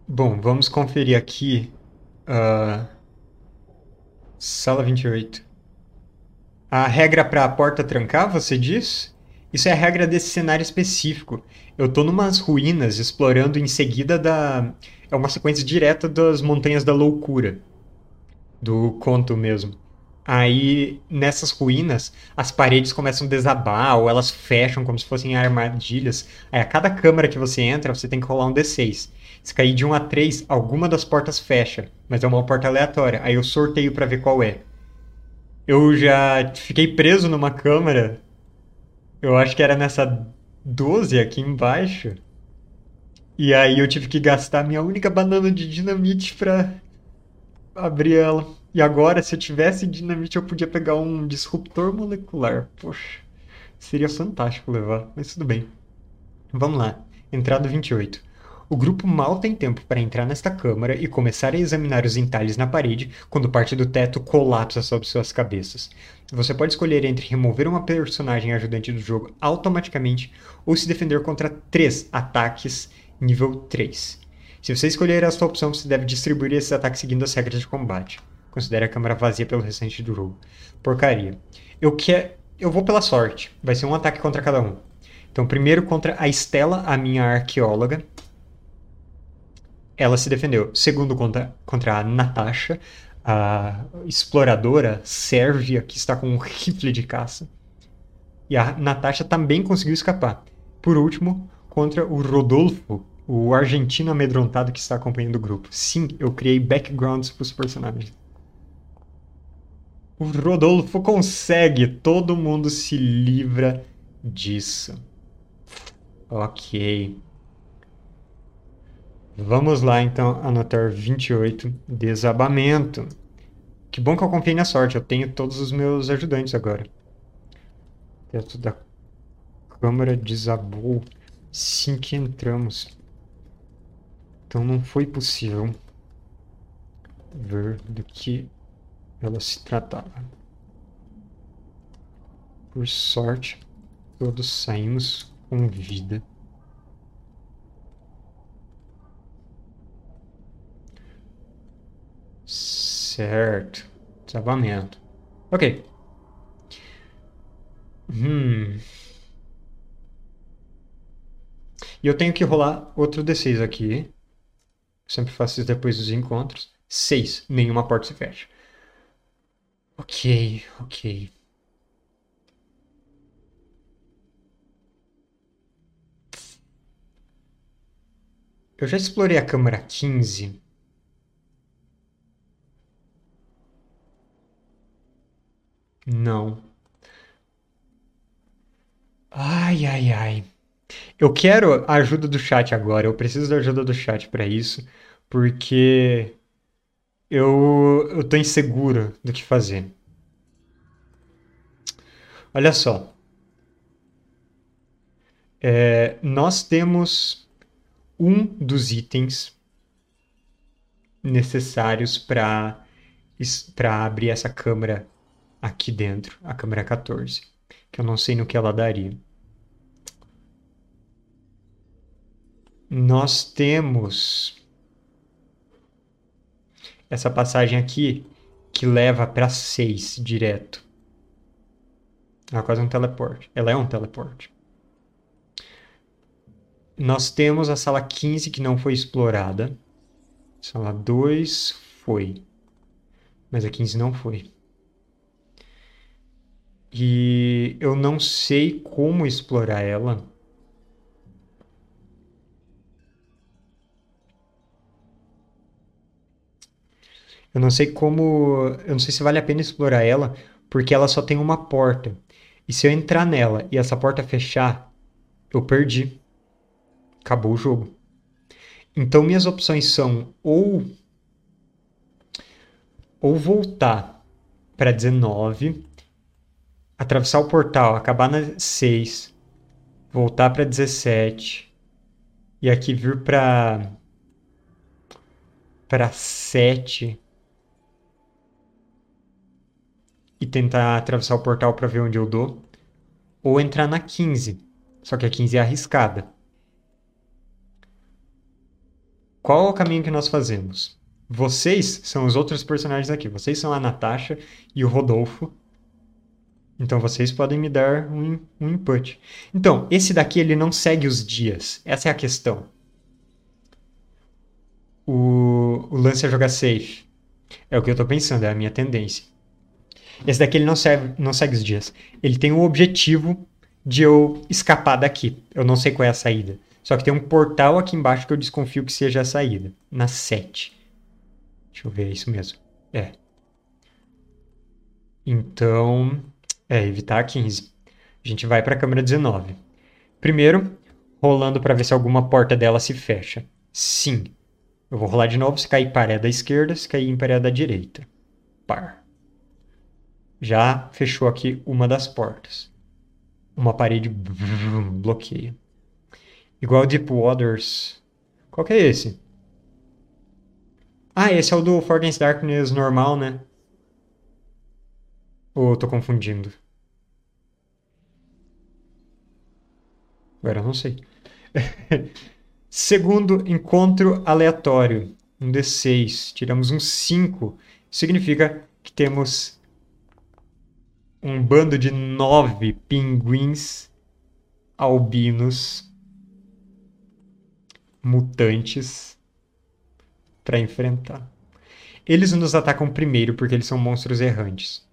A: Bom, vamos conferir aqui. Uh, sala 28. A regra para a porta trancar, você diz? Isso é a regra desse cenário específico. Eu tô numas ruínas explorando em seguida da. É uma sequência direta das Montanhas da Loucura do conto mesmo. Aí, nessas ruínas, as paredes começam a desabar ou elas fecham como se fossem armadilhas. Aí, a cada câmara que você entra, você tem que rolar um D6. Se cair de 1 a 3, alguma das portas fecha, mas é uma porta aleatória. Aí eu sorteio para ver qual é. Eu já fiquei preso numa câmara. Eu acho que era nessa 12 aqui embaixo. E aí eu tive que gastar minha única banana de dinamite pra abrir ela. E agora, se eu tivesse dinamite, eu podia pegar um disruptor molecular. Poxa, seria fantástico levar, mas tudo bem. Vamos lá. Entrada 28. O grupo mal tem tempo para entrar nesta câmara e começar a examinar os entalhes na parede quando parte do teto colapsa sobre suas cabeças. Você pode escolher entre remover uma personagem ajudante do jogo automaticamente ou se defender contra três ataques nível 3. Se você escolher a sua opção, você deve distribuir esses ataques seguindo as regras de combate. Considere a câmera vazia pelo restante do jogo. Porcaria. Eu quero. Eu vou pela sorte. Vai ser um ataque contra cada um. Então, primeiro contra a Estela, a minha arqueóloga. Ela se defendeu. Segundo contra, contra a Natasha, a exploradora sérvia que está com um rifle de caça. E a Natasha também conseguiu escapar. Por último, contra o Rodolfo, o argentino amedrontado que está acompanhando o grupo. Sim, eu criei backgrounds para os personagens. O Rodolfo consegue, todo mundo se livra disso. Ok. Vamos lá então anotar 28, desabamento. Que bom que eu confiei na sorte, eu tenho todos os meus ajudantes agora. Teto da câmara desabou. Sim que entramos. Então não foi possível ver do que ela se tratava. Por sorte, todos saímos com vida. Certo. Desabamento. Ok. Hum. E eu tenho que rolar outro D6 aqui. Sempre faço isso depois dos encontros. 6. Nenhuma porta se fecha. Ok, ok. Eu já explorei a câmara 15. Não. Ai, ai, ai. Eu quero a ajuda do chat agora. Eu preciso da ajuda do chat para isso, porque eu, eu tô inseguro do que fazer. Olha só. É, nós temos um dos itens necessários para abrir essa câmera aqui dentro, a câmera 14, que eu não sei no que ela daria. Nós temos essa passagem aqui que leva para 6 direto. Ela é quase um teleporte. Ela é um teleporte. Nós temos a sala 15 que não foi explorada. Sala 2 foi. Mas a 15 não foi. E eu não sei como explorar ela. Eu não sei como. Eu não sei se vale a pena explorar ela, porque ela só tem uma porta. E se eu entrar nela e essa porta fechar, eu perdi. Acabou o jogo. Então minhas opções são ou ou voltar para 19, atravessar o portal, acabar na 6, voltar para 17 e aqui vir para para 7 e tentar atravessar o portal para ver onde eu dou, ou entrar na 15, só que a 15 é arriscada. Qual é o caminho que nós fazemos? Vocês são os outros personagens aqui. Vocês são a Natasha e o Rodolfo. Então vocês podem me dar um, um input. Então, esse daqui ele não segue os dias. Essa é a questão. O, o lance é jogar safe. É o que eu estou pensando, é a minha tendência. Esse daqui ele não, serve, não segue os dias. Ele tem o objetivo de eu escapar daqui. Eu não sei qual é a saída. Só que tem um portal aqui embaixo que eu desconfio que seja a saída. Na 7. Deixa eu ver, é isso mesmo. É. Então, é, evitar a 15. A gente vai para a câmera 19. Primeiro, rolando para ver se alguma porta dela se fecha. Sim. Eu vou rolar de novo. Se cair par é da esquerda, se cair ímpar é da direita. Par já fechou aqui uma das portas. Uma parede bloqueia. Igual Deep Waters. Qual que é esse? Ah, esse é o do Forgotten Darkness normal, né? Ou eu tô confundindo? Agora eu não sei. Segundo encontro aleatório. Um D6. Tiramos um 5. Significa que temos um bando de nove pinguins albinos mutantes para enfrentar. Eles nos atacam primeiro porque eles são monstros errantes.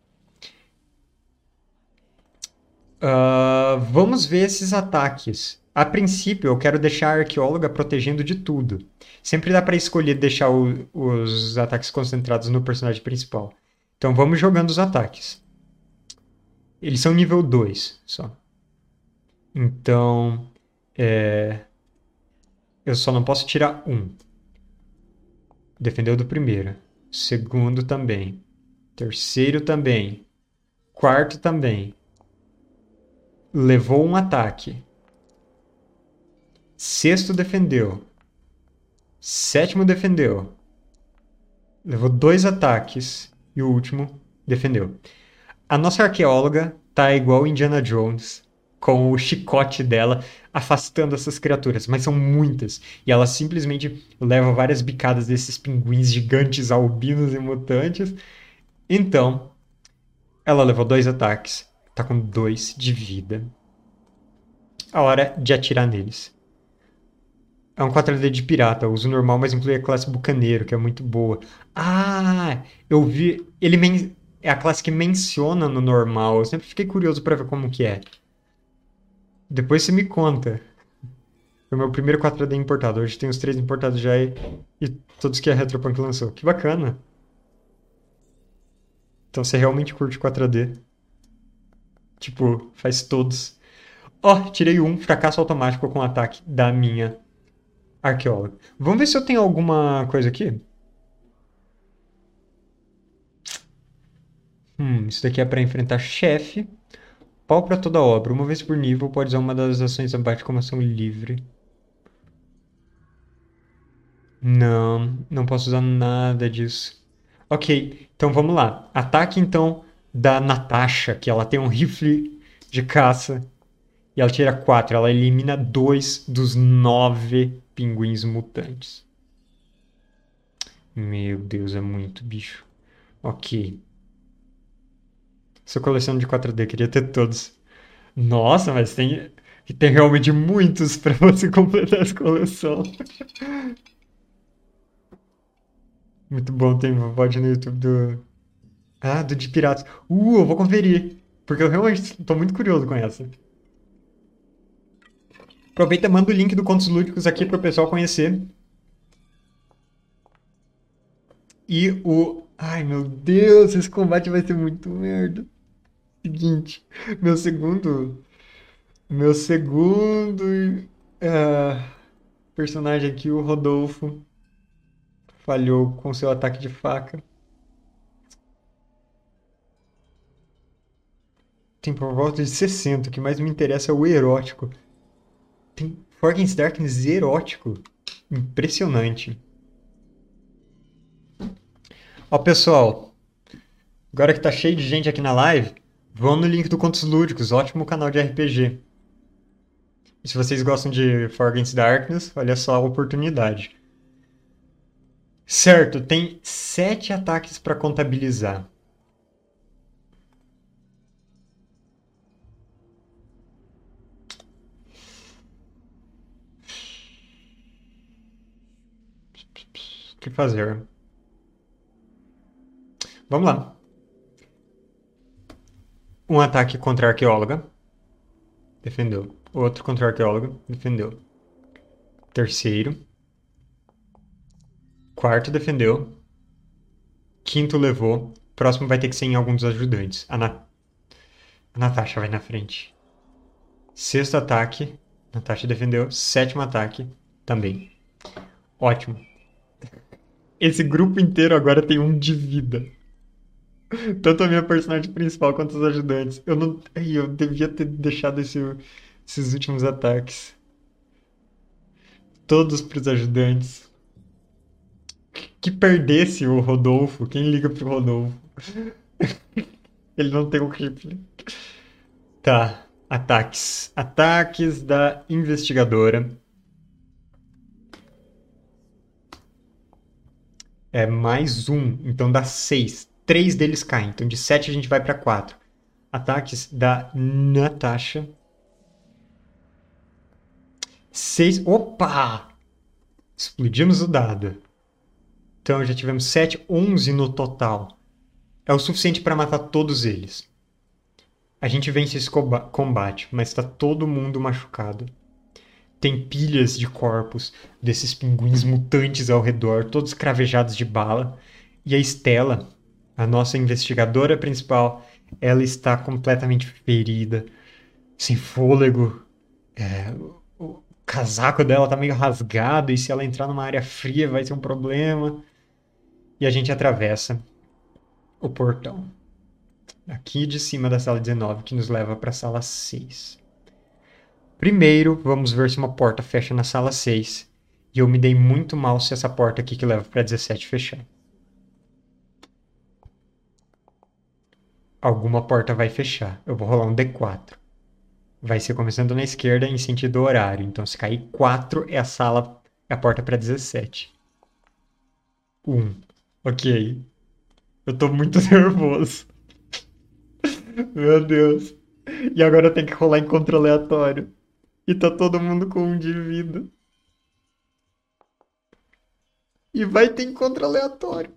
A: Uh, vamos ver esses ataques. A princípio, eu quero deixar a arqueóloga protegendo de tudo. Sempre dá para escolher deixar o, os ataques concentrados no personagem principal. Então vamos jogando os ataques. Eles são nível 2 só. Então, é, eu só não posso tirar um. Defendeu do primeiro. Segundo também. Terceiro também. Quarto também. Levou um ataque. Sexto defendeu. Sétimo defendeu. Levou dois ataques. E o último defendeu. A nossa arqueóloga tá igual Indiana Jones, com o chicote dela afastando essas criaturas, mas são muitas. E ela simplesmente leva várias bicadas desses pinguins gigantes, albinos e mutantes. Então, ela levou dois ataques, tá com dois de vida. A hora de atirar neles. É um 4D de pirata, uso normal, mas inclui a classe bucaneiro, que é muito boa. Ah, eu vi. Ele men... é a classe que menciona no normal. Eu sempre fiquei curioso pra ver como que é. Depois você me conta. Foi o meu primeiro 4D importado. Hoje tem os três importados já e, e todos que a Retropunk lançou. Que bacana. Então você realmente curte 4D. Tipo, faz todos. Ó, oh, tirei um fracasso automático com o ataque da minha arqueóloga. Vamos ver se eu tenho alguma coisa aqui. Hum, isso daqui é para enfrentar chefe. Pau para toda obra. Uma vez por nível, pode usar uma das ações abaixo como ação livre. Não, não posso usar nada disso. Ok, então vamos lá. Ataque então da Natasha, que ela tem um rifle de caça. E ela tira 4. Ela elimina dois dos nove pinguins mutantes. Meu Deus, é muito bicho. Ok. Sua coleção de 4D, queria ter todos. Nossa, mas tem, tem realmente muitos para você completar essa coleção. Muito bom, tem VOD no YouTube do. Ah, do de Piratas. Uh, eu vou conferir. Porque eu realmente tô muito curioso com essa. Aproveita e manda o link do Contos Lúdicos aqui para o pessoal conhecer. E o. Ai meu Deus, esse combate vai ser muito merda. Seguinte, meu segundo. Meu segundo. Uh, personagem aqui, o Rodolfo. Falhou com seu ataque de faca. Tem por volta de 60. O que mais me interessa é o erótico. Tem Forgings Darkness erótico. Impressionante. Ó, pessoal. Agora que tá cheio de gente aqui na live, vão no link do Contos Lúdicos, ótimo canal de RPG. E se vocês gostam de Forgings Darkness, olha só a oportunidade. Certo, tem sete ataques para contabilizar. Fazer. Vamos lá. Um ataque contra a arqueóloga. Defendeu. Outro contra a arqueóloga. Defendeu. Terceiro. Quarto defendeu. Quinto levou. Próximo vai ter que ser em algum dos ajudantes. A, Na... a Natasha vai na frente. Sexto ataque. Natasha defendeu. Sétimo ataque. Também. Ótimo. Esse grupo inteiro agora tem um de vida. Tanto a minha personagem principal quanto os ajudantes. Eu não. Eu devia ter deixado esse, esses últimos ataques. Todos pros ajudantes. Que perdesse o Rodolfo. Quem liga pro Rodolfo? Ele não tem o rifle. Tá. Ataques. Ataques da investigadora. É mais um, então dá seis. Três deles caem, então de sete a gente vai para quatro. Ataques da Natasha. Seis. Opa! Explodimos o dado. Então já tivemos sete, onze no total. É o suficiente para matar todos eles. A gente vence esse combate, mas está todo mundo machucado tem pilhas de corpos desses pinguins mutantes ao redor, todos cravejados de bala. E a Estela, a nossa investigadora principal, ela está completamente ferida, sem fôlego. É, o casaco dela está meio rasgado e se ela entrar numa área fria vai ser um problema. E a gente atravessa o portão. Aqui de cima da sala 19, que nos leva para a sala 6. Primeiro, vamos ver se uma porta fecha na sala 6. E eu me dei muito mal se essa porta aqui que leva para 17 fechar. Alguma porta vai fechar. Eu vou rolar um D4. Vai ser começando na esquerda em sentido horário. Então, se cair 4, é a sala, é a porta para 17. 1. Ok. Eu tô muito nervoso. Meu Deus. E agora eu tenho que rolar encontro aleatório. E tá todo mundo com um de vida. E vai ter encontro aleatório.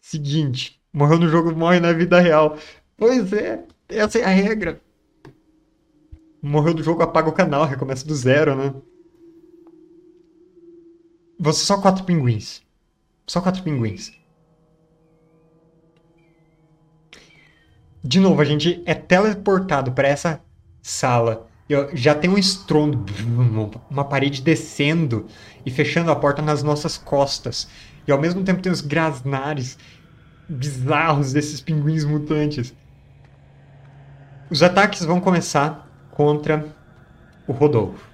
A: Seguinte, morreu no jogo, morre na vida real. Pois é, essa é a regra. Morreu no jogo, apaga o canal, recomeça do zero, né? Você só quatro pinguins. Só quatro pinguins. De novo, a gente é teleportado para essa sala. Eu, já tem um estrondo, uma parede descendo e fechando a porta nas nossas costas. E ao mesmo tempo tem os grasnares bizarros desses pinguins mutantes. Os ataques vão começar contra o Rodolfo.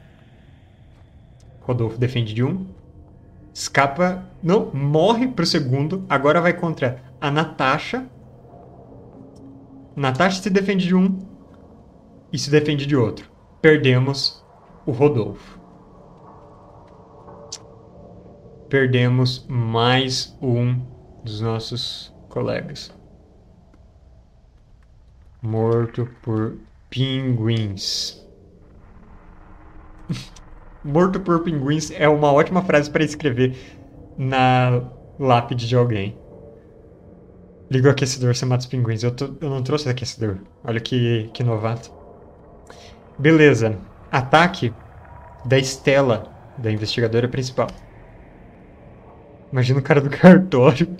A: Rodolfo defende de um, escapa, não, morre pro segundo, agora vai contra a Natasha. Natasha se defende de um e se defende de outro. Perdemos o Rodolfo. Perdemos mais um dos nossos colegas. Morto por pinguins. Morto por pinguins é uma ótima frase para escrever na lápide de alguém. Liga o aquecedor, você mata os pinguins. Eu, tô, eu não trouxe aquecedor. Olha que, que novato. Beleza. Ataque da Estela, da investigadora principal. Imagina o cara do cartório.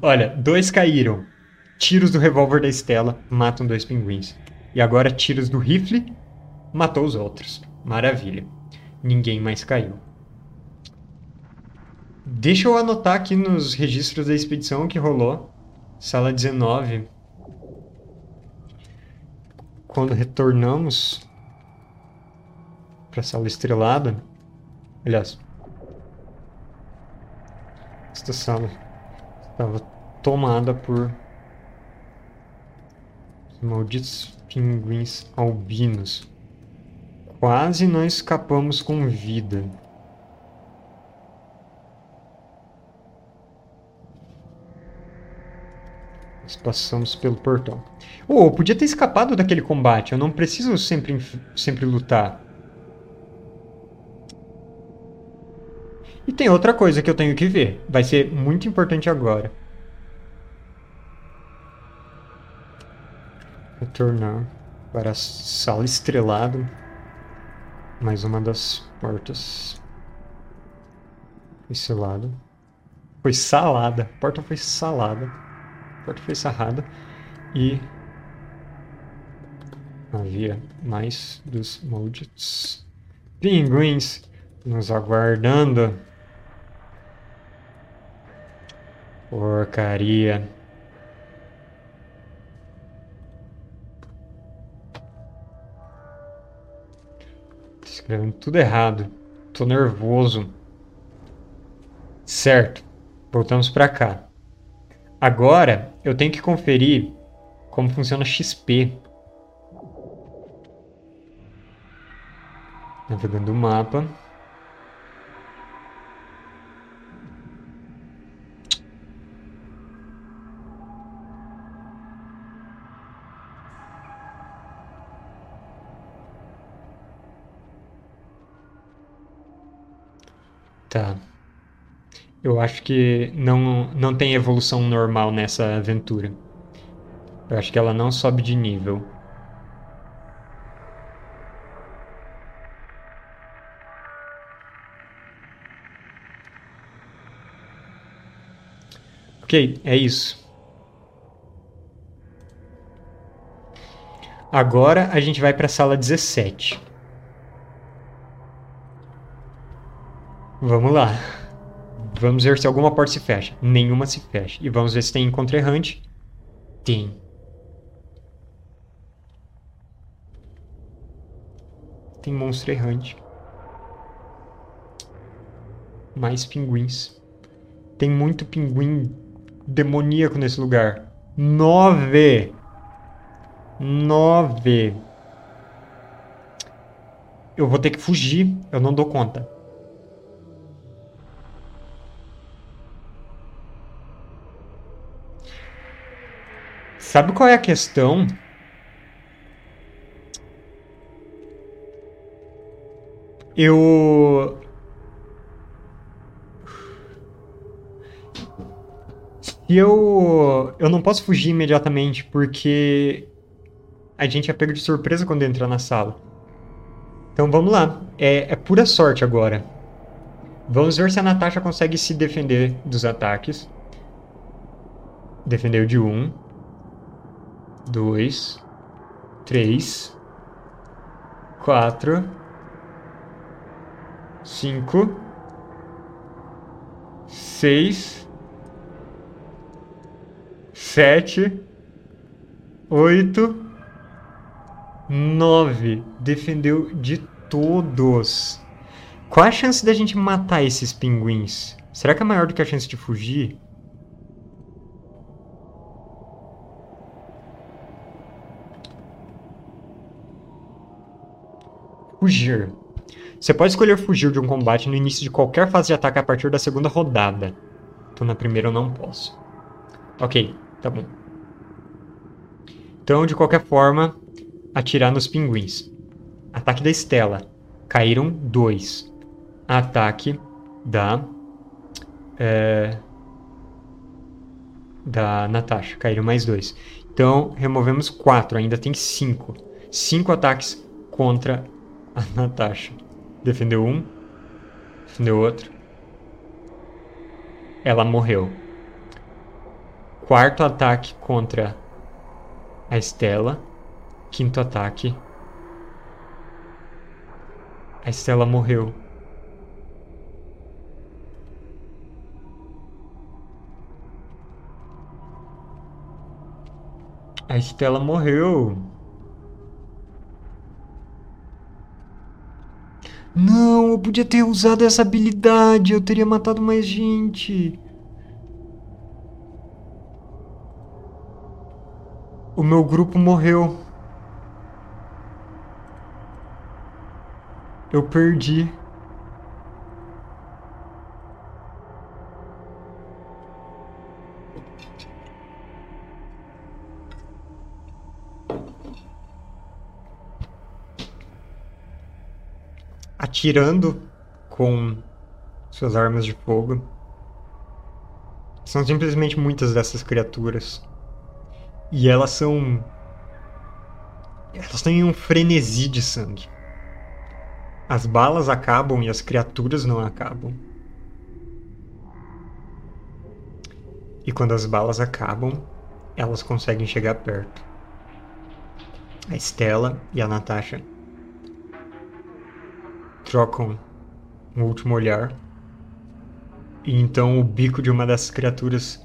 A: Olha, dois caíram. Tiros do revólver da Estela matam dois pinguins. E agora tiros do rifle matou os outros. Maravilha. Ninguém mais caiu. Deixa eu anotar aqui nos registros da expedição que rolou. Sala 19. Quando retornamos para a sala estrelada. Aliás, esta sala estava tomada por malditos pinguins albinos. Quase não escapamos com vida. Nós passamos pelo portão. Oh, eu podia ter escapado daquele combate. Eu não preciso sempre, sempre lutar. E tem outra coisa que eu tenho que ver. Vai ser muito importante agora. Retornar para a sala estrelada. Mais uma das portas. Foi selada. Foi salada. A porta foi salada. Porta foi sarrada. E havia mais dos malditos pinguins nos aguardando. Porcaria. Tô escrevendo tudo errado. Tô nervoso. Certo. Voltamos para cá. Agora eu tenho que conferir como funciona XP. Navegando o mapa. Tá. Eu acho que não, não tem evolução normal nessa aventura. Eu acho que ela não sobe de nível. Ok, é isso. Agora a gente vai para a sala 17. Vamos lá. Vamos ver se alguma porta se fecha. Nenhuma se fecha. E vamos ver se tem encontro errante. Tem. Tem monstro errante. Mais pinguins. Tem muito pinguim demoníaco nesse lugar. Nove! Nove! Eu vou ter que fugir. Eu não dou conta. Sabe qual é a questão? Eu. Eu. Eu não posso fugir imediatamente porque a gente é pego de surpresa quando entra na sala. Então vamos lá. É, é pura sorte agora. Vamos ver se a Natasha consegue se defender dos ataques. Defendeu de um. Dois. Três. Quatro. Cinco. Seis. Sete. Oito. Nove. Defendeu de todos. Qual a chance da gente matar esses pinguins? Será que é maior do que a chance de fugir? Fugir. Você pode escolher fugir de um combate no início de qualquer fase de ataque a partir da segunda rodada. Então na primeira eu não posso. Ok, tá bom. Então, de qualquer forma, atirar nos pinguins. Ataque da Estela. Caíram dois. Ataque da. É, da Natasha. Caíram mais dois. Então, removemos quatro. Ainda tem cinco. Cinco ataques contra a Natasha. Defendeu um. Defendeu outro. Ela morreu. Quarto ataque contra a Estela. Quinto ataque. A Estela morreu. A Estela morreu. Não, eu podia ter usado essa habilidade. Eu teria matado mais gente. O meu grupo morreu. Eu perdi. Atirando com suas armas de fogo. São simplesmente muitas dessas criaturas. E elas são. Elas têm um frenesi de sangue. As balas acabam e as criaturas não acabam. E quando as balas acabam, elas conseguem chegar perto. A Estela e a Natasha trocam um último olhar. E então o bico de uma dessas criaturas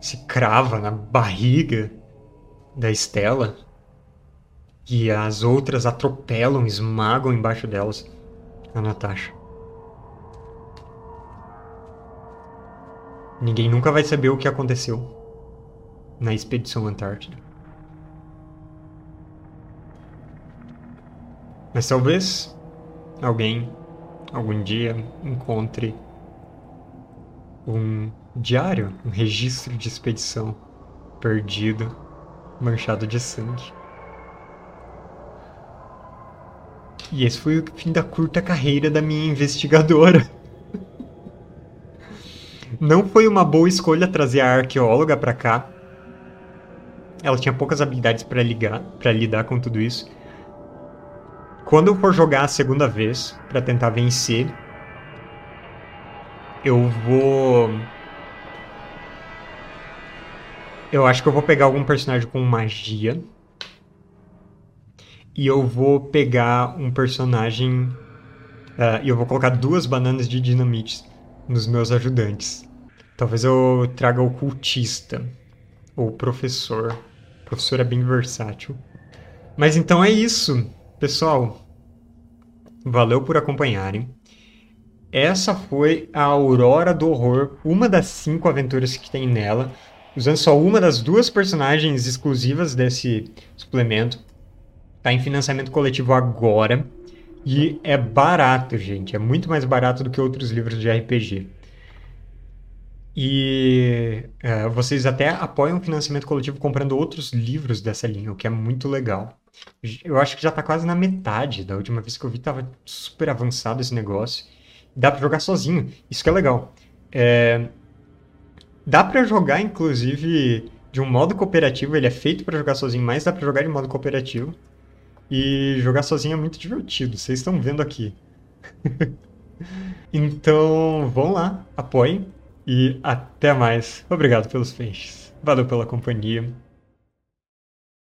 A: se crava na barriga da Estela. E as outras atropelam, esmagam embaixo delas a Natasha. Ninguém nunca vai saber o que aconteceu na expedição Antártida. Mas talvez alguém algum dia encontre um diário, um registro de expedição perdido, manchado de sangue. E esse foi o fim da curta carreira da minha investigadora. Não foi uma boa escolha trazer a arqueóloga para cá. Ela tinha poucas habilidades para ligar, para lidar com tudo isso. Quando eu for jogar a segunda vez para tentar vencer, eu vou eu acho que eu vou pegar algum personagem com magia e eu vou pegar um personagem uh, e eu vou colocar duas bananas de dinamite nos meus ajudantes. Talvez eu traga o cultista ou o professor. O professor é bem versátil. Mas então é isso. Pessoal, valeu por acompanharem. Essa foi a Aurora do Horror, uma das cinco aventuras que tem nela, usando só uma das duas personagens exclusivas desse suplemento. Tá em financiamento coletivo agora e é barato, gente. É muito mais barato do que outros livros de RPG. E uh, vocês até apoiam o financiamento coletivo comprando outros livros dessa linha, o que é muito legal. Eu acho que já tá quase na metade. Da última vez que eu vi, tava super avançado esse negócio. Dá pra jogar sozinho. Isso que é legal. É... Dá pra jogar, inclusive, de um modo cooperativo. Ele é feito para jogar sozinho, mas dá pra jogar de modo cooperativo. E jogar sozinho é muito divertido. Vocês estão vendo aqui. então, vão lá, apoiem. E até mais. Obrigado pelos peixes. Valeu pela companhia.